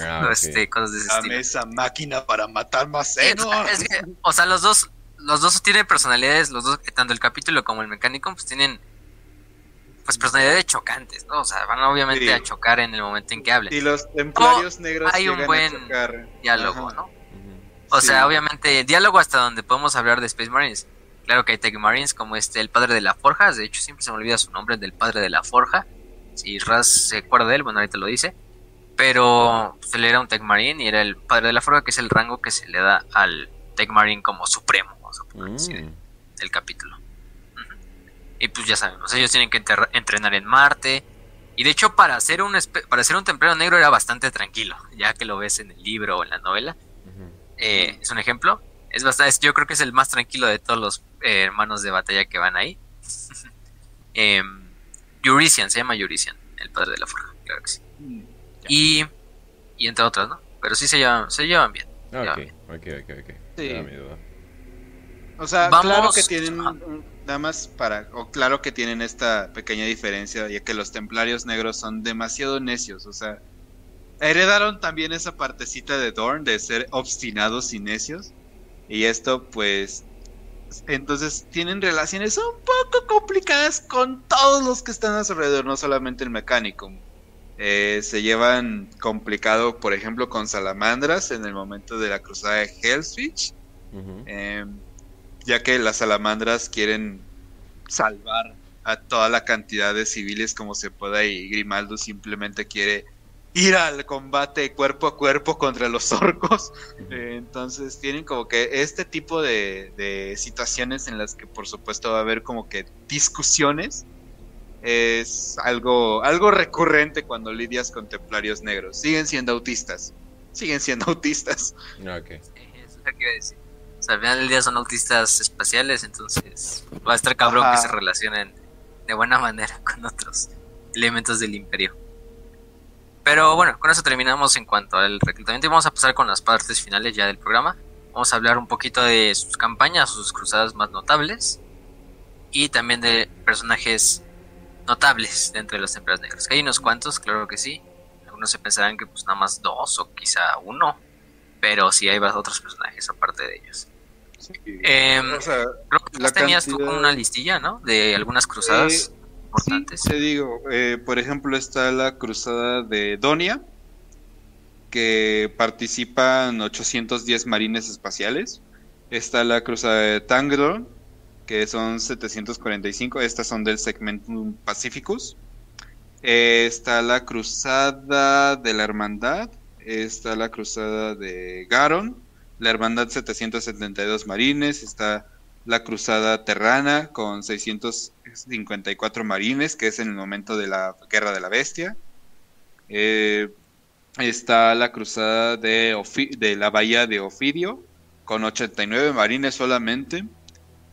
Speaker 3: Ah, este, cosas de ese
Speaker 2: Dame esa máquina para matar más
Speaker 3: o sea, los dos, los dos tienen personalidades, los dos, tanto el capítulo como el mecánico, pues tienen pues personalidades chocantes, ¿no? O sea, van obviamente a chocar en el momento en que hablen.
Speaker 2: Y los templarios negros
Speaker 3: hay un buen diálogo, ¿no? O sea, obviamente, diálogo hasta donde podemos hablar de Space Marines. Claro que hay Tech Marines como este, el padre de la forja, de hecho siempre se me olvida su nombre, del padre de la forja, si Raz se acuerda de él, bueno, ahorita lo dice. Pero pues, él era un Tech Marine y era el padre de la fuerza, que es el rango que se le da al Tech Marine como supremo, vamos a poner así,
Speaker 1: Mm.
Speaker 3: del capítulo. Y pues ya sabemos, ellos tienen que entrenar en Marte. Y de hecho, para ser un para ser un templero negro era bastante tranquilo, ya que lo ves en el libro o en la novela. Eh, es un ejemplo. Es bastante, yo creo que es el más tranquilo de todos los eh, hermanos de batalla que van ahí. (laughs) eh, Eurisian, se llama Eurisian, el padre de la forja, claro que sí. Y, y entre otras, ¿no? Pero sí se llevan, se llevan bien. Ya.
Speaker 1: Ok, ok, ok, ok.
Speaker 2: Sí.
Speaker 1: Era mi duda.
Speaker 2: O sea,
Speaker 3: Vamos-
Speaker 2: claro que tienen, nada más para, o claro que tienen esta pequeña diferencia, ya que los templarios negros son demasiado necios, o sea, heredaron también esa partecita de Dorn de ser obstinados y necios, y esto pues, entonces tienen relaciones un poco complicadas con todos los que están a su alrededor, no solamente el mecánico. Eh, se llevan complicado, por ejemplo, con salamandras en el momento de la cruzada de Hellswitch. Eh, ya que las salamandras quieren salvar a toda la cantidad de civiles como se pueda y Grimaldo simplemente quiere ir al combate cuerpo a cuerpo contra los orcos. Eh, entonces tienen como que este tipo de, de situaciones en las que por supuesto va a haber como que discusiones. Es algo, algo recurrente cuando lidias con templarios negros. Siguen siendo autistas. Siguen siendo (laughs) autistas.
Speaker 1: Ok.
Speaker 3: Eso es lo que iba a decir. O sea, al final del día son autistas espaciales, entonces va a estar cabrón
Speaker 2: Ajá.
Speaker 3: que se relacionen de buena manera (laughs) con otros elementos del imperio. Pero bueno, con eso terminamos en cuanto al reclutamiento y vamos a pasar con las partes finales ya del programa. Vamos a hablar un poquito de sus campañas, sus cruzadas más notables y también de personajes notables dentro de los templarios negros. Que hay unos cuantos, claro que sí. Algunos se pensarán que pues nada más dos o quizá uno, pero sí hay otros personajes aparte de ellos. Em,
Speaker 2: O sea,
Speaker 3: Creo que
Speaker 2: La
Speaker 3: tenías tú
Speaker 2: cantidad-
Speaker 3: como una listilla, ¿no? De algunas cruzadas importantes.
Speaker 2: Sí, te digo, eh, por ejemplo está la cruzada de Donia, que participan 810 marines espaciales. Está la cruzada de Tangron, que son 745, estas son del Segmentum Pacificus. Eh, está la cruzada de la Hermandad, está la cruzada de Garon, la Hermandad 772 marines, está la cruzada terrana con 654 marines, que es en el momento de la guerra de la bestia. Eh, está la cruzada de, de la bahía de Ofidio, con 89 marines solamente.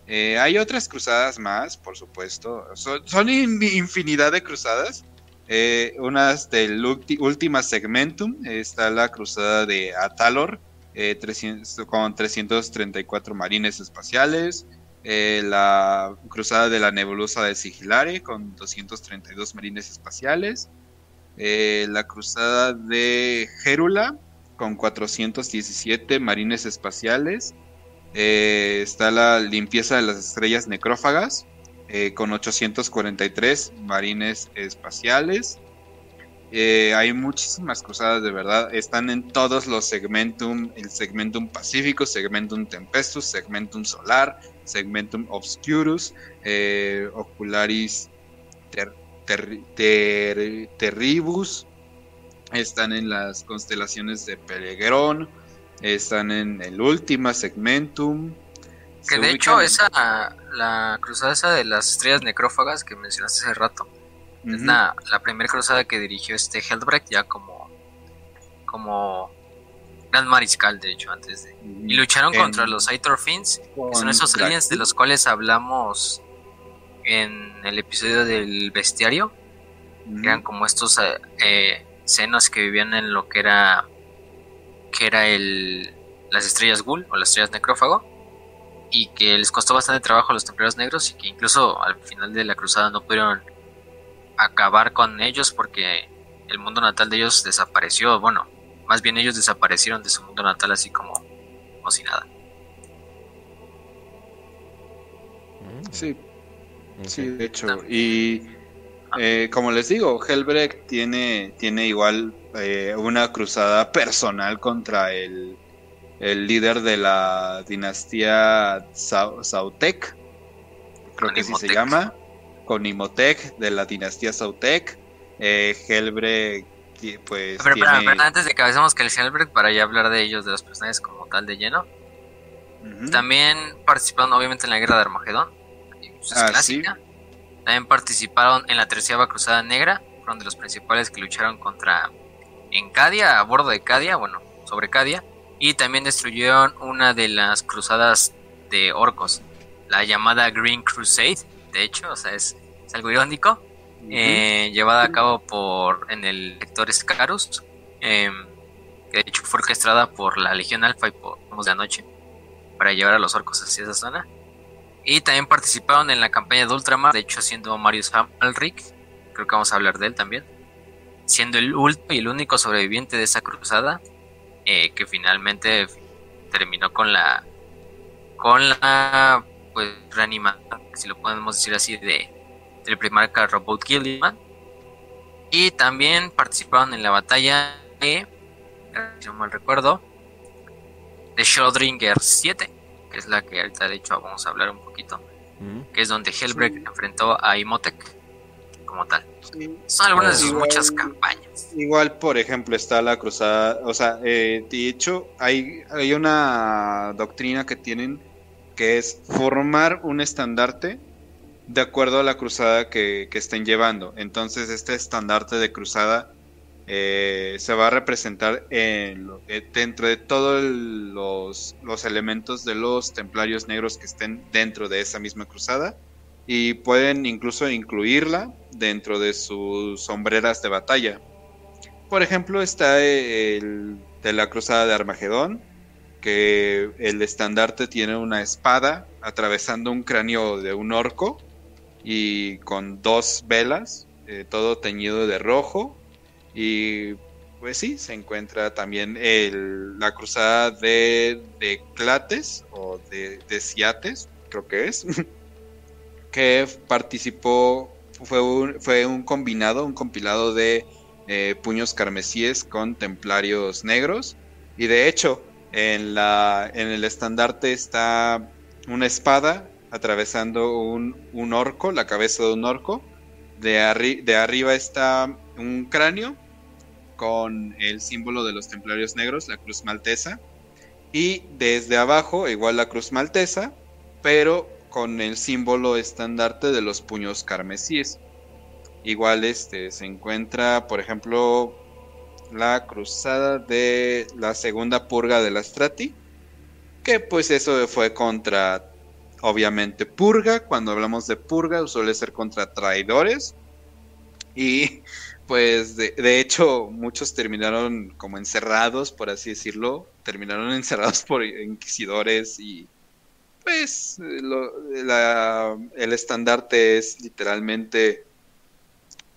Speaker 2: Eh, hay otras cruzadas más, por supuesto. Son, son in- infinidad de cruzadas. Eh, unas del Ultima Segmentum. Está la cruzada de Atalor, 300 con 334 marines espaciales. Eh, la cruzada de la nebulosa de Sigilare con 232 marines espaciales. Eh, la cruzada de Gérula con 417 marines espaciales. Eh, está la limpieza de las estrellas necrófagas con 843 marines espaciales. Eh, hay muchísimas cruzadas de verdad. Están en todos los segmentum, el segmentum pacífico, segmentum tempestus, segmentum solar, segmentum obscurus, eh, ocularis ter- ter- ter- terribus. Están en las constelaciones de Pelegrón. Están en el última segmentum.
Speaker 3: Que de hecho,
Speaker 2: en-
Speaker 3: esa, la cruzada esa de las estrellas necrófagas que mencionaste hace rato, es la, la primera cruzada que dirigió este Heldbrecht ya como, como gran mariscal, de hecho, antes de. Y lucharon
Speaker 2: En-
Speaker 3: contra los Aitor Fins, que son esos aliens de los cuales hablamos en el episodio del bestiario. Que eran como estos eh, eh, senos que vivían en lo que era que era el las estrellas ghoul o las estrellas necrófago y que les costó bastante trabajo a los templarios negros y que incluso al final de la cruzada no pudieron acabar con ellos porque el mundo natal de ellos desapareció bueno más bien ellos desaparecieron de su mundo natal así como como si nada.
Speaker 1: Mm,
Speaker 2: Sí, sí, de hecho.
Speaker 3: También.
Speaker 2: Y eh, como les digo, Helbrecht tiene, tiene igual eh, una cruzada personal contra el, el líder de la dinastía Sau- Sautec, creo que así se llama, con Imhotep de la dinastía Sautec. eh, Helbrecht pues
Speaker 3: pero, antes de que avancemos que el Helbrecht para ya hablar de ellos, de los personajes como tal de lleno. También participaron obviamente en la guerra de Armagedón, pues, es ah, clásica. También participaron en la tercera cruzada negra, fueron de los principales que lucharon contra en Cadia, a bordo de Cadia, bueno, sobre Cadia, y también destruyeron una de las cruzadas de orcos, la llamada Green Crusade, de hecho, o sea, es, algo irónico, eh, llevada a cabo por en el lector Scarus, em, que de hecho fue orquestada por la Legión Alpha y por de Anoche para llevar a los orcos hacia esa zona. Y también participaron en la campaña de Ultramar, de hecho siendo Marius Amalric, creo que vamos a hablar de él también, siendo el último y el único sobreviviente de esa cruzada, eh, que finalmente terminó con la con la pues reanimación, si lo podemos decir así, de del primarca Robot Gilliman. Y también participaron en la batalla de, si no mal recuerdo, de Schrödinger 7, que es la que ahorita de hecho vamos a hablar un poquito, que es donde Hellbreak enfrentó a Imotec como tal. Son algunas de sus muchas campañas.
Speaker 2: Igual, por ejemplo, está la cruzada, o sea, eh, de hecho hay, hay una doctrina que tienen que es formar un estandarte de acuerdo a la cruzada que, que estén llevando. Entonces, este estandarte de cruzada eh, se va a representar en, eh, dentro de todos los, los, elementos de los templarios negros que estén dentro de esa misma cruzada y pueden incluso incluirla dentro de sus sombreras de batalla. Por ejemplo, está el de la cruzada de Armagedón, que el estandarte tiene una espada atravesando un cráneo de un orco y con dos velas, eh, todo teñido de rojo y pues sí, se encuentra también el, la cruzada de, de Clates o de, de Ciates, creo que es, (laughs) que participó, fue un, fue un combinado, un compilado de eh, puños carmesíes con templarios negros. Y de hecho, en, la, en el estandarte está una espada atravesando un, un orco, la cabeza de un orco. De, de arriba está un cráneo con el símbolo de los templarios negros, la cruz maltesa. Y desde abajo, igual la cruz maltesa, pero con el símbolo estandarte de los puños carmesíes. Igual este se encuentra, por ejemplo, la cruzada de la segunda purga de la Strati, que pues eso fue contra obviamente purga, cuando hablamos de purga suele ser contra traidores. Y pues de, hecho muchos terminaron como encerrados, por así decirlo, terminaron (laughs) encerrados por inquisidores y pues el estandarte es literalmente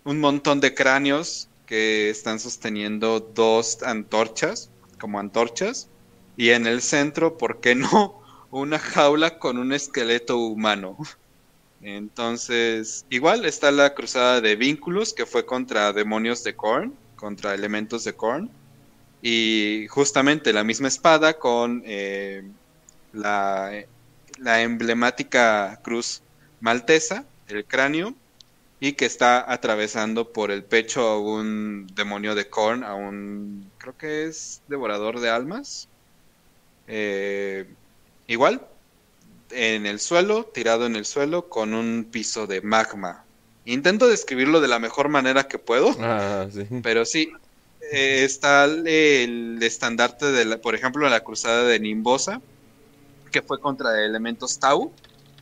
Speaker 2: un montón de cráneos que están sosteniendo dos antorchas, como antorchas, y en el centro, ¿por qué no? (laughs) Una jaula con un esqueleto humano. Entonces, igual está la cruzada de vínculos que fue contra demonios de Korn, contra elementos de Korn. Y justamente la misma espada con eh, la, la, emblemática cruz maltesa, el cráneo, y que está atravesando por el pecho a un demonio de Korn, a un, creo que es devorador de almas. Eh, igual, en el suelo, tirado en el suelo, con un piso de magma. Intento describirlo de la mejor manera que puedo, ah, pero sí, eh, está el, estandarte de, la, por ejemplo, la cruzada de Nimbosa, que fue contra elementos Tau,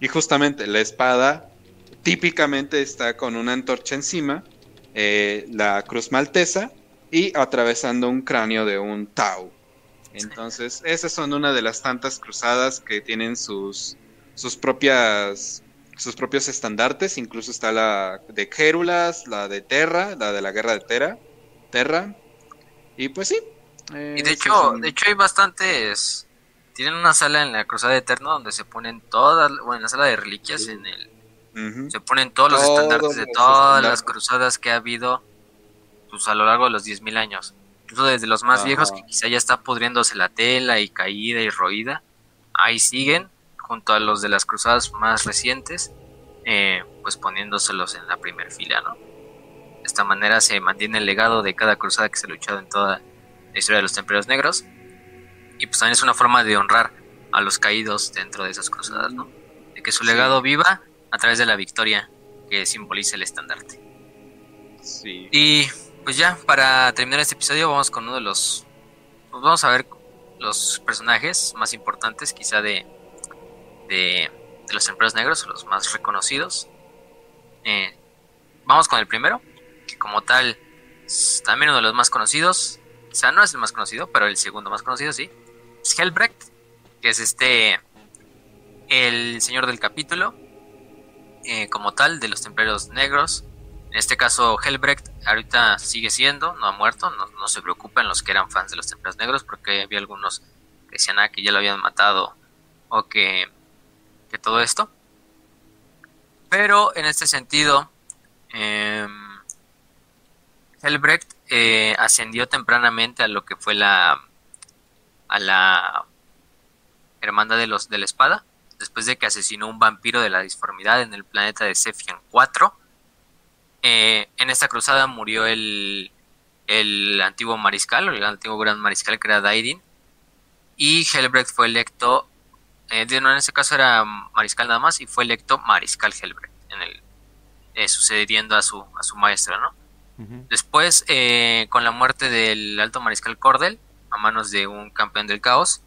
Speaker 2: y justamente la espada típicamente está con una antorcha encima, eh, la cruz maltesa, y atravesando un cráneo de un Tau. Entonces, esas son una de las tantas cruzadas que tienen sus, sus propias sus propios estandartes, incluso está la de Gérulas, la de Terra, la de la guerra de Terra, Terra. Y pues sí.
Speaker 3: y de hecho, de hecho hay bastantes tienen una sala en la Cruzada Eterna donde se ponen todas, bueno, en la sala de reliquias en el se ponen todos los estandartes de todas las cruzadas que ha habido pues a lo largo de los 10.000 años incluso desde los más viejos que quizá ya está pudriéndose la tela y caída y roída, ahí siguen, junto a los de las cruzadas más recientes, eh, pues poniéndoselos en la primera fila, ¿no? De esta manera se mantiene el legado de cada cruzada que se ha luchado en toda la historia de los templarios negros. Y pues también es una forma de honrar a los caídos dentro de esas cruzadas, ¿no? De que su legado viva a través de la victoria que simboliza el estandarte.
Speaker 2: Sí.
Speaker 3: Y pues ya, para terminar este episodio vamos con uno de los... Pues vamos a ver los personajes más importantes quizá de, de, de los templarios negros, los más reconocidos. Eh, vamos con el primero, que como tal es también uno de los más conocidos. O sea, no es el más conocido, pero el segundo más conocido, sí. Es Helbrecht, que es este, el señor del capítulo, eh, como tal, de los templarios negros. En este caso, Helbrecht ahorita sigue siendo, no ha muerto, no, no se preocupen los que eran fans de los templarios negros, porque había algunos que decían ah, que ya lo habían matado o que, que todo esto. Pero en este sentido, eh, Helbrecht ascendió tempranamente a lo que fue la a la hermandad de los de la espada después de que asesinó un vampiro de la disformidad en el planeta de Cephian 4 eh, en esta cruzada murió el el antiguo mariscal o el antiguo gran mariscal que era Daidin y Helbrecht fue electo eh, en este caso era mariscal nada más y fue electo mariscal Helbrecht en el eh, sucediendo a su a su maestro no. Después, eh, con la muerte del alto mariscal Cordel, a manos de un campeón del caos,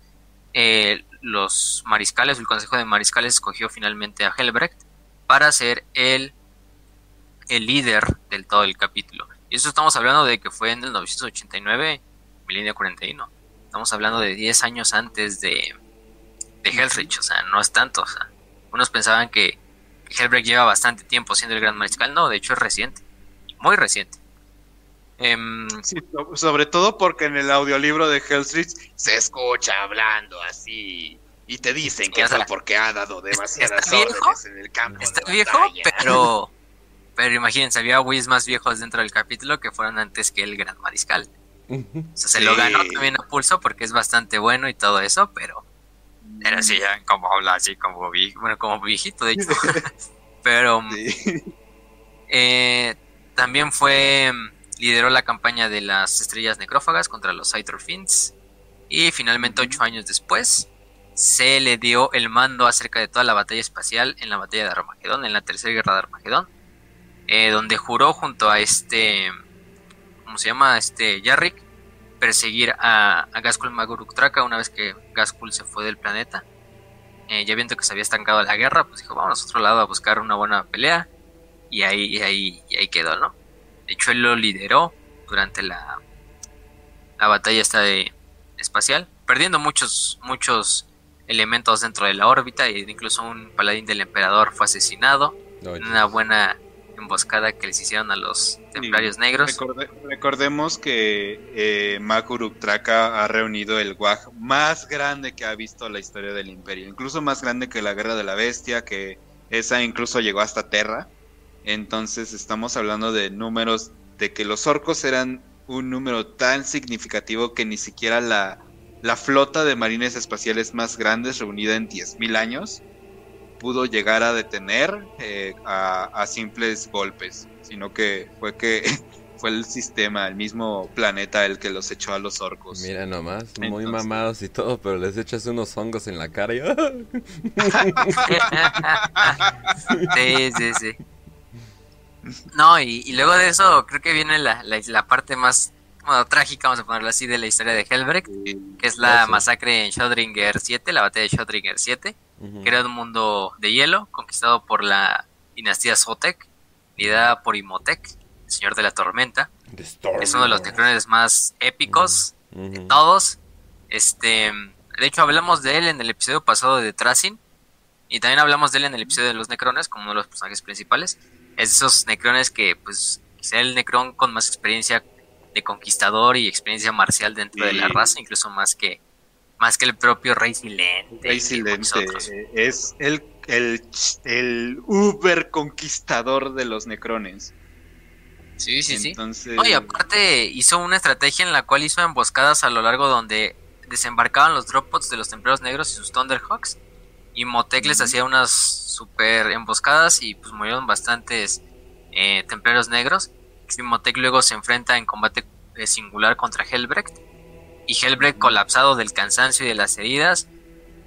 Speaker 3: eh, los mariscales, el consejo de mariscales escogió finalmente a Helbrecht para ser el, el líder del todo el capítulo. Y eso estamos hablando de que fue en el 989, Milenio 41. Estamos hablando de 10 años antes de, de o sea, no es tanto. O sea, unos pensaban que Helbrecht lleva bastante tiempo siendo el gran mariscal, no, de hecho es reciente muy reciente. Em,
Speaker 2: Sí, so- sobre todo porque en el audiolibro de Hellstreet se escucha hablando así. Y te dicen
Speaker 3: Sí,
Speaker 2: que
Speaker 3: o sea,
Speaker 2: fue porque ha dado demasiadas
Speaker 3: está viejo,
Speaker 2: órdenes en el campo.
Speaker 3: está
Speaker 2: de
Speaker 3: viejo, pero pero imagínense, había Whis más viejos dentro del capítulo que fueron antes que el gran mariscal. O sea, se
Speaker 2: Sí.
Speaker 3: lo ganó también a pulso porque es bastante bueno y todo eso, pero era así, ya como habla así como bueno, como viejito de hecho. (laughs) pero
Speaker 2: Sí.
Speaker 3: Eh, también fue lideró la campaña de las estrellas necrófagas contra los Fins y finalmente ocho años después se le dio el mando acerca de toda la batalla espacial en la batalla de Armagedón, en la tercera guerra de Armagedón, eh, donde juró junto a este, ¿cómo se llama? Este Yarrick, perseguir a, a Gaskul Maguruk Traka una vez que Gaskul se fue del planeta. Eh, ya viendo que se había estancado la guerra, pues dijo, vamos a otro lado a buscar una buena pelea y ahí, y ahí, y ahí quedó, ¿no? De hecho, él lo lideró durante la, la batalla esta de espacial, perdiendo muchos, muchos elementos dentro de la órbita, e incluso un paladín del emperador fue asesinado
Speaker 1: Oye.
Speaker 3: en una buena emboscada que les hicieron a los templarios negros.
Speaker 2: Recorde- recordemos que eh, Makuruk Traka ha reunido el WAG más grande que ha visto la historia del Imperio, incluso más grande que la Guerra de la Bestia, que esa incluso llegó hasta Terra. Entonces estamos hablando de números, de que los orcos eran un número tan significativo que ni siquiera la, la flota de marines espaciales más grandes reunida en 10.000 años pudo llegar a detener eh, a, a simples golpes, sino que fue que (laughs) fue el sistema, el mismo planeta el que los echó a los orcos.
Speaker 1: Mira nomás, muy
Speaker 2: Entonces-
Speaker 1: mamados y todo, pero les echas unos hongos en la cara y... (laughs) (laughs)
Speaker 3: sí, sí, sí. No, y, y luego de eso creo que viene la, la, la parte más bueno, trágica, vamos a ponerlo así, de la historia de Helbrecht, que es la
Speaker 1: Ah, sí.
Speaker 3: masacre en Schrödinger 7, la batalla de Schrödinger 7,
Speaker 1: Ujú.
Speaker 3: que era un mundo de hielo conquistado por la dinastía Zotek, liderada por Imhotep, el señor de la tormenta. Es uno de los necrones más épicos de todos. Este, de hecho hablamos de él en el episodio pasado de Tracing y también hablamos de él en el episodio de los Necrones como uno de los personajes principales. Es esos Necrones que pues quizá el Necron con más experiencia de conquistador y experiencia marcial dentro de la raza, incluso más que más que el propio Rey Silente.
Speaker 2: Rey Silente eh, es el, el, el uber conquistador de los necrones.
Speaker 3: Sí, sí, sí.
Speaker 2: Entonces,
Speaker 3: y aparte hizo una estrategia en la cual hizo emboscadas a lo largo donde desembarcaban los dropbots de los templarios negros y sus Thunderhawks. Y Motec les hacía unas super emboscadas y pues murieron bastantes eh, templarios negros. Imhotep luego se enfrenta en combate eh, singular contra Helbrecht. Y Helbrecht, colapsado del cansancio y de las heridas,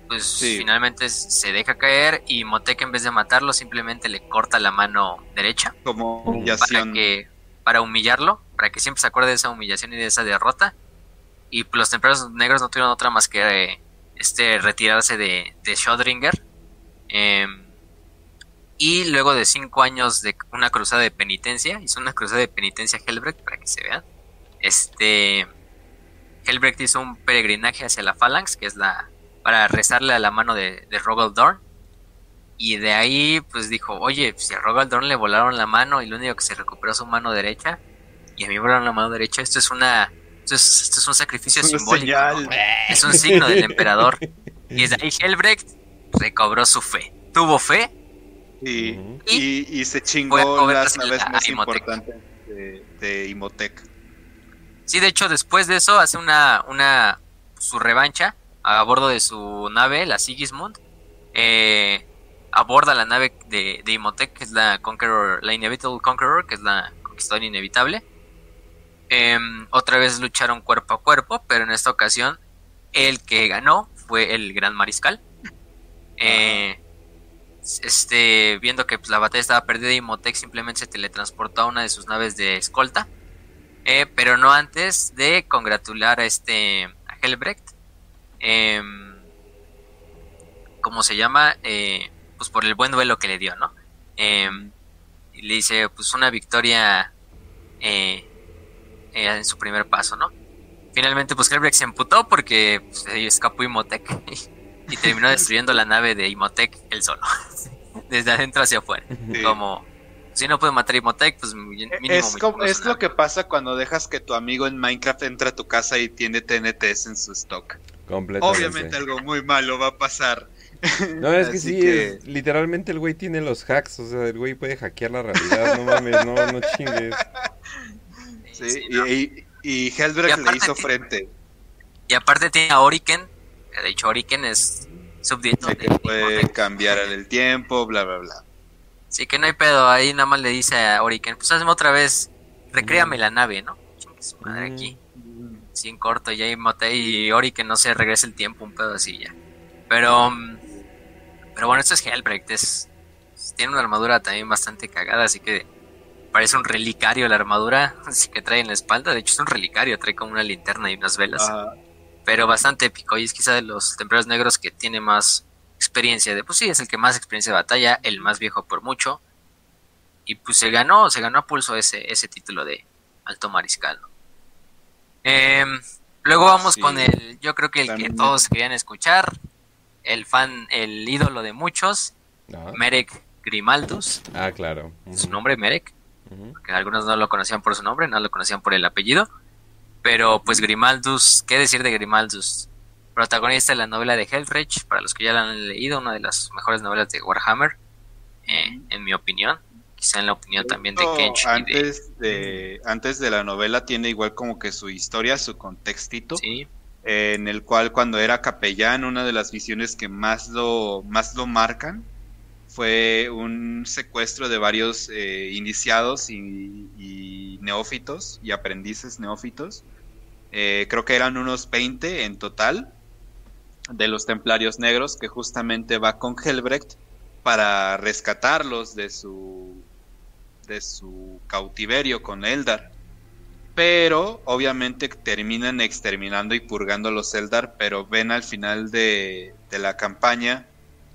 Speaker 3: pues finalmente se deja caer y Imhotep en vez de matarlo simplemente le corta la mano derecha.
Speaker 2: Como humillación.
Speaker 3: Para, que, para humillarlo, para que siempre se acuerde de esa humillación y de esa derrota. Y pues, los templarios negros no tuvieron otra más que eh, este, retirarse de, de Shodringer. Em, y luego de cinco años de una cruzada de penitencia, hizo una cruzada de penitencia Helbrecht para que se vean. Este Helbrecht hizo un peregrinaje hacia la Phalanx, que es la para rezarle a la mano de, de Dorn. Y de ahí, pues dijo, oye, si a Dorn le volaron la mano y lo único que se recuperó su mano derecha, y a mí me volaron la mano derecha, esto es una, esto es, esto es un sacrificio simbólico, es un signo del (laughs) emperador. Y desde ahí Helbrecht recobró su fe, tuvo fe
Speaker 2: y, se chingó las naves más importantes de, de, Imhotep.
Speaker 3: Sí, de hecho, después de eso hace una, una su revancha a bordo de su nave, la Sigismund. Eh, aborda la nave de, de Imhotep, que es la Conqueror, la Inevitable Conqueror, que es la conquistadora inevitable. Em, otra vez lucharon cuerpo a cuerpo, pero en esta ocasión el que ganó fue el Gran Mariscal. Eh, este, viendo que pues, la batalla estaba perdida, Imhotep simplemente se teletransportó a una de sus naves de escolta. Eh, pero no antes de congratular a este a Helbrecht. Em, ¿Cómo se llama? Eh, pues por el buen duelo que le dio, ¿no? Em, y le dice, pues una victoria eh, en su primer paso, ¿no? Finalmente, pues Helbrecht se emputó porque pues, escapó Imhotep. y terminó (laughs) destruyendo la nave de Imhotep él solo. (laughs) Desde adentro hacia afuera. Como, si no puede matar a pues mínimo.
Speaker 2: Es, es lo que pasa cuando dejas que tu amigo en Minecraft entre a tu casa y tiene TNTs en su stock. Obviamente algo muy malo va a pasar.
Speaker 1: No, es que sí, literalmente el güey tiene los hacks, o sea, el güey puede hackear la realidad, no mames, no, no chingues.
Speaker 2: Sí, y, y, Helbrecht le hizo frente.
Speaker 3: Y aparte tiene a Oriken, de hecho, Oriken es súbdito.
Speaker 2: que puede cambiar el tiempo, bla, bla, bla.
Speaker 3: Sí, que no hay pedo. Ahí nada más le dice a Oriken, pues hazme otra vez, recréame la nave, ¿no? madre aquí. Sin corto, ya Mote y Oriken, no sé, regresa el tiempo, un pedo así ya. Pero, mm, pero bueno, esto es Hellbreak, es, tiene una armadura también bastante cagada, así que parece un relicario la armadura, (laughs) así que trae en la espalda. De hecho, es un relicario, trae como una linterna y unas velas. Pero bastante épico y es quizá de los templarios negros que tiene más experiencia de pues sí es el que más experiencia de batalla el más viejo por mucho. Y pues se ganó se ganó a pulso ese ese título de alto mariscal em, luego vamos con el yo creo que el que todos querían escuchar el fan el ídolo de muchos Merek Grimaldus.
Speaker 1: Ah claro.
Speaker 3: Su nombre Merek porque algunos no lo conocían por su nombre no lo conocían por el apellido pero pues Grimaldus, ¿qué decir de Grimaldus? Protagonista de la novela de Hellreich, para los que ya la han leído, una de las mejores novelas de Warhammer, eh, en mi opinión. Quizá en la opinión también de Kench.
Speaker 2: Antes de... antes de la novela tiene igual como que su historia, su contextito. en el cual cuando era capellán, una de las visiones que más lo, más lo marcan fue un secuestro de varios eh, iniciados y, neófitos y aprendices neófitos. Eh, creo que eran unos 20 en total de los templarios negros que justamente va con Helbrecht para rescatarlos de su de su cautiverio con Eldar. Pero obviamente terminan exterminando y purgando a los Eldar, pero ven al final de, de la campaña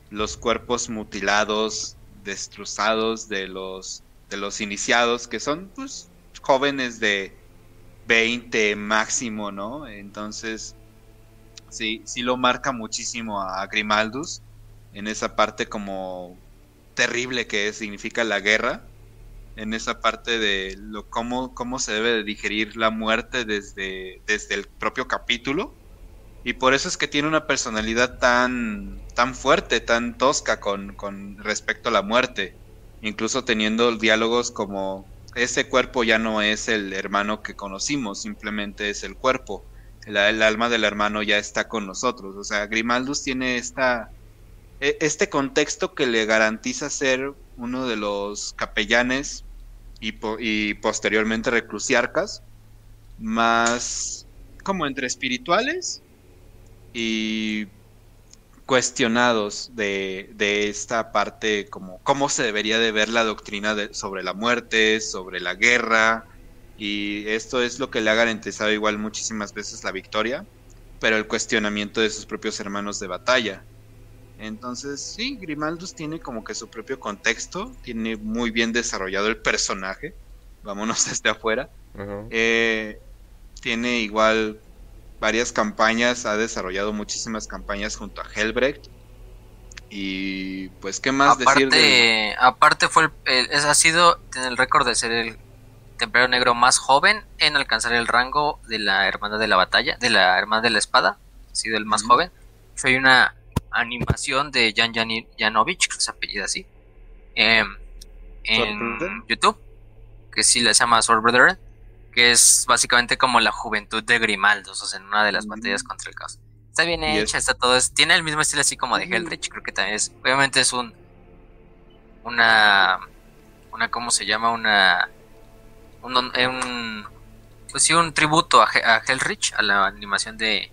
Speaker 2: los cuerpos mutilados, destrozados de los, de los iniciados, que son pues jóvenes de 20 máximo, ¿no? Entonces, sí, sí lo marca muchísimo a Grimaldus en esa parte como terrible que significa la guerra, en esa parte de lo cómo, cómo se debe de digerir la muerte desde, desde el propio capítulo y por eso es que tiene una personalidad tan, tan fuerte, tan tosca con, con respecto a la muerte. Incluso teniendo diálogos como ese cuerpo ya no es el hermano que conocimos, simplemente es el cuerpo. El, alma del hermano ya está con nosotros. O sea, Grimaldus tiene esta, e, este contexto que le garantiza ser uno de los capellanes y, posteriormente reclusiarcas, más como entre espirituales y cuestionados de, esta parte, como cómo se debería de ver la doctrina sobre la muerte, sobre la guerra, y esto es lo que le ha garantizado igual muchísimas veces la victoria, pero el cuestionamiento de sus propios hermanos de batalla. Entonces, sí, Grimaldus tiene como que su propio contexto, tiene muy bien desarrollado el personaje, vámonos (laughs) desde afuera. Eh, tiene igual varias campañas, ha desarrollado muchísimas campañas junto a Helbrecht. Y pues, ¿qué más
Speaker 3: decir? De... Aparte fue el, ha sido tiene el récord de ser el templario negro más joven en alcanzar el rango de la hermandad de la batalla, de la hermandad de la espada, ha sido el más joven. Hay una animación de Jan Janovich, que se apellida así, em, en YouTube, que sí le llama Sword Brother, que es básicamente como la juventud de Grimaldos, o sea, en una de las batallas contra el caos. Está bien hecha, está todo, tiene el mismo estilo así como de Hellrich, creo que también es, obviamente es un, una, una, ¿cómo se llama? Una, un, un pues sí, un tributo a, a Hellrich, a la animación de,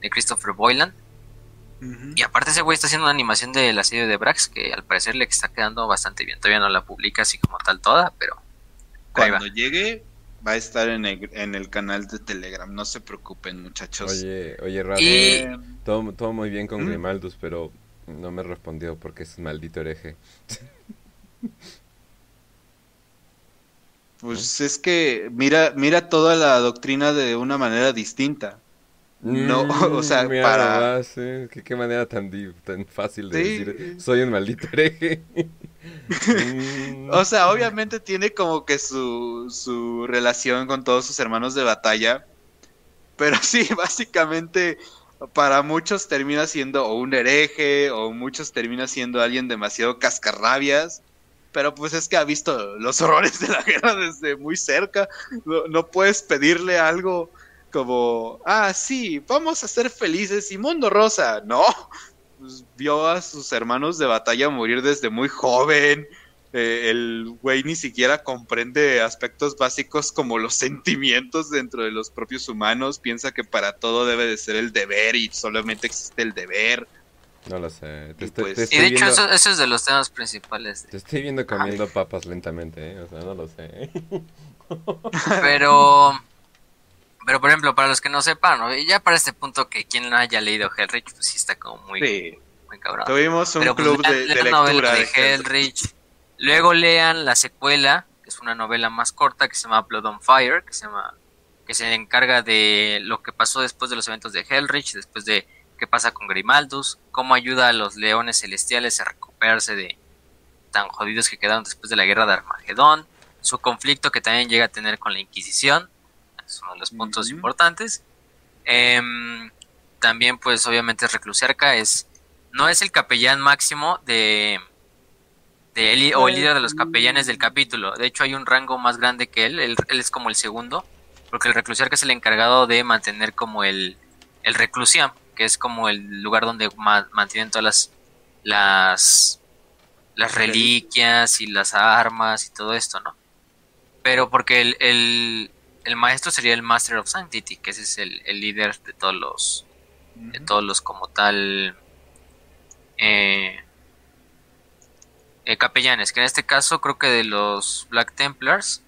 Speaker 3: de Christopher Boylan. Y aparte ese güey está haciendo una animación de la serie de Brax que al parecer le está quedando bastante bien. Todavía no la publica así como tal toda, pero...
Speaker 2: Cuando llegue va a estar en el, en el canal de Telegram. No se preocupen muchachos.
Speaker 1: Oye, oye, Rafa, todo, todo muy bien con Grimaldus, pero no me respondió porque es un maldito hereje.
Speaker 2: Pues es que mira, mira toda la doctrina de una manera distinta. No, (laughs) o sea, mm, para...
Speaker 1: ¿Qué, manera tan, tan fácil de decir, soy un maldito hereje. (laughs)
Speaker 2: o sea, obviamente tiene como que su, su relación con todos sus hermanos de batalla, pero (laughs) sí, básicamente para muchos termina siendo un hereje o muchos termina siendo alguien demasiado cascarrabias, pero pues es que ha visto los horrores de la guerra desde muy cerca, no puedes pedirle algo como, ah, sí, vamos a ser felices y mundo rosa. No, pues, vio a sus hermanos de batalla morir desde muy joven. Eh, el güey ni siquiera comprende aspectos básicos como los sentimientos dentro de los propios humanos. Piensa que para todo debe de ser el deber y solamente existe el deber.
Speaker 1: No lo sé.
Speaker 3: y, pues, de hecho, eso, es de los temas principales.
Speaker 1: Te estoy viendo comiendo papas lentamente, ¿eh? o sea, no lo sé. (laughs)
Speaker 3: Pero pero por ejemplo, para los que no sepan, ya para este punto que quien no haya leído Hellrich, pues sí está como muy, muy cabrón.
Speaker 2: Tuvimos un pues, club de, de, lectura de,
Speaker 3: Hellrich. Luego lean la secuela, que es una novela más corta que se llama Blood on Fire, que se llama que se encarga de lo que pasó después de los eventos de Hellrich, después de qué pasa con Grimaldus, cómo ayuda a los leones celestiales a recuperarse de tan jodidos que quedaron después de la guerra de Armagedón, su conflicto que también llega a tener con la Inquisición es uno de los puntos importantes. Em, también, pues, obviamente, Reclusiarca es, no es el capellán máximo de, de o el líder de los capellanes del capítulo. De hecho, hay un rango más grande que él. Él, es como el segundo, porque el Reclusiarca es el encargado de mantener como el, el reclusión, que es como el lugar donde mantienen todas las, las, las reliquias y las armas y todo esto, ¿no? Pero porque el, el maestro sería el Master of Sanctity, que ese es el, líder de todos los, de todos los como tal eh, eh, capellanes, que en este caso creo que de los Black Templars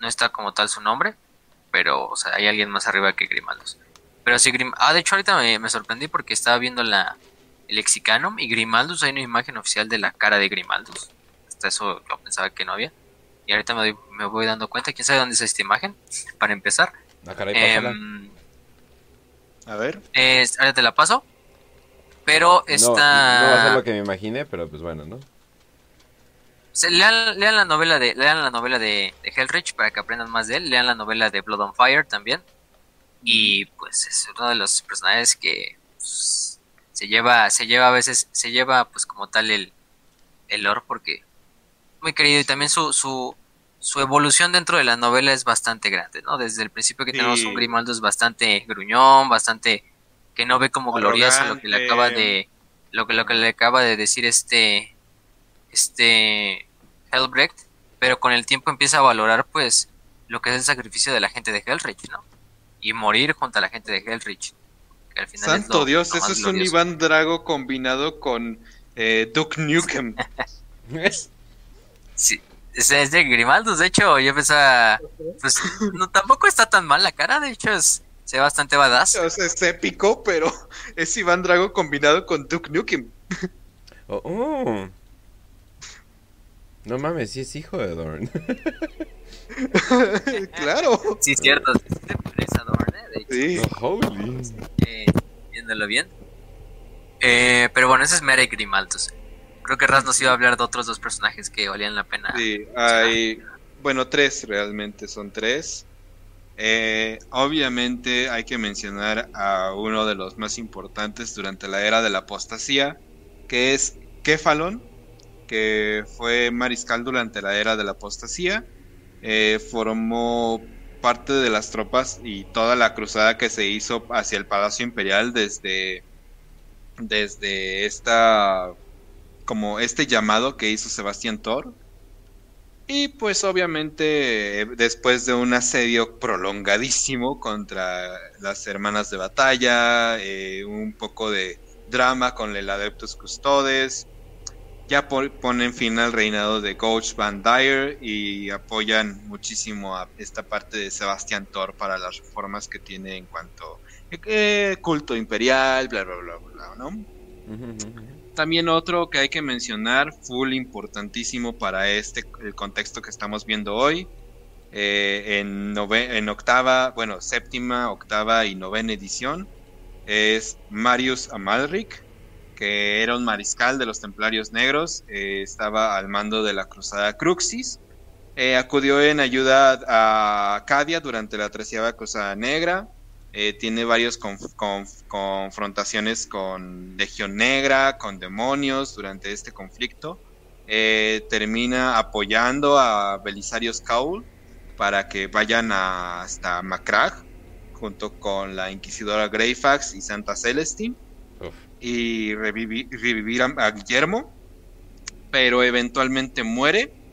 Speaker 3: no está como tal su nombre, pero o sea, hay alguien más arriba que Grimaldos. Pero sí, Grim ah, de hecho ahorita me, sorprendí porque estaba viendo la, el Lexicanum y Grimaldus hay una imagen oficial de la cara de Grimaldus. Hasta eso yo pensaba que no había. Y ahorita me, voy dando cuenta. ¿Quién sabe dónde es esta imagen? Para empezar.
Speaker 1: Ah, em,
Speaker 2: a ver.
Speaker 3: ahora te la paso. Pero esta... No,
Speaker 1: va a ser lo que me imaginé, pero pues bueno, ¿no?
Speaker 3: lean, la novela de lean la novela de, Hellrich para que aprendan más de él. Lean la novela de Blood on Fire también. Y pues es uno de los personajes que pues, se lleva se lleva a veces se lleva pues como tal el el lore porque muy querido y también su, su, su evolución dentro de la novela es bastante grande, ¿no? Desde el principio que tenemos un Grimaldo es bastante gruñón, bastante que no ve como glorioso lo que le acaba de lo que lo que le acaba de decir este este Helbrecht, pero con el tiempo empieza a valorar pues lo que es el sacrificio de la gente de Hellrich, ¿no? Y morir junto a la gente de Hellrich.
Speaker 2: Que al final Santo Dios, eso es un Iván Drago combinado con eh, Duke Nukem. (laughs) (laughs)
Speaker 3: sí, es, de Grimaldos, de hecho, yo pensaba, pues no, tampoco está tan mal la cara, de hecho es, se ve bastante badass.
Speaker 2: es épico, pero (laughs) es Iván Drago combinado con Duke Nukem.
Speaker 1: Oh, oh. No mames, sí es hijo de Dorn. (laughs)
Speaker 2: claro.
Speaker 3: Sí, es cierto. Es Dorn, ¿eh?
Speaker 1: Sí. Oh,
Speaker 3: eh, viéndolo bien. Eh, pero bueno, ese es Merek Grimaldos. Creo que Raz nos iba a hablar de otros dos personajes que valían la pena.
Speaker 2: Sí, hay. Bueno, tres realmente, son tres. Eh, obviamente hay que mencionar a uno de los más importantes durante la era de la apostasía, que es Kefalon, que fue mariscal durante la era de la apostasía. Eh, formó parte de las tropas y toda la cruzada que se hizo hacia el Palacio Imperial desde, desde esta como este llamado que hizo Sebastián Thor. Y pues obviamente eh, después de un asedio prolongadísimo contra las hermanas de batalla, eh, un poco de drama con el Adeptus Custodes, ya ponen fin al reinado de Coach Van Dyer y apoyan muchísimo a esta parte de Sebastián Thor para las reformas que tiene en cuanto eh, culto imperial, bla bla bla bla, ¿no? También otro que hay que mencionar, full importantísimo para este el contexto que estamos viendo hoy, eh, en, en octava, bueno, séptima, octava y novena edición, es Marius Amalric, que era un mariscal de los Templarios Negros, eh, estaba al mando de la Cruzada Cruxis, eh, acudió en ayuda a Cadia durante la treceava Cruzada Negra, eh, tiene varias confrontaciones con Legión Negra, con demonios durante este conflicto. termina apoyando a Belisarius Caul para que vayan hasta Macragh junto con la Inquisidora Greyfax y Santa Celestine y revivir, a, Guillermo, pero eventualmente muere.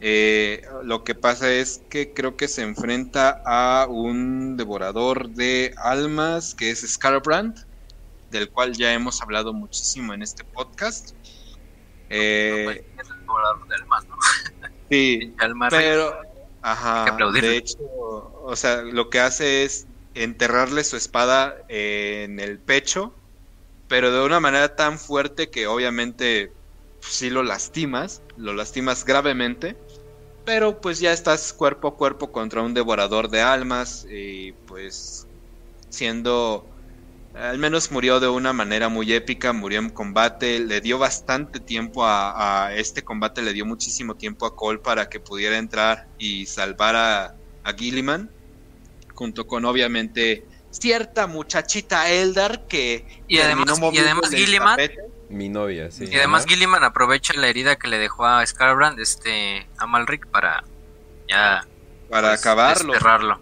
Speaker 2: Eh, lo que pasa es que creo que se enfrenta a un devorador de almas que es Scarbrand, del cual ya hemos hablado muchísimo en este podcast. Eh, sí, pero, ajá, de hecho, o sea, lo que hace es enterrarle su espada en el pecho pero de una manera tan fuerte que obviamente sí lo lastimas, lo lastimas gravemente, pero pues ya estás cuerpo a cuerpo contra un devorador de almas y pues siendo al menos murió de una manera muy épica, murió en combate, le dio bastante tiempo a, este combate, le dio muchísimo tiempo a Cole para que pudiera entrar y salvar a, a Gilliman, junto con obviamente cierta muchachita Eldar que
Speaker 3: y además, y además Gilliman
Speaker 1: mi novia sí.
Speaker 3: Y además Gilliman aprovecha la herida que le dejó a Scarbrand este a Malric para ya
Speaker 2: para pues, acabarlo.
Speaker 3: cerrarlo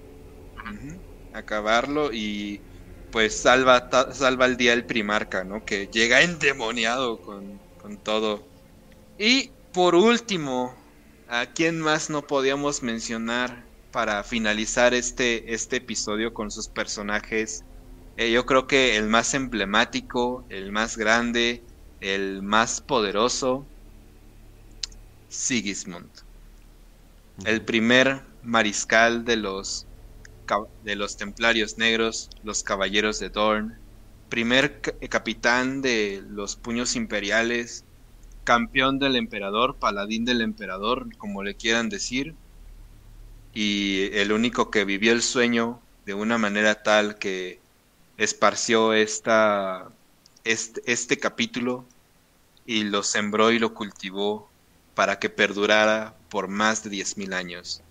Speaker 2: acabarlo y pues salva salva el día el primarca no que llega endemoniado con, con todo. Y por último a quién más no podíamos mencionar para finalizar este, este episodio con sus personajes. Eh, yo creo que el más emblemático, el más grande, el más poderoso, Sigismund. El primer mariscal de los, de los Templarios Negros, los Caballeros de Dorn. Primer capitán de los Puños Imperiales, campeón del Emperador, paladín del Emperador, como le quieran decir y el único que vivió el sueño de una manera tal que esparció esta, este, este capítulo y lo sembró y lo cultivó para que perdurara por más de 10.000 años.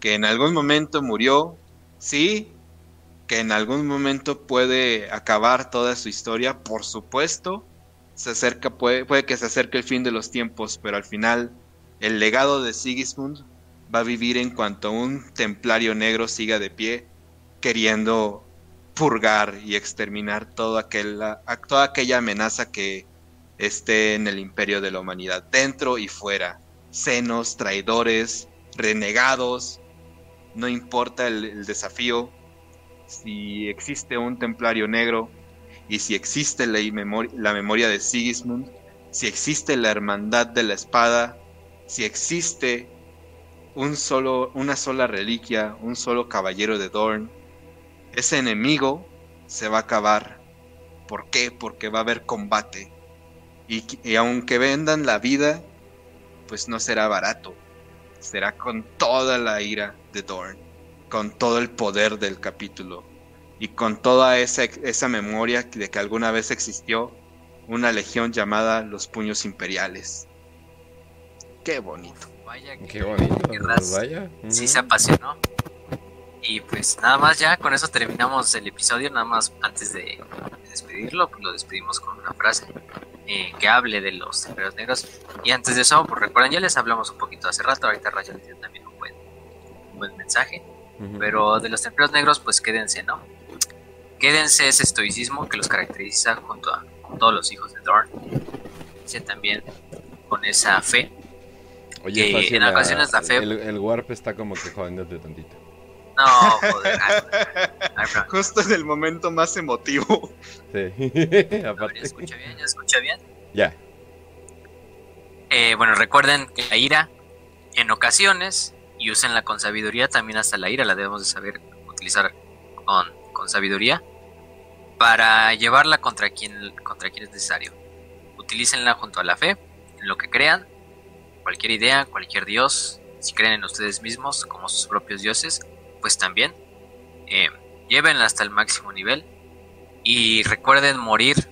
Speaker 2: Que en algún momento murió, sí, que en algún momento puede acabar toda su historia, por supuesto, se acerca, puede, puede que se acerque el fin de los tiempos, pero al final el legado de Sigismund va a vivir en cuanto un templario negro siga de pie, queriendo purgar y exterminar aquella, toda aquella amenaza que esté en el imperio de la humanidad, dentro y fuera. Senos, traidores, renegados, no importa el, desafío, si existe un templario negro y si existe la, la memoria de Sigismund, si existe la hermandad de la espada, si existe un solo, una sola reliquia, un solo caballero de Dorn, ese enemigo se va a acabar. ¿Por qué? Porque va a haber combate. Y, y aunque vendan la vida, pues no será barato. Será con toda la ira de Dorn, con todo el poder del capítulo y con toda esa, esa memoria de que alguna vez existió una legión llamada los Puños Imperiales. Qué bonito.
Speaker 3: Vaya, qué, bonito. vaya. Sí se apasionó. Y pues nada más ya, con eso terminamos el episodio, nada más antes de, despedirlo, pues lo despedimos con una frase eh, que hable de los templarios negros. Y antes de eso, pues recuerden, ya les hablamos un poquito hace rato, ahorita Raya les dio también un buen, un buen mensaje. Pero de los templarios negros, pues quédense, ¿no? Quédense ese estoicismo que los caracteriza junto a todos los hijos de Dorn. Quédense también con esa fe.
Speaker 1: Oye, en ocasiones la fe... El, el warp está como que jodiéndote tantito.
Speaker 3: No, joder.
Speaker 2: Justo en el momento más emotivo.
Speaker 1: Sí. (laughs)
Speaker 3: Aparte. ¿Ya escucha bien? ¿Ya escucha bien?
Speaker 1: Ya.
Speaker 3: Eh, bueno, recuerden que la ira, en ocasiones, y úsenla con sabiduría, también hasta la ira la debemos de saber utilizar con, con sabiduría, para llevarla contra quien, contra quien es necesario. Utilícenla junto a la fe, en lo que crean, cualquier idea, cualquier dios, si creen en ustedes mismos como sus propios dioses, pues también eh, llévenla hasta el máximo nivel y recuerden morir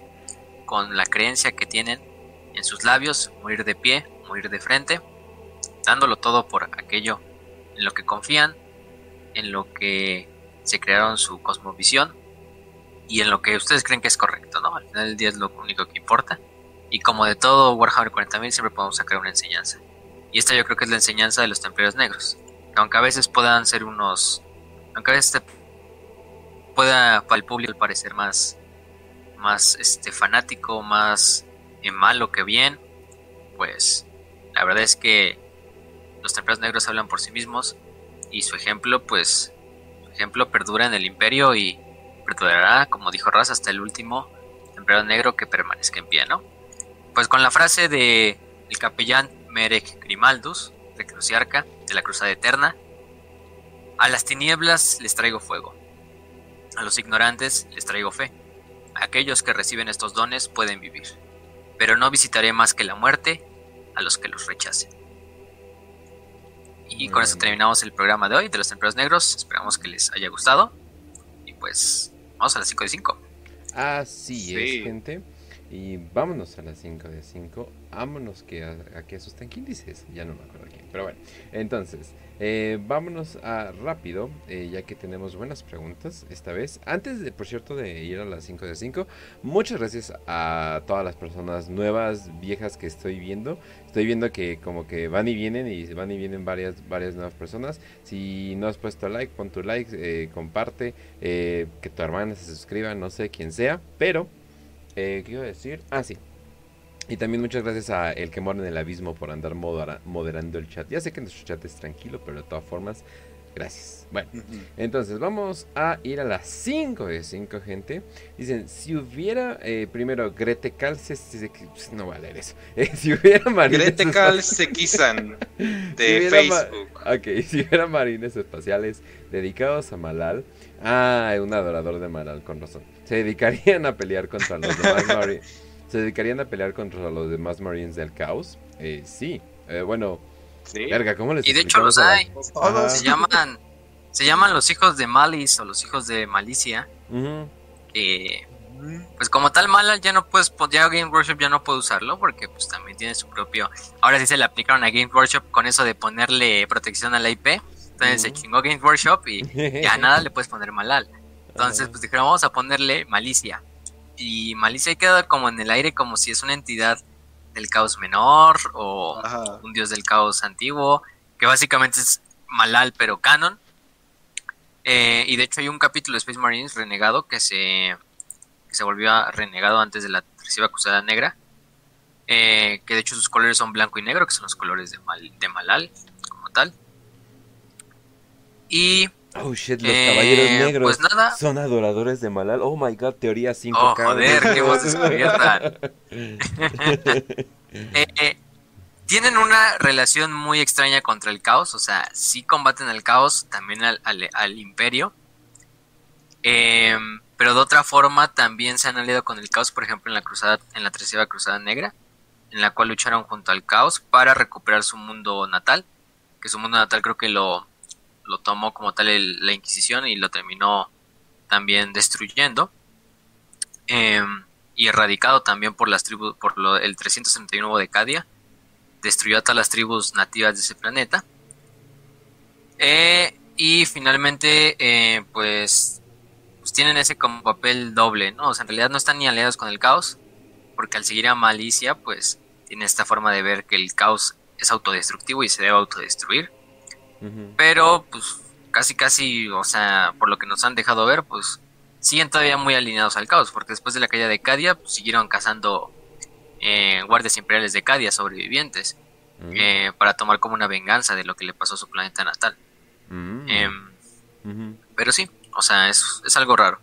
Speaker 3: con la creencia que tienen en sus labios, morir de pie, morir de frente, dándolo todo por aquello en lo que confían, en lo que se crearon su cosmovisión y en lo que ustedes creen que es correcto, ¿no? Al final del día es lo único que importa. Y como de todo Warhammer 40.000 siempre podemos sacar una enseñanza. Y esta yo creo que es la enseñanza de los templarios negros aunque a veces puedan ser unos, aunque a veces pueda para el público parecer más, más este fanático, más eh, malo que bien, pues la verdad es que los templarios negros hablan por sí mismos y su ejemplo, pues, su ejemplo perdura en el imperio y perdurará, como dijo Raz, hasta el último templario negro que permanezca en pie, ¿no? Pues con la frase de el capellán Merek Grimaldus, de Cruciarca, de la Cruzada Eterna. A las tinieblas les traigo fuego. A los ignorantes les traigo fe. Aquellos que reciben estos dones pueden vivir. Pero no visitaré más que la muerte a los que los rechacen. Y con eso terminamos el programa de hoy de los Templarios Negros. Esperamos que les haya gustado. Y pues, vamos a las 5 de 5.
Speaker 1: Así es, gente. Y vámonos a las 5 de 5. Vámonos que a, que asustan. ¿Quién dice Ya no me acuerdo. Pero bueno, entonces, eh, vámonos a rápido, eh, ya que tenemos buenas preguntas esta vez. Antes, de, por cierto, de ir a las 5 de 5, muchas gracias a todas las personas nuevas, viejas que estoy viendo. Estoy viendo que como que van y vienen y van y vienen varias, varias nuevas personas. Si no has puesto like, pon tu like, eh, comparte, que tu hermana se suscriba, no sé quién sea, pero eh, ¿Qué iba a decir? Ah, sí. Y también muchas gracias a El que mora en el abismo por andar moderando el chat. Ya sé que nuestro chat es tranquilo, pero de todas formas, gracias. Bueno, entonces vamos a ir a las 5 de 5, gente. Dicen, si hubiera, eh, primero, Grete Calce, pues, no va a leer eso. (laughs) Eh, si hubiera
Speaker 2: marines... Grete Calce (laughs) de Facebook.
Speaker 1: Ok, (laughs) si hubiera marines espaciales dedicados a Malal. Ah, un adorador de Malal, con razón se dedicarían a pelear contra los demás Marines. ¿Se dedicarían a pelear contra los demás Marines del caos? Eh, sí. Eh, bueno,
Speaker 2: ¿Sí?
Speaker 1: Verga, ¿cómo les
Speaker 3: Y de hecho los hay. Se llaman, se llaman los hijos de Malice o los hijos de Malicia. pues como tal Malal ya no puedes, ya Game Workshop ya no puede usarlo porque pues también tiene su propio. Ahora sí se le aplicaron a Game Workshop con eso de ponerle protección a la IP. Entonces se chingó Game Workshop y ya nada le puedes poner Malal. (laughs) Entonces, pues dijeron, vamos a ponerle malicia. Y malicia queda como en el aire como si es una entidad del caos menor o un dios del caos antiguo, que básicamente es Malal pero canon. Eh, y de hecho hay un capítulo de Space Marines renegado que se, que se volvió renegado antes de la tercera cruzada negra. Eh, que de hecho sus colores son blanco y negro, que son los colores de, Mal, de Malal como tal. Y
Speaker 1: Oh shit, los caballeros
Speaker 3: Eh,
Speaker 1: negros
Speaker 3: pues nada.
Speaker 1: son adoradores de Malal. Oh my god, teoría 5K.
Speaker 3: Oh, joder, qué voz descubierta. (laughs) (laughs) Eh, eh, tienen una relación muy extraña contra el caos, o sea, sí combaten al caos, también al, al- al imperio, pero de otra forma también se han aliado con el caos, por ejemplo, en la cruzada, en la tercera cruzada negra, en la cual lucharon junto al caos para recuperar su mundo natal, que su mundo natal creo que lo, lo tomó como tal el- la Inquisición y lo terminó también destruyendo. Em, y erradicado también por las tribus, por lo- el 331 de Cadia, destruyó a todas las tribus nativas de ese planeta. Eh, y finalmente, eh, pues, pues tienen ese como papel doble, ¿no? O sea, en realidad no están ni aliados con el caos, porque al seguir a Malicia, pues, tiene esta forma de ver que el caos es autodestructivo y se debe autodestruir. Pero, pues, casi, casi, o sea, por lo que nos han dejado ver, pues, siguen todavía muy alineados al caos, porque después de la caída de Cadia, pues, siguieron cazando eh, guardias imperiales de Cadia, sobrevivientes,
Speaker 1: Mm.
Speaker 3: eh, para tomar como una venganza de lo que le pasó a su planeta natal.
Speaker 1: Mm.
Speaker 3: Em, pero sí, o sea, es, es algo raro.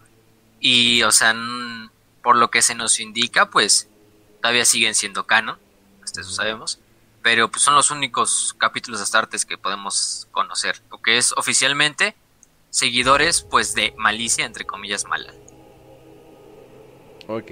Speaker 3: Y, o sea, por lo que se nos indica, pues, todavía siguen siendo canon, hasta eso sabemos. Pero pues son los únicos capítulos de Astartes que podemos conocer. O que es oficialmente seguidores, pues, de malicia, entre comillas, mala.
Speaker 1: Ok.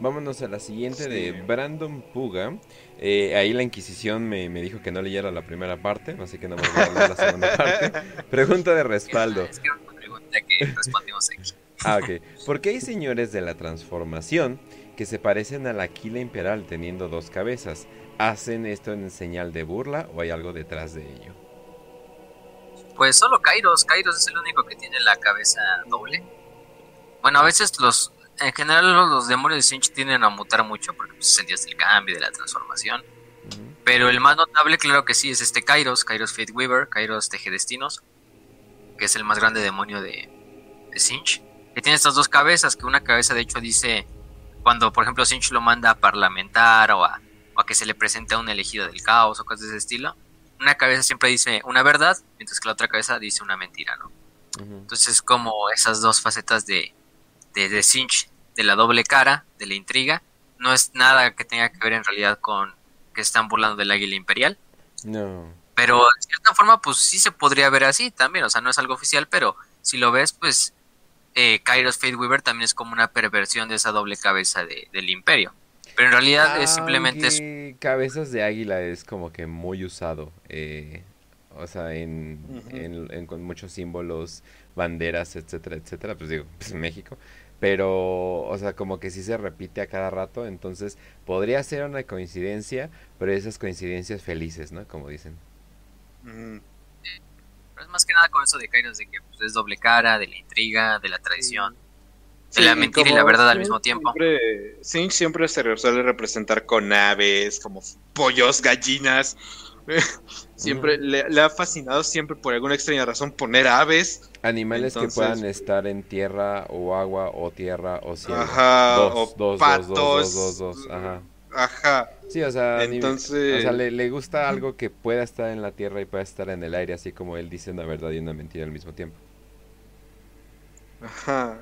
Speaker 1: Vámonos a la siguiente
Speaker 2: Sí.
Speaker 1: de Brandon Puga. Eh, ahí la Inquisición me, me dijo que no leyera la primera parte, así que no me voy a leer la segunda (laughs) parte. Pregunta de respaldo.
Speaker 3: Es que era una pregunta que respondimos aquí.
Speaker 1: Ah, ok. ¿Por qué hay señores de la transformación que se parecen a la Aquila Imperial teniendo dos cabezas? ¿Hacen esto en señal de burla o hay algo detrás de ello?
Speaker 3: Pues solo Kairos. Kairos es el único que tiene la cabeza doble. Bueno, a veces los. En general, los, los demonios de Sinch tienden a mutar mucho porque pues, sentías el cambio de la transformación. Pero el más notable, claro que sí, es este Kairos, Kairos Fate Weaver, Kairos Tejedestinos, que es el más grande demonio de, de Sinch. Que tiene estas dos cabezas, que una cabeza de hecho dice, cuando por ejemplo Sinch lo manda a parlamentar o a, o a que se le presente a un elegido del caos o cosas de ese estilo, una cabeza siempre dice una verdad, mientras que la otra cabeza dice una mentira, ¿no?
Speaker 1: Ujú.
Speaker 3: Entonces como esas dos facetas de, de, de Sinch, de la doble cara, de la intriga, no es nada que tenga que ver en realidad con que están burlando del águila imperial,
Speaker 1: No.
Speaker 3: pero de cierta forma pues sí se podría ver así también, o sea, no es algo oficial, pero si lo ves pues eh, Kairos Fate Weaver también es como una perversión de esa doble cabeza de- del imperio, pero en realidad es simplemente
Speaker 1: cabezas de águila es como que muy usado. eh, o sea, en,
Speaker 2: Ujú.
Speaker 1: en- en- con muchos símbolos, banderas, etcétera, etcétera. Pues digo, pues en México. Pero, o sea, como que sí se repite a cada rato. Entonces, podría ser una coincidencia, pero esas coincidencias felices, ¿no? Como dicen.
Speaker 3: Pero es más que nada con eso de Kairos, de que pues, es doble cara, de la intriga, de la traición.
Speaker 2: Sí,
Speaker 3: la mentira y la verdad al mismo tiempo.
Speaker 2: Siempre, Sinch siempre se suele representar con aves, como pollos, gallinas. (laughs) siempre le, le ha fascinado siempre por alguna extraña razón poner aves.
Speaker 1: Animales
Speaker 2: Entonces-
Speaker 1: que puedan estar en tierra o agua o tierra o cielo.
Speaker 2: Ajá,
Speaker 1: dos,
Speaker 2: o
Speaker 1: dos, dos,
Speaker 2: patos.
Speaker 1: dos, dos, dos, dos, ajá.
Speaker 2: Ajá.
Speaker 1: Sí, o sea,
Speaker 2: Entonces-
Speaker 1: o sea, le, le gusta algo que pueda estar en la tierra y pueda estar en el aire, así como él dice una verdad y una mentira al mismo tiempo.
Speaker 2: Ajá.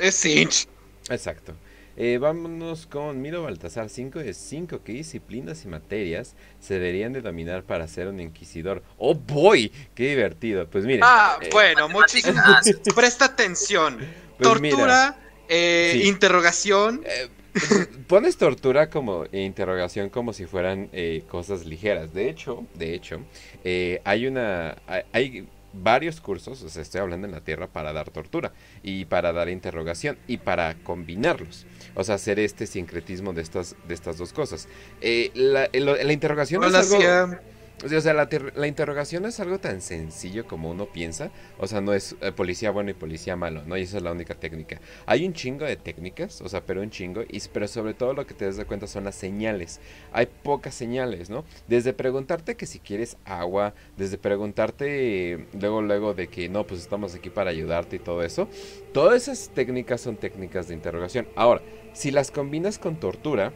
Speaker 2: Es, Sinch.
Speaker 1: Exacto. Eh, vámonos con Miro Baltasar 5 de 5. ¿Qué disciplinas y materias se deberían de dominar para ser un inquisidor? ¡Oh, boy! ¡Qué divertido! Pues miren.
Speaker 2: Ah,
Speaker 1: eh,
Speaker 2: bueno, muchísimo.
Speaker 3: matemáticas. (laughs)
Speaker 2: Presta atención.
Speaker 1: pues mira,
Speaker 2: Tortura, eh,
Speaker 1: Sí.
Speaker 2: interrogación.
Speaker 1: Eh, (laughs) pones tortura como e interrogación como si fueran eh, cosas ligeras. De hecho, de hecho, eh, hay una, hay, hay varios cursos, o sea, estoy hablando en la Tierra para dar tortura y para dar interrogación y para combinarlos. O sea, hacer este sincretismo de estas, de estas dos cosas. Eh, la, interrogación
Speaker 2: Hola,
Speaker 1: es algo...
Speaker 2: hacía-
Speaker 1: O sea, la, la interrogación es algo tan sencillo como uno piensa. O sea, no es eh, policía bueno y policía malo, ¿no? Y esa es la única técnica. Hay un chingo de técnicas, o sea, pero un chingo. Y, pero sobre todo lo que te das de cuenta son las señales. Hay pocas señales, ¿no? Desde preguntarte que si quieres agua, desde preguntarte luego, luego de que no, pues estamos aquí para ayudarte y todo eso. Todas esas técnicas son técnicas de interrogación. Ahora, si las combinas con tortura,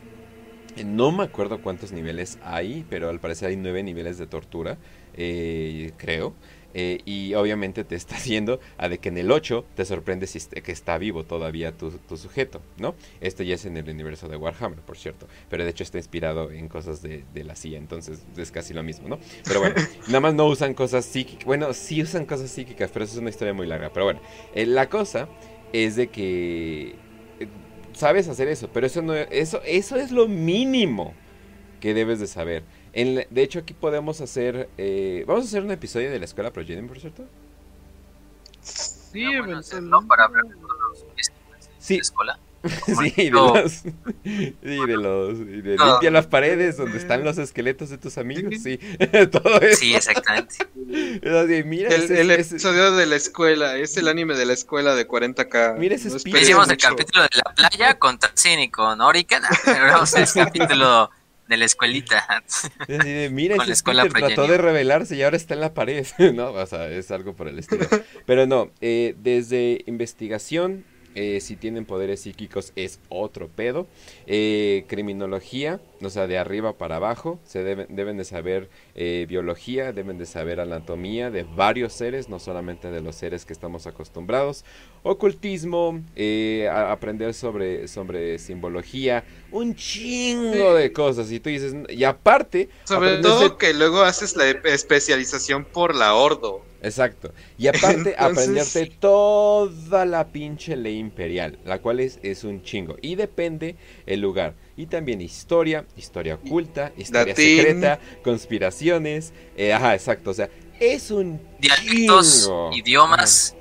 Speaker 1: No me acuerdo cuántos niveles hay, pero al parecer hay nueve niveles de tortura, eh, creo. Eh, y obviamente te está (laughs) haciendo a de que en el 8 te sorprende si que está vivo todavía tu, tu, sujeto, ¿no? Esto ya es en el universo de Warhammer, por cierto. Pero de hecho está inspirado en cosas de, de la CIA, entonces es casi lo mismo, ¿no? Pero bueno, (laughs) nada más no usan cosas psíquicas. Bueno, sí usan cosas psíquicas, pero eso es una historia muy larga. Pero bueno, eh, la cosa es de que sabes hacer eso, pero eso no eso eso es lo mínimo que debes de saber de hecho, aquí podemos hacer. Eh, vamos a hacer un episodio de la escuela Progenium, por cierto.
Speaker 2: Sí, no, bueno, ¿no? para hablar de los
Speaker 1: sí. de la escuela. (laughs) sí, de los, sí, de los. De no. Limpia las paredes donde están los (laughs) esqueletos de tus amigos. Sí, (laughs) todo eso.
Speaker 3: Sí, exactamente.
Speaker 2: mira, el, ese, el episodio ese... de la escuela. Es el anime de la escuela de 40k.
Speaker 1: Mira ese
Speaker 3: no Hicimos el capítulo de la playa con Tatsini y con Orica. Pero vamos el capítulo de la escuelita.
Speaker 1: Mira, ese Peter trató de revelarse y ahora está en la pared. no, o sea, es algo por el estilo. Pero no, eh, desde investigación, eh, si tienen poderes psíquicos es otro pedo. Eh, criminología, o sea, de arriba para abajo, se deben, deben de saber eh, biología, deben de saber anatomía de varios seres, no solamente de los seres que estamos acostumbrados. Ocultismo, aprender sobre, sobre simbología, un chingo de cosas. Y tú dices, y aparte...
Speaker 2: Sobre todo que luego haces la especialización por la ordo.
Speaker 1: Exacto. Y aparte, (laughs) aprenderte toda la pinche ley imperial, la cual es, es un chingo. Y depende el lugar. Y también historia, historia oculta, historia secreta, conspiraciones. Eh, ajá, exacto. O sea, es un
Speaker 3: Dialectos, idiomas.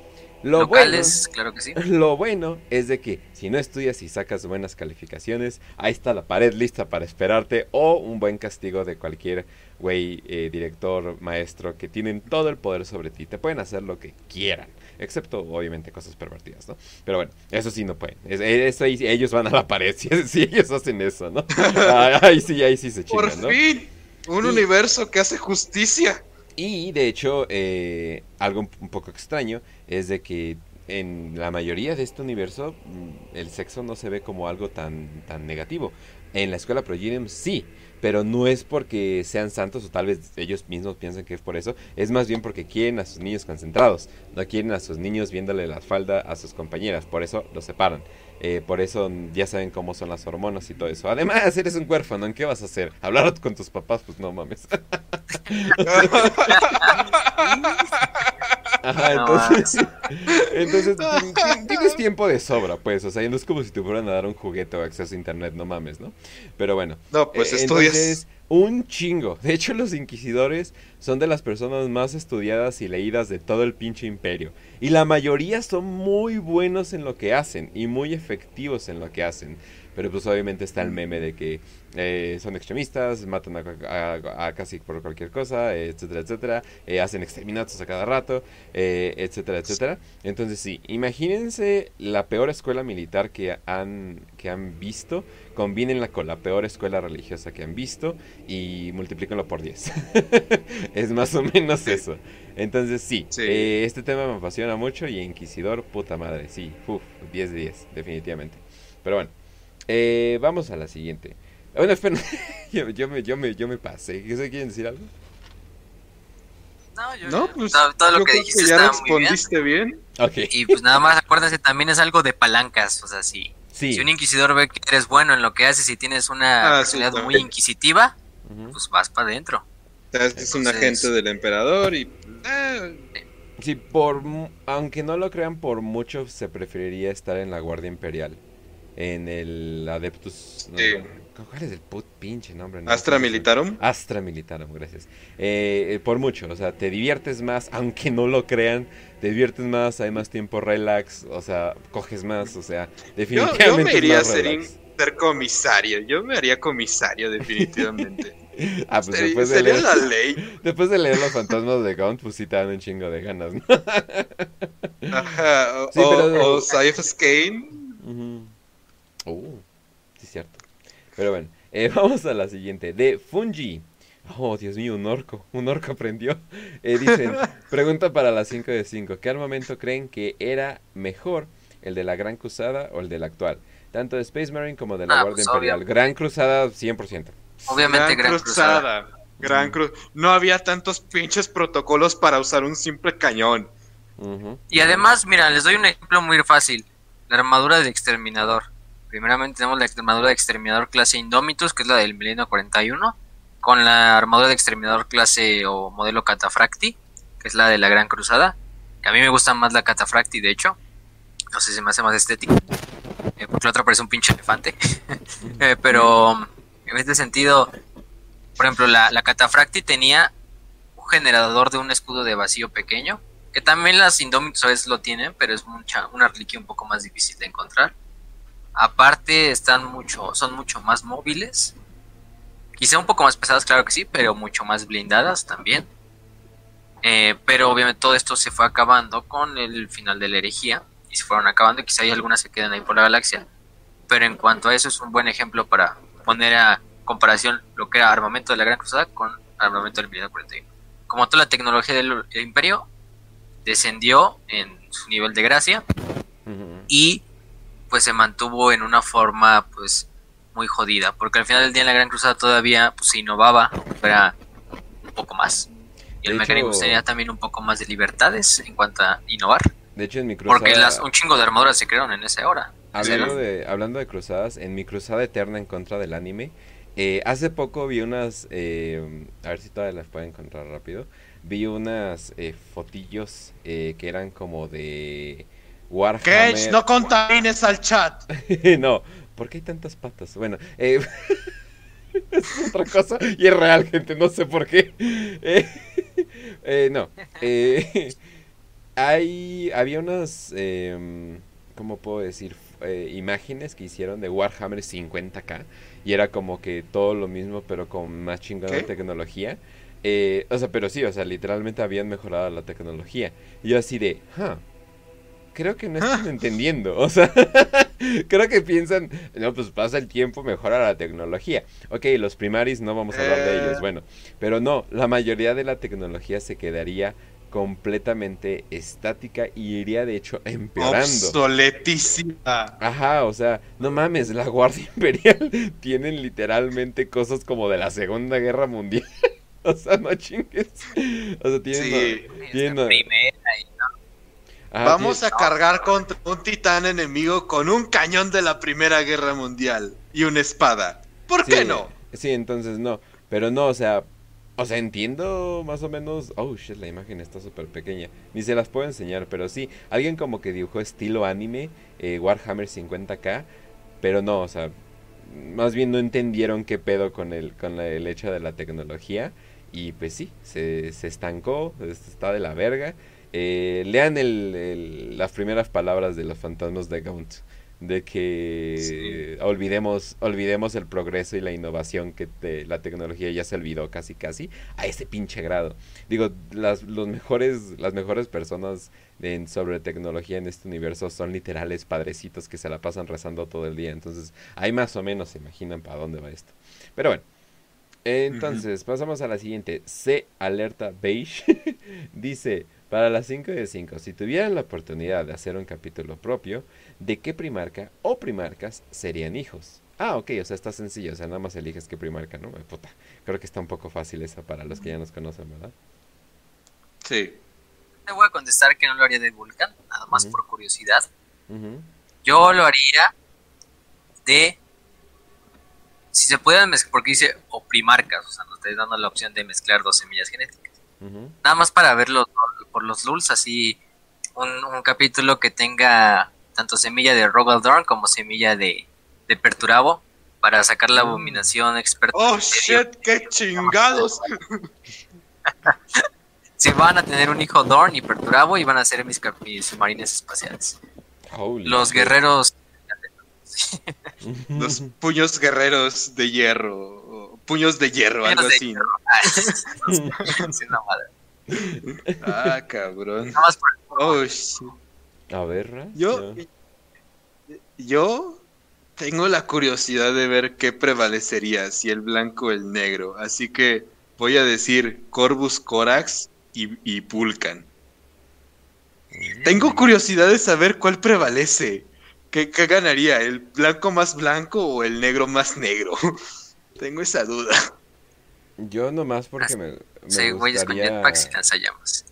Speaker 3: Lo locales, claro que sí. (laughs)
Speaker 1: Lo bueno es de que si no estudias y sacas buenas calificaciones, ahí está la pared lista para esperarte o un buen castigo de cualquier güey, eh, director, maestro, que tienen todo el poder sobre ti. Te pueden hacer lo que quieran. Excepto, obviamente, cosas pervertidas, ¿no? Pero bueno, eso sí no pueden. eso ellos van a la pared (laughs) si, ellos hacen eso, ¿no? (laughs) ahí sí, ahí sí se chingan,
Speaker 2: Por fin, un universo que hace justicia.
Speaker 1: Y, de hecho, eh, algo un poco extraño es de que en la mayoría de este universo mm, el sexo no se ve como algo tan, tan negativo. En la escuela Progenium sí, pero no es porque sean santos o tal vez ellos mismos piensen que es por eso, es más bien porque quieren a sus niños concentrados, no quieren a sus niños viéndole la falda a sus compañeras, por eso los separan. Eh, por eso ya saben cómo son las hormonas y todo eso. Además, eres un huérfano, ¿en qué vas a hacer? ¿Hablar con tus papás? Pues no mames. (laughs) (laughs) Ajá, entonces, (laughs) entonces tienes tiempo de sobra, pues, o sea, no es como si te fueran a dar un juguete o acceso a internet, no mames, ¿no? Pero bueno.
Speaker 2: No, pues eh, estudias.
Speaker 1: un chingo. De hecho, los inquisidores son de las personas más estudiadas y leídas de todo el pinche imperio. Y la mayoría son muy buenos en lo que hacen y muy efectivos en lo que hacen. Pero pues obviamente está el meme de que eh, son extremistas, matan a, casi por cualquier cosa, etcétera, etcétera, eh, hacen exterminatos a cada rato, eh, etcétera, etcétera. Entonces sí, imagínense la peor escuela militar que han, que han visto, combínenla con la peor escuela religiosa que han visto y multiplíquenlo por 10. (laughs) es más o menos eso. Entonces sí, este tema me apasiona mucho y Inquisidor, puta madre, sí, uf, 10 de 10, definitivamente. Pero bueno. Eh, vamos a la siguiente. Bueno, espera, (laughs) yo, yo, me, yo, me, yo me pasé. ¿Qué quieren decir algo?
Speaker 3: No, yo, no, pues, todo, lo que dijiste
Speaker 2: ya respondiste bien.
Speaker 3: bien. Y pues nada más acuérdense, también es algo de palancas, o sea, si, si un inquisidor ve que eres bueno en lo que haces y tienes una ah, personalidad muy inquisitiva, pues vas para adentro.
Speaker 2: Es un agente del emperador y...
Speaker 1: Eh. Sí, por, aunque no lo crean, por mucho se preferiría estar en la Guardia Imperial en el Adeptus. ¿Cuál es el put pinche nombre?
Speaker 2: Astra Militarum.
Speaker 1: Astra Militarum, gracias. Eh, eh, por mucho, o sea, te diviertes más, aunque no lo crean, te diviertes más, hay más tiempo relax, o sea, coges más, o sea, definitivamente. Yo,
Speaker 2: yo me iría a ser, comisario, yo me haría comisario, definitivamente. (laughs)
Speaker 1: ah, pues después de leer, la ley. (laughs) Después de leer los fantasmas de Gaunt, pues sí te dan un chingo de ganas, ¿no? (laughs)
Speaker 2: Ajá, o, sí, pero, o,
Speaker 1: Uh, sí, cierto. Pero bueno, eh, (laughs) vamos a la siguiente. De Fungi. Oh, Dios mío, un orco. Un orco aprendió. Eh, dicen, (laughs) pregunta para las 5 de 5. ¿Qué armamento creen que era mejor? ¿El de la Gran Cruzada o el del actual? tanto de Space Marine como de la
Speaker 3: Ah,
Speaker 1: Guardia
Speaker 3: pues,
Speaker 1: Imperial.
Speaker 3: obvio.
Speaker 1: Gran Cruzada 100%.
Speaker 3: Obviamente, Gran, Cruzada.
Speaker 2: Gran Cruz. No había tantos pinches protocolos para usar un simple cañón.
Speaker 3: Y además, mira, les doy un ejemplo muy fácil. La armadura del exterminador. Primeramente tenemos la armadura de exterminador clase Indomitus, que es la del milenio 41, con la armadura de exterminador clase o modelo Catafracti, que es la de la Gran Cruzada, que a mí me gusta más la Catafracti, de hecho. No sé si me hace más estética. eh, porque la otra parece un pinche elefante. (laughs) Eh, pero en este sentido, por ejemplo, la, la Catafracti tenía un generador de un escudo de vacío pequeño, que también las Indomitus a veces lo tienen, pero es mucha, una reliquia un poco más difícil de encontrar. Aparte, están mucho, son mucho más móviles. Quizá un poco más pesadas, claro que sí, pero mucho más blindadas también. Eh, pero obviamente todo esto se fue acabando con el final de la herejía. Y se fueron acabando, quizá hay algunas se quedan ahí por la galaxia. Pero en cuanto a eso, es un buen ejemplo para poner a comparación lo que era armamento de la Gran Cruzada con armamento del Milenio 41. Como toda la tecnología del Imperio, descendió en su nivel de gracia y pues se mantuvo en una forma pues muy jodida, porque al final del día en la Gran Cruzada todavía pues, se innovaba, era un poco más. Y el mecánico
Speaker 1: hecho-
Speaker 3: tenía también un poco más de libertades en cuanto a innovar,
Speaker 1: De hecho, en mi cruzada...
Speaker 3: porque las, un chingo de armaduras se crearon en esa hora.
Speaker 1: Hablando de, hablando de cruzadas, en mi cruzada eterna en contra del anime, eh, hace poco vi unas, eh, a ver si todavía las puedo encontrar rápido, vi unas eh, fotillos eh, que eran como de Warhammer.
Speaker 2: Cage, no contamines al chat. (laughs)
Speaker 1: no, ¿por qué hay tantas patas? Bueno, eh, (laughs) es otra cosa y es real, gente, no sé por qué. (laughs) Eh, eh, no, eh, hay, había unas, em, ¿cómo puedo decir? Eh, imágenes que hicieron de Warhammer 50k y era como que todo lo mismo pero con más chingona
Speaker 2: ¿Qué?
Speaker 1: tecnología. Eh, o sea, pero sí, o sea, literalmente habían mejorado la tecnología. Y yo así de, huh, creo que no están entendiendo. (laughs) O sea, creo que piensan, no, pues pasa el tiempo, mejora la tecnología. Ok, los primaris no vamos a hablar de ellos,
Speaker 2: Eh.
Speaker 1: bueno. Pero no, la mayoría de la tecnología se quedaría completamente estática y iría de hecho empeorando.
Speaker 2: Obsoletísima.
Speaker 1: Ajá, o sea, no mames, la Guardia (laughs) Imperial tienen literalmente cosas como de la Segunda Guerra Mundial. (laughs) o sea, no chingues. O sea, tienen...
Speaker 2: Sí.
Speaker 1: tienen-
Speaker 3: primera y-
Speaker 1: ajá,
Speaker 2: Vamos a cargar contra un titán enemigo con un cañón de la Primera Guerra Mundial y una espada. ¿Por qué no?
Speaker 1: Sí, entonces no. Pero no, o sea, o sea, entiendo más o menos. Oh, shit, la imagen está súper pequeña. Ni se las puedo enseñar, pero sí. Alguien como que dibujó estilo anime, eh, Warhammer 50k. Pero no, o sea, más bien no entendieron qué pedo con el, con la- el hecho de la tecnología. Y pues sí, se, se estancó, es- está de la verga. Eh, lean el- el- las primeras palabras de los fantasmas de Gaunt. De que olvidemos, olvidemos el progreso y la innovación que te- la tecnología ya se olvidó casi casi a ese pinche grado. Digo, las, los mejores, las mejores personas en, sobre tecnología en este universo son literales padrecitos que se la pasan rezando todo el día. Entonces, ahí más o menos se imaginan para dónde va esto. Pero bueno. Entonces, pasamos a la siguiente. C Alerta Beige (laughs) dice, para las 5 de 5, si tuvieran la oportunidad de hacer un capítulo propio, ¿de qué primarca o primarcas serían hijos? Ah, ok, o sea, está sencillo, o sea, nada más eliges qué primarca, ¿no? Puta, creo que está un poco fácil esa para los que ya nos conocen, ¿verdad?
Speaker 2: Sí.
Speaker 3: Te voy a contestar que no lo haría de Vulcan, nada más por curiosidad. Yo lo haría de. Si se pueden mezclar, porque dice o primarcas, o sea, nos estoy dando la opción de mezclar dos semillas genéticas. Nada más para verlo por los lulz, así un, un capítulo que tenga tanto semilla de Rogaldorn como semilla de, de Perturabo para sacar la
Speaker 1: Mm.
Speaker 3: abominación experta.
Speaker 2: Oh shit, qué chingados. (laughs)
Speaker 3: Si van a tener un hijo Dorn y Perturabo y van a ser mis, submarines espaciales.
Speaker 1: Holy
Speaker 3: Los guerreros. (laughs)
Speaker 2: Los puños guerreros de hierro. Puños de hierro, algo así. ¿no? (laughs)
Speaker 3: Sí, no, madre.
Speaker 2: Ah, cabrón.
Speaker 3: Nada más por
Speaker 2: Oh shit.
Speaker 1: A ver, Ras,
Speaker 2: Yo, yo tengo la curiosidad de ver qué prevalecería, si el blanco o el negro. Así que voy a decir Corvus Corax y, y Pulcan. Tengo curiosidad de saber cuál prevalece. ¿Qué, ¿Qué ganaría? ¿El blanco más blanco o el negro más negro? (laughs) Tengo esa duda.
Speaker 1: Yo nomás porque me, me
Speaker 3: Sí, güeyes con
Speaker 1: gustaría...
Speaker 3: jetpacks y lanzallamas.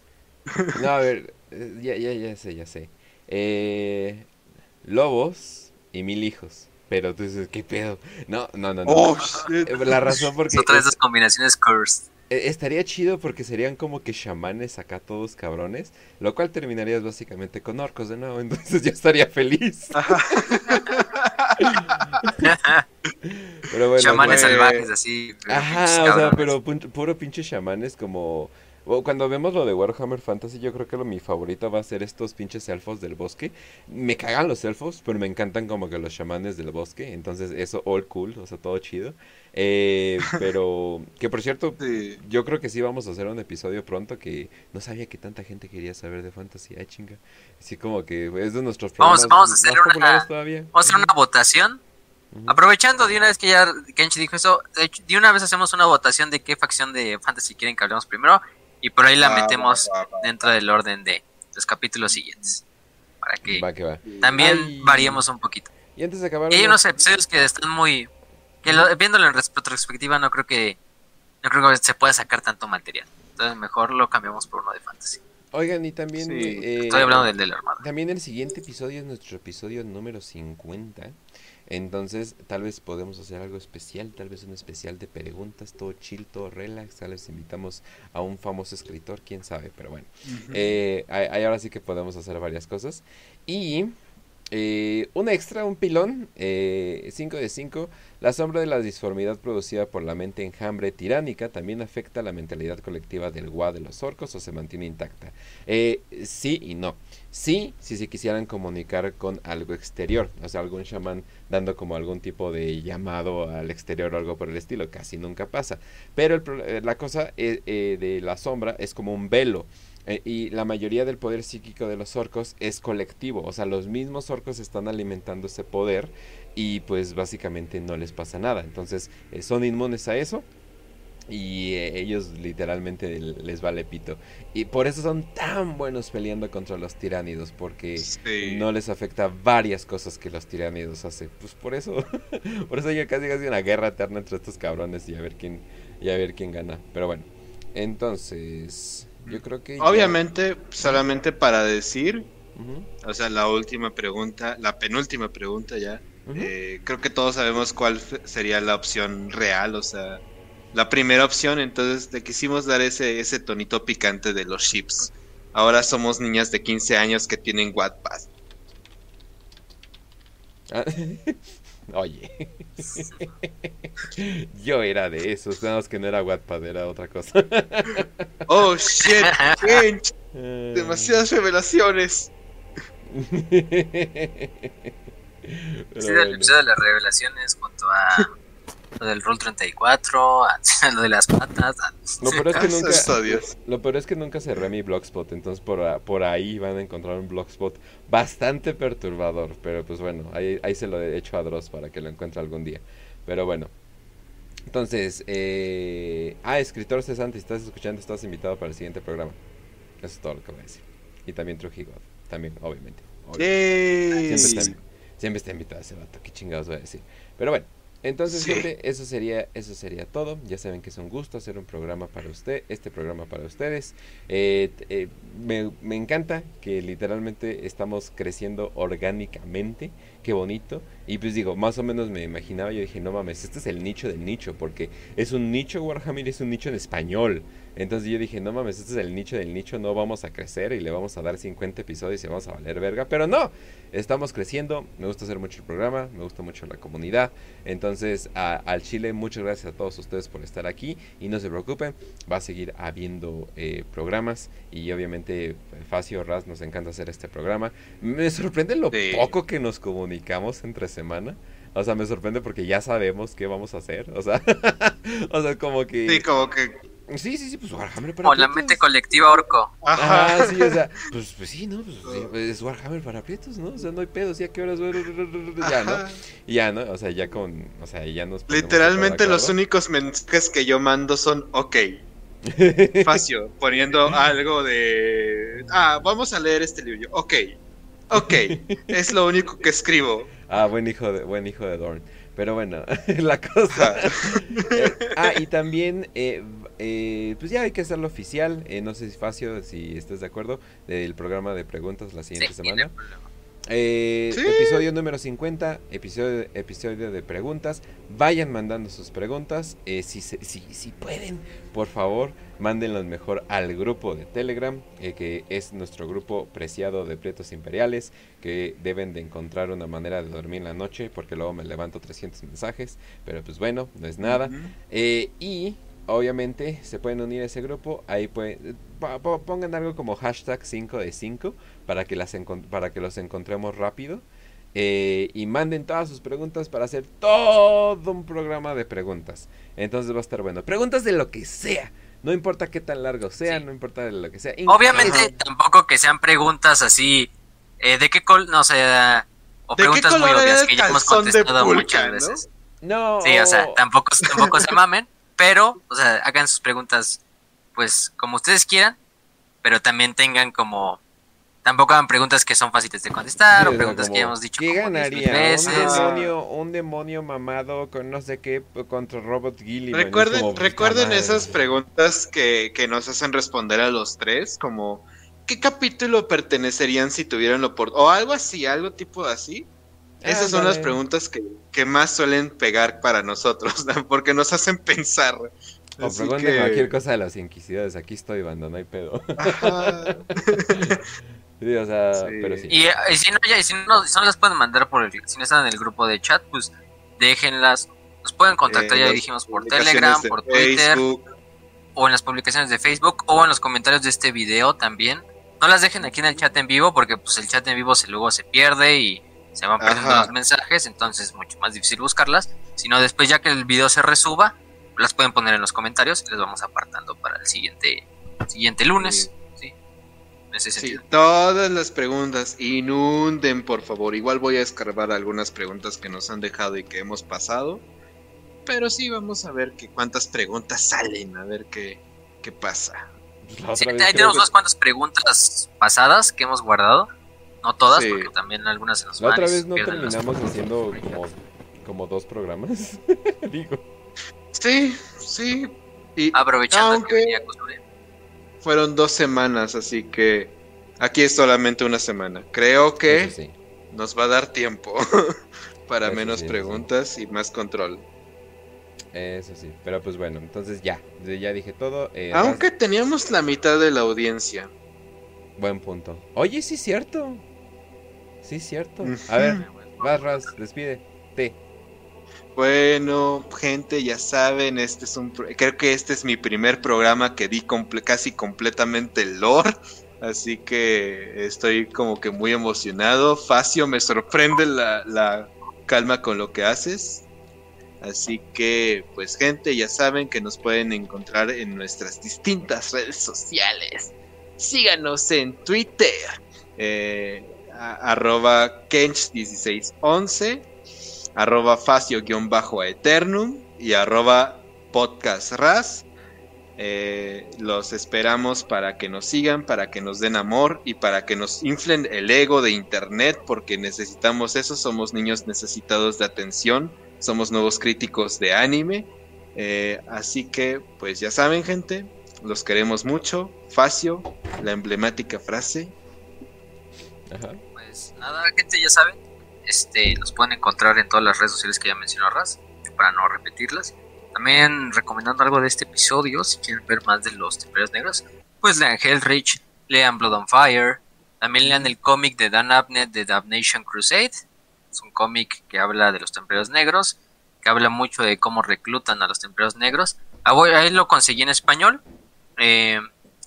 Speaker 1: No, a ver, eh, ya, ya, ya sé, ya sé. Eh, lobos y mil hijos. Pero tú dices, ¿qué pedo? No, no, no, no.
Speaker 2: Oh, shit.
Speaker 1: Eh, La razón porque
Speaker 3: de
Speaker 1: es-
Speaker 3: esas combinaciones cursed.
Speaker 1: eh, estaría chido porque serían como que chamanes acá todos cabrones, lo cual terminarías básicamente con orcos de nuevo, (laughs) entonces yo estaría feliz. Pero bueno,
Speaker 3: Chamanes salvajes, así.
Speaker 1: Ajá, o sea,
Speaker 3: cabrones.
Speaker 1: pero pun- puro pinche chamanes como... cuando vemos lo de Warhammer Fantasy, yo creo que lo mi favorito va a ser estos pinches elfos del bosque. Me cagan los elfos, pero me encantan como que los chamanes del bosque. Entonces, eso all cool, o sea, todo chido. Eh, (laughs) pero, que por cierto,
Speaker 2: Sí.
Speaker 1: yo creo que sí vamos a hacer un episodio pronto que no sabía que tanta gente quería saber de fantasy. Ay, chinga. Así como que es de nuestros
Speaker 3: Vamos-
Speaker 1: programas
Speaker 3: vamos a hacer
Speaker 1: más
Speaker 3: una-
Speaker 1: populares todavía.
Speaker 3: Vamos a hacer una votación. Aprovechando de una vez que ya Kenchi dijo eso, de, hecho, de una vez hacemos una votación de qué facción de Fantasy quieren que hablemos primero. Y por ahí la
Speaker 2: Va,
Speaker 3: metemos
Speaker 2: va, va, va.
Speaker 3: dentro del orden de los capítulos siguientes. Para que
Speaker 1: Va que va.
Speaker 3: también
Speaker 1: Ay.
Speaker 3: variemos un poquito.
Speaker 1: Y antes de acabar...
Speaker 3: Y hay unos episodios que están muy. que lo- viéndolo en retrospectiva, no creo que. No creo que se pueda sacar tanto material. Entonces, mejor lo cambiamos por uno de fantasy.
Speaker 1: Oigan, y también...
Speaker 2: Sí,
Speaker 1: eh,
Speaker 3: Estoy hablando del de la armada.
Speaker 1: También el siguiente episodio es nuestro episodio número 50. Entonces, tal vez podemos hacer algo especial, tal vez un especial de preguntas, todo chill, todo relax. Tal vez invitamos a un famoso escritor, quién sabe, pero bueno. Eh, ahí- ahí ahora sí que podemos hacer varias cosas. Y eh, un extra, un pilón, 5 de 5. La sombra de la disformidad producida por la mente enjambre tiránica también afecta la mentalidad colectiva del GUA de los orcos o se mantiene intacta. Eh, sí y no. Sí, si se quisieran comunicar con algo exterior, o sea, algún chamán dando como algún tipo de llamado al exterior o algo por el estilo, casi nunca pasa. Pero el eh, la cosa eh, eh, de la sombra es como un velo. Eh, y la mayoría del poder psíquico de los orcos es colectivo, o sea, los mismos orcos están alimentando ese poder y pues básicamente no les pasa nada. Entonces eh, son inmunes a eso y eh, ellos literalmente les vale pito. Y por eso son tan buenos peleando contra los tiránidos, porque
Speaker 2: Sí.
Speaker 1: no les afecta varias cosas que los tiránidos hacen. Pues por eso, (laughs) por eso hay casi casi una guerra eterna entre estos cabrones y a ver quién, y a ver quién gana. Pero bueno, entonces, yo creo que... ya-
Speaker 2: Obviamente, solamente para decir, o sea, la última pregunta, la penúltima pregunta ya, eh, creo que todos sabemos cuál sería la opción real, o sea, la primera opción, entonces le quisimos dar ese, ese tonito picante de los chips. Ahora somos niñas de 15 años que tienen Wattpad. (laughs)
Speaker 1: Oye, yo era de esos, nada más que no era Wattpad, era otra cosa.
Speaker 2: Oh shit,
Speaker 1: Ah.
Speaker 2: demasiadas revelaciones.
Speaker 1: Pero
Speaker 3: Sí, el
Speaker 1: bueno.
Speaker 3: episodio de las revelaciones junto a lo del Roll 34, a lo de las patas.
Speaker 1: Lo peor es que nunca,
Speaker 2: Santo Dios.
Speaker 1: lo peor es que nunca cerré mi blogspot, entonces por, por ahí van a encontrar un blogspot bastante perturbador, pero pues bueno, ahí, ahí se lo he hecho a Dross para que lo encuentre algún día. Pero bueno, entonces, eh... ah, escritor cesante, si estás escuchando, estás invitado para el siguiente programa. Eso es todo lo que voy a decir. Y también Trujillo, también, obviamente. Siempre, está, siempre está invitado ese vato, qué chingados voy a decir. Pero bueno, entonces,
Speaker 2: Sí.
Speaker 1: gente, eso sería, eso sería todo. Ya saben que es un gusto hacer un programa para usted, este programa para ustedes. Eh, eh, me, me encanta que literalmente estamos creciendo orgánicamente. Qué bonito. Y pues digo, más o menos me imaginaba, yo dije, no mames, este es el nicho del nicho, porque es un nicho Warhammer, es un nicho en español. Entonces yo dije, no mames, este es el nicho del nicho, no vamos a crecer y le vamos a dar 50 episodios y vamos a valer verga. Pero no, estamos creciendo, me gusta hacer mucho el programa, me gusta mucho la comunidad. Entonces, a- al Chile, muchas gracias a todos ustedes por estar aquí y no se preocupen, va a seguir habiendo eh, programas y obviamente Facio Raz nos encanta hacer este programa. Me sorprende lo
Speaker 2: Sí.
Speaker 1: poco que nos comunicamos entre semana. O sea, me sorprende porque ya sabemos qué vamos a hacer. O sea, (laughs) o sea, como que...
Speaker 2: Sí, como que.
Speaker 1: Sí, sí, sí, pues Warhammer para
Speaker 3: O la mente colectiva orco.
Speaker 2: Ajá.
Speaker 1: Sí, o sea, pues, pues sí, ¿no? Pues, sí, es Warhammer para prietos, ¿no? O sea, no hay pedos, ¿ya qué horas? Ya, ¿no? Ya, ¿no? O sea, ya con, o sea, ya nos
Speaker 2: Literalmente los únicos mensajes que yo mando son ok. (laughs) Facio, poniendo algo de. Ah, vamos a leer este libro. Ok. Ok, es lo único que escribo. (laughs)
Speaker 1: Ah, buen hijo de, buen hijo de Dorn. Pero bueno, (laughs) la cosa. Eh, (laughs) ah, y también, eh, eh, pues ya hay que hacerlo oficial. Eh, no sé si Facio, si estás de acuerdo, del programa de preguntas la siguiente
Speaker 3: Sí,
Speaker 1: semana.
Speaker 3: no hay problema.
Speaker 1: Eh,
Speaker 2: Sí.
Speaker 1: Episodio número 50, episodio, episodio de preguntas. Vayan mandando sus preguntas. eh, si, se- si, si pueden, por favor, mándenlas mejor al grupo de Telegram, eh, que es nuestro grupo preciado de Prietos Imperiales, que deben de encontrar una manera de dormir en la noche, porque luego me levanto 300 mensajes, pero pues bueno, no es nada. Eh, y obviamente se pueden unir a ese grupo. Ahí pueden, pongan algo como hashtag 5 de 5 para que, las para que los encontremos rápido. Eh, y manden todas sus preguntas para hacer todo un programa de preguntas. Entonces va a estar bueno. Preguntas de lo que sea. No importa qué tan largo sea,
Speaker 3: Sí.
Speaker 1: no importa lo que sea.
Speaker 3: Obviamente
Speaker 2: Ajá.
Speaker 3: tampoco que sean preguntas así, eh, ¿de qué col, no sé, o
Speaker 2: ¿De qué
Speaker 3: preguntas muy
Speaker 2: color
Speaker 3: obvias que ya hemos contestado
Speaker 2: Pulca,
Speaker 3: muchas
Speaker 2: no?
Speaker 3: veces.
Speaker 1: No.
Speaker 3: Sí, o sea, tampoco, tampoco se mamen, pero, o sea, hagan sus preguntas, pues, como ustedes quieran, pero también tengan como, tampoco hagan preguntas que son fáciles de contestar,
Speaker 1: Sí, o
Speaker 3: preguntas
Speaker 1: como,
Speaker 3: que ya hemos dicho
Speaker 1: ¿Qué
Speaker 3: como 10,000
Speaker 1: ganaría?
Speaker 3: veces.
Speaker 1: Un demonio, un demonio mamado con no sé qué contra Robot. Es
Speaker 2: Recuerden,
Speaker 1: como,
Speaker 2: recuerden esas preguntas que, que nos hacen responder a los tres, como ¿qué capítulo pertenecerían si tuvieran la oportunidad? O algo así, algo tipo así. Esas son las preguntas que, que más suelen pegar para nosotros, ¿no? (laughs) porque nos hacen pensar.
Speaker 1: O
Speaker 2: Así
Speaker 1: pregunten
Speaker 2: que-
Speaker 1: cualquier cosa de los inquisidores. Aquí estoy, banda, no hay pedo. (laughs)
Speaker 2: Ajá.
Speaker 1: Sí, o sea,
Speaker 2: Sí.
Speaker 1: pero sí.
Speaker 3: Y, y si no, ya, y si no, si no las pueden mandar por el, si no están en el grupo de chat, pues déjenlas. Nos pueden contactar,
Speaker 2: Eh,
Speaker 3: ya dijimos, por Telegram, por Twitter,
Speaker 2: Facebook.
Speaker 3: o en las publicaciones de Facebook, o en los comentarios de este video también. No las dejen aquí en el chat en vivo, porque pues el chat en vivo se, luego se pierde y se van perdiendo
Speaker 2: Ajá.
Speaker 3: los mensajes, entonces es mucho más difícil buscarlas. Sino después, ya que el video se resuba, las pueden poner en los comentarios y les vamos apartando para el siguiente, siguiente lunes. ¿sí? En ese
Speaker 2: Sí,
Speaker 3: sentido.
Speaker 2: todas las preguntas inunden, por favor. Igual voy a escarbar algunas preguntas que nos han dejado y que hemos pasado. Pero sí, vamos a ver que cuántas preguntas salen, a ver qué, qué pasa.
Speaker 3: Sí, tenemos
Speaker 1: que-
Speaker 3: unas cuantas preguntas pasadas que hemos guardado. No todas,
Speaker 2: Sí.
Speaker 3: porque también algunas se nos
Speaker 1: La
Speaker 3: van
Speaker 1: otra vez no
Speaker 3: las-
Speaker 1: terminamos haciendo como, como dos programas. (laughs) Digo.
Speaker 2: Sí, sí. Y
Speaker 3: Aprovechando
Speaker 2: Aunque-
Speaker 3: que venía.
Speaker 2: Fueron dos semanas, así que aquí es solamente una semana. Creo que
Speaker 1: sí.
Speaker 2: nos va a dar tiempo (laughs) para
Speaker 1: Eso
Speaker 2: menos
Speaker 1: sí, eso sí.
Speaker 2: preguntas y más control.
Speaker 1: Eso sí. Pero pues bueno, entonces ya. Ya dije todo. eh,
Speaker 2: Aunque teníamos la mitad de la audiencia.
Speaker 1: Buen punto. Oye, sí es cierto. Sí es cierto. A ver, vas, Raz, despide. Te.
Speaker 2: Bueno, gente, ya saben, este es un creo que este es mi primer programa que di casi completamente lore, así que estoy como que muy emocionado. Facio, me sorprende la, la calma con lo que haces. Así que, pues gente, ya saben que nos pueden encontrar en nuestras distintas redes sociales. Síganos en Twitter, eh, arroba Kench1611 arroba facio-eternum y arroba podcastras. Eh, los esperamos para que nos sigan, para que nos den amor y para que nos inflen el ego de internet, porque necesitamos eso, somos niños necesitados de atención, somos nuevos críticos de anime. Eh, así que, pues ya saben, gente, los queremos mucho. Facio, la emblemática frase.
Speaker 1: Ajá.
Speaker 3: Pues nada, gente, ya saben. Este, nos pueden encontrar en todas las redes sociales que ya mencionó Raz, para no repetirlas. También recomendando algo de este episodio, si quieren ver más de los templarios negros, pues lean Hellreach, lean Blood on Fire, también lean el cómic de Dan Abnett de Damnation Crusade. Es un cómic que habla de los templarios negros, que habla mucho de cómo reclutan a los templarios negros. Ah, Ahí lo conseguí en español, eh,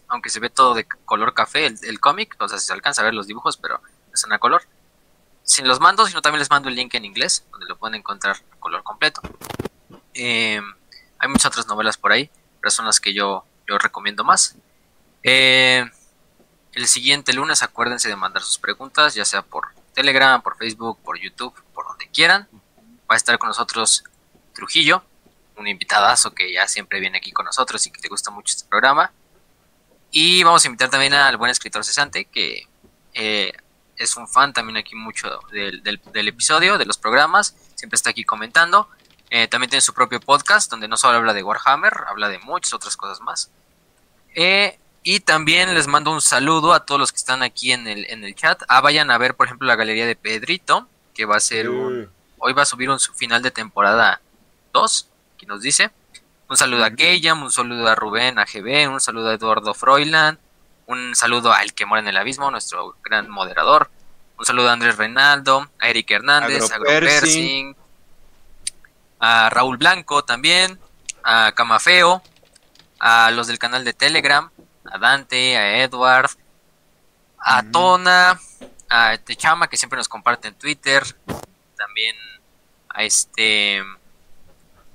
Speaker 3: aunque se ve todo de color café el, cómic, o sea, se alcanza a ver los dibujos, pero están a color. Si los mando, sino también les mando el link en inglés, donde lo pueden encontrar a color completo. Eh, hay muchas otras novelas por ahí, pero son las que yo, yo recomiendo más. Eh, el siguiente lunes acuérdense de mandar sus preguntas, ya sea por Telegram, por Facebook, por YouTube, por donde quieran. Va a estar con nosotros Trujillo, un invitadazo que ya siempre viene aquí con nosotros y que le gusta mucho este programa. Y vamos a invitar también al buen escritor cesante que eh, es un fan también aquí mucho del, del, episodio, de los programas, siempre está aquí comentando. Eh, también tiene su propio podcast donde no solo habla de Warhammer, habla de muchas otras cosas más. Eh, y también les mando un saludo a todos los que están aquí en el, en el chat. Ah, vayan a ver, por ejemplo, la galería de Pedrito, que va a ser un... Hoy va a subir un final de temporada 2, que nos dice. Un saludo a Gayam, un saludo a Rubén AGB, un saludo a Eduardo Froiland, un saludo al que mora en el abismo, nuestro gran moderador. Un saludo a Andrés Reinaldo, a Eric Hernández, a Gropersing, a Raúl Blanco también, a Camafeo, a los del canal de Telegram, a Dante, a Edward, a Tona, a Techama que siempre nos comparte en Twitter, también a este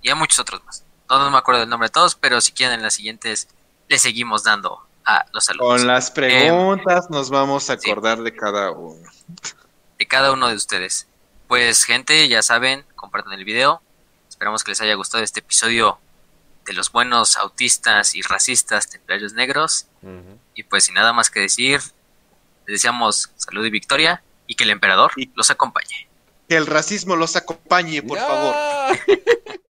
Speaker 3: y a muchos otros más. No, me acuerdo del nombre de todos, pero si quieren en las siguientes le seguimos dando a los saludos.
Speaker 2: Con las preguntas nos vamos a acordar de cada uno.
Speaker 3: De cada uno de ustedes. Pues gente, ya saben, compartan el video. Esperamos que les haya gustado este episodio de los buenos autistas y racistas templarios negros. Y pues sin nada más que decir, les deseamos salud y victoria y que el emperador los acompañe.
Speaker 2: Que el racismo los acompañe, por favor. (laughs)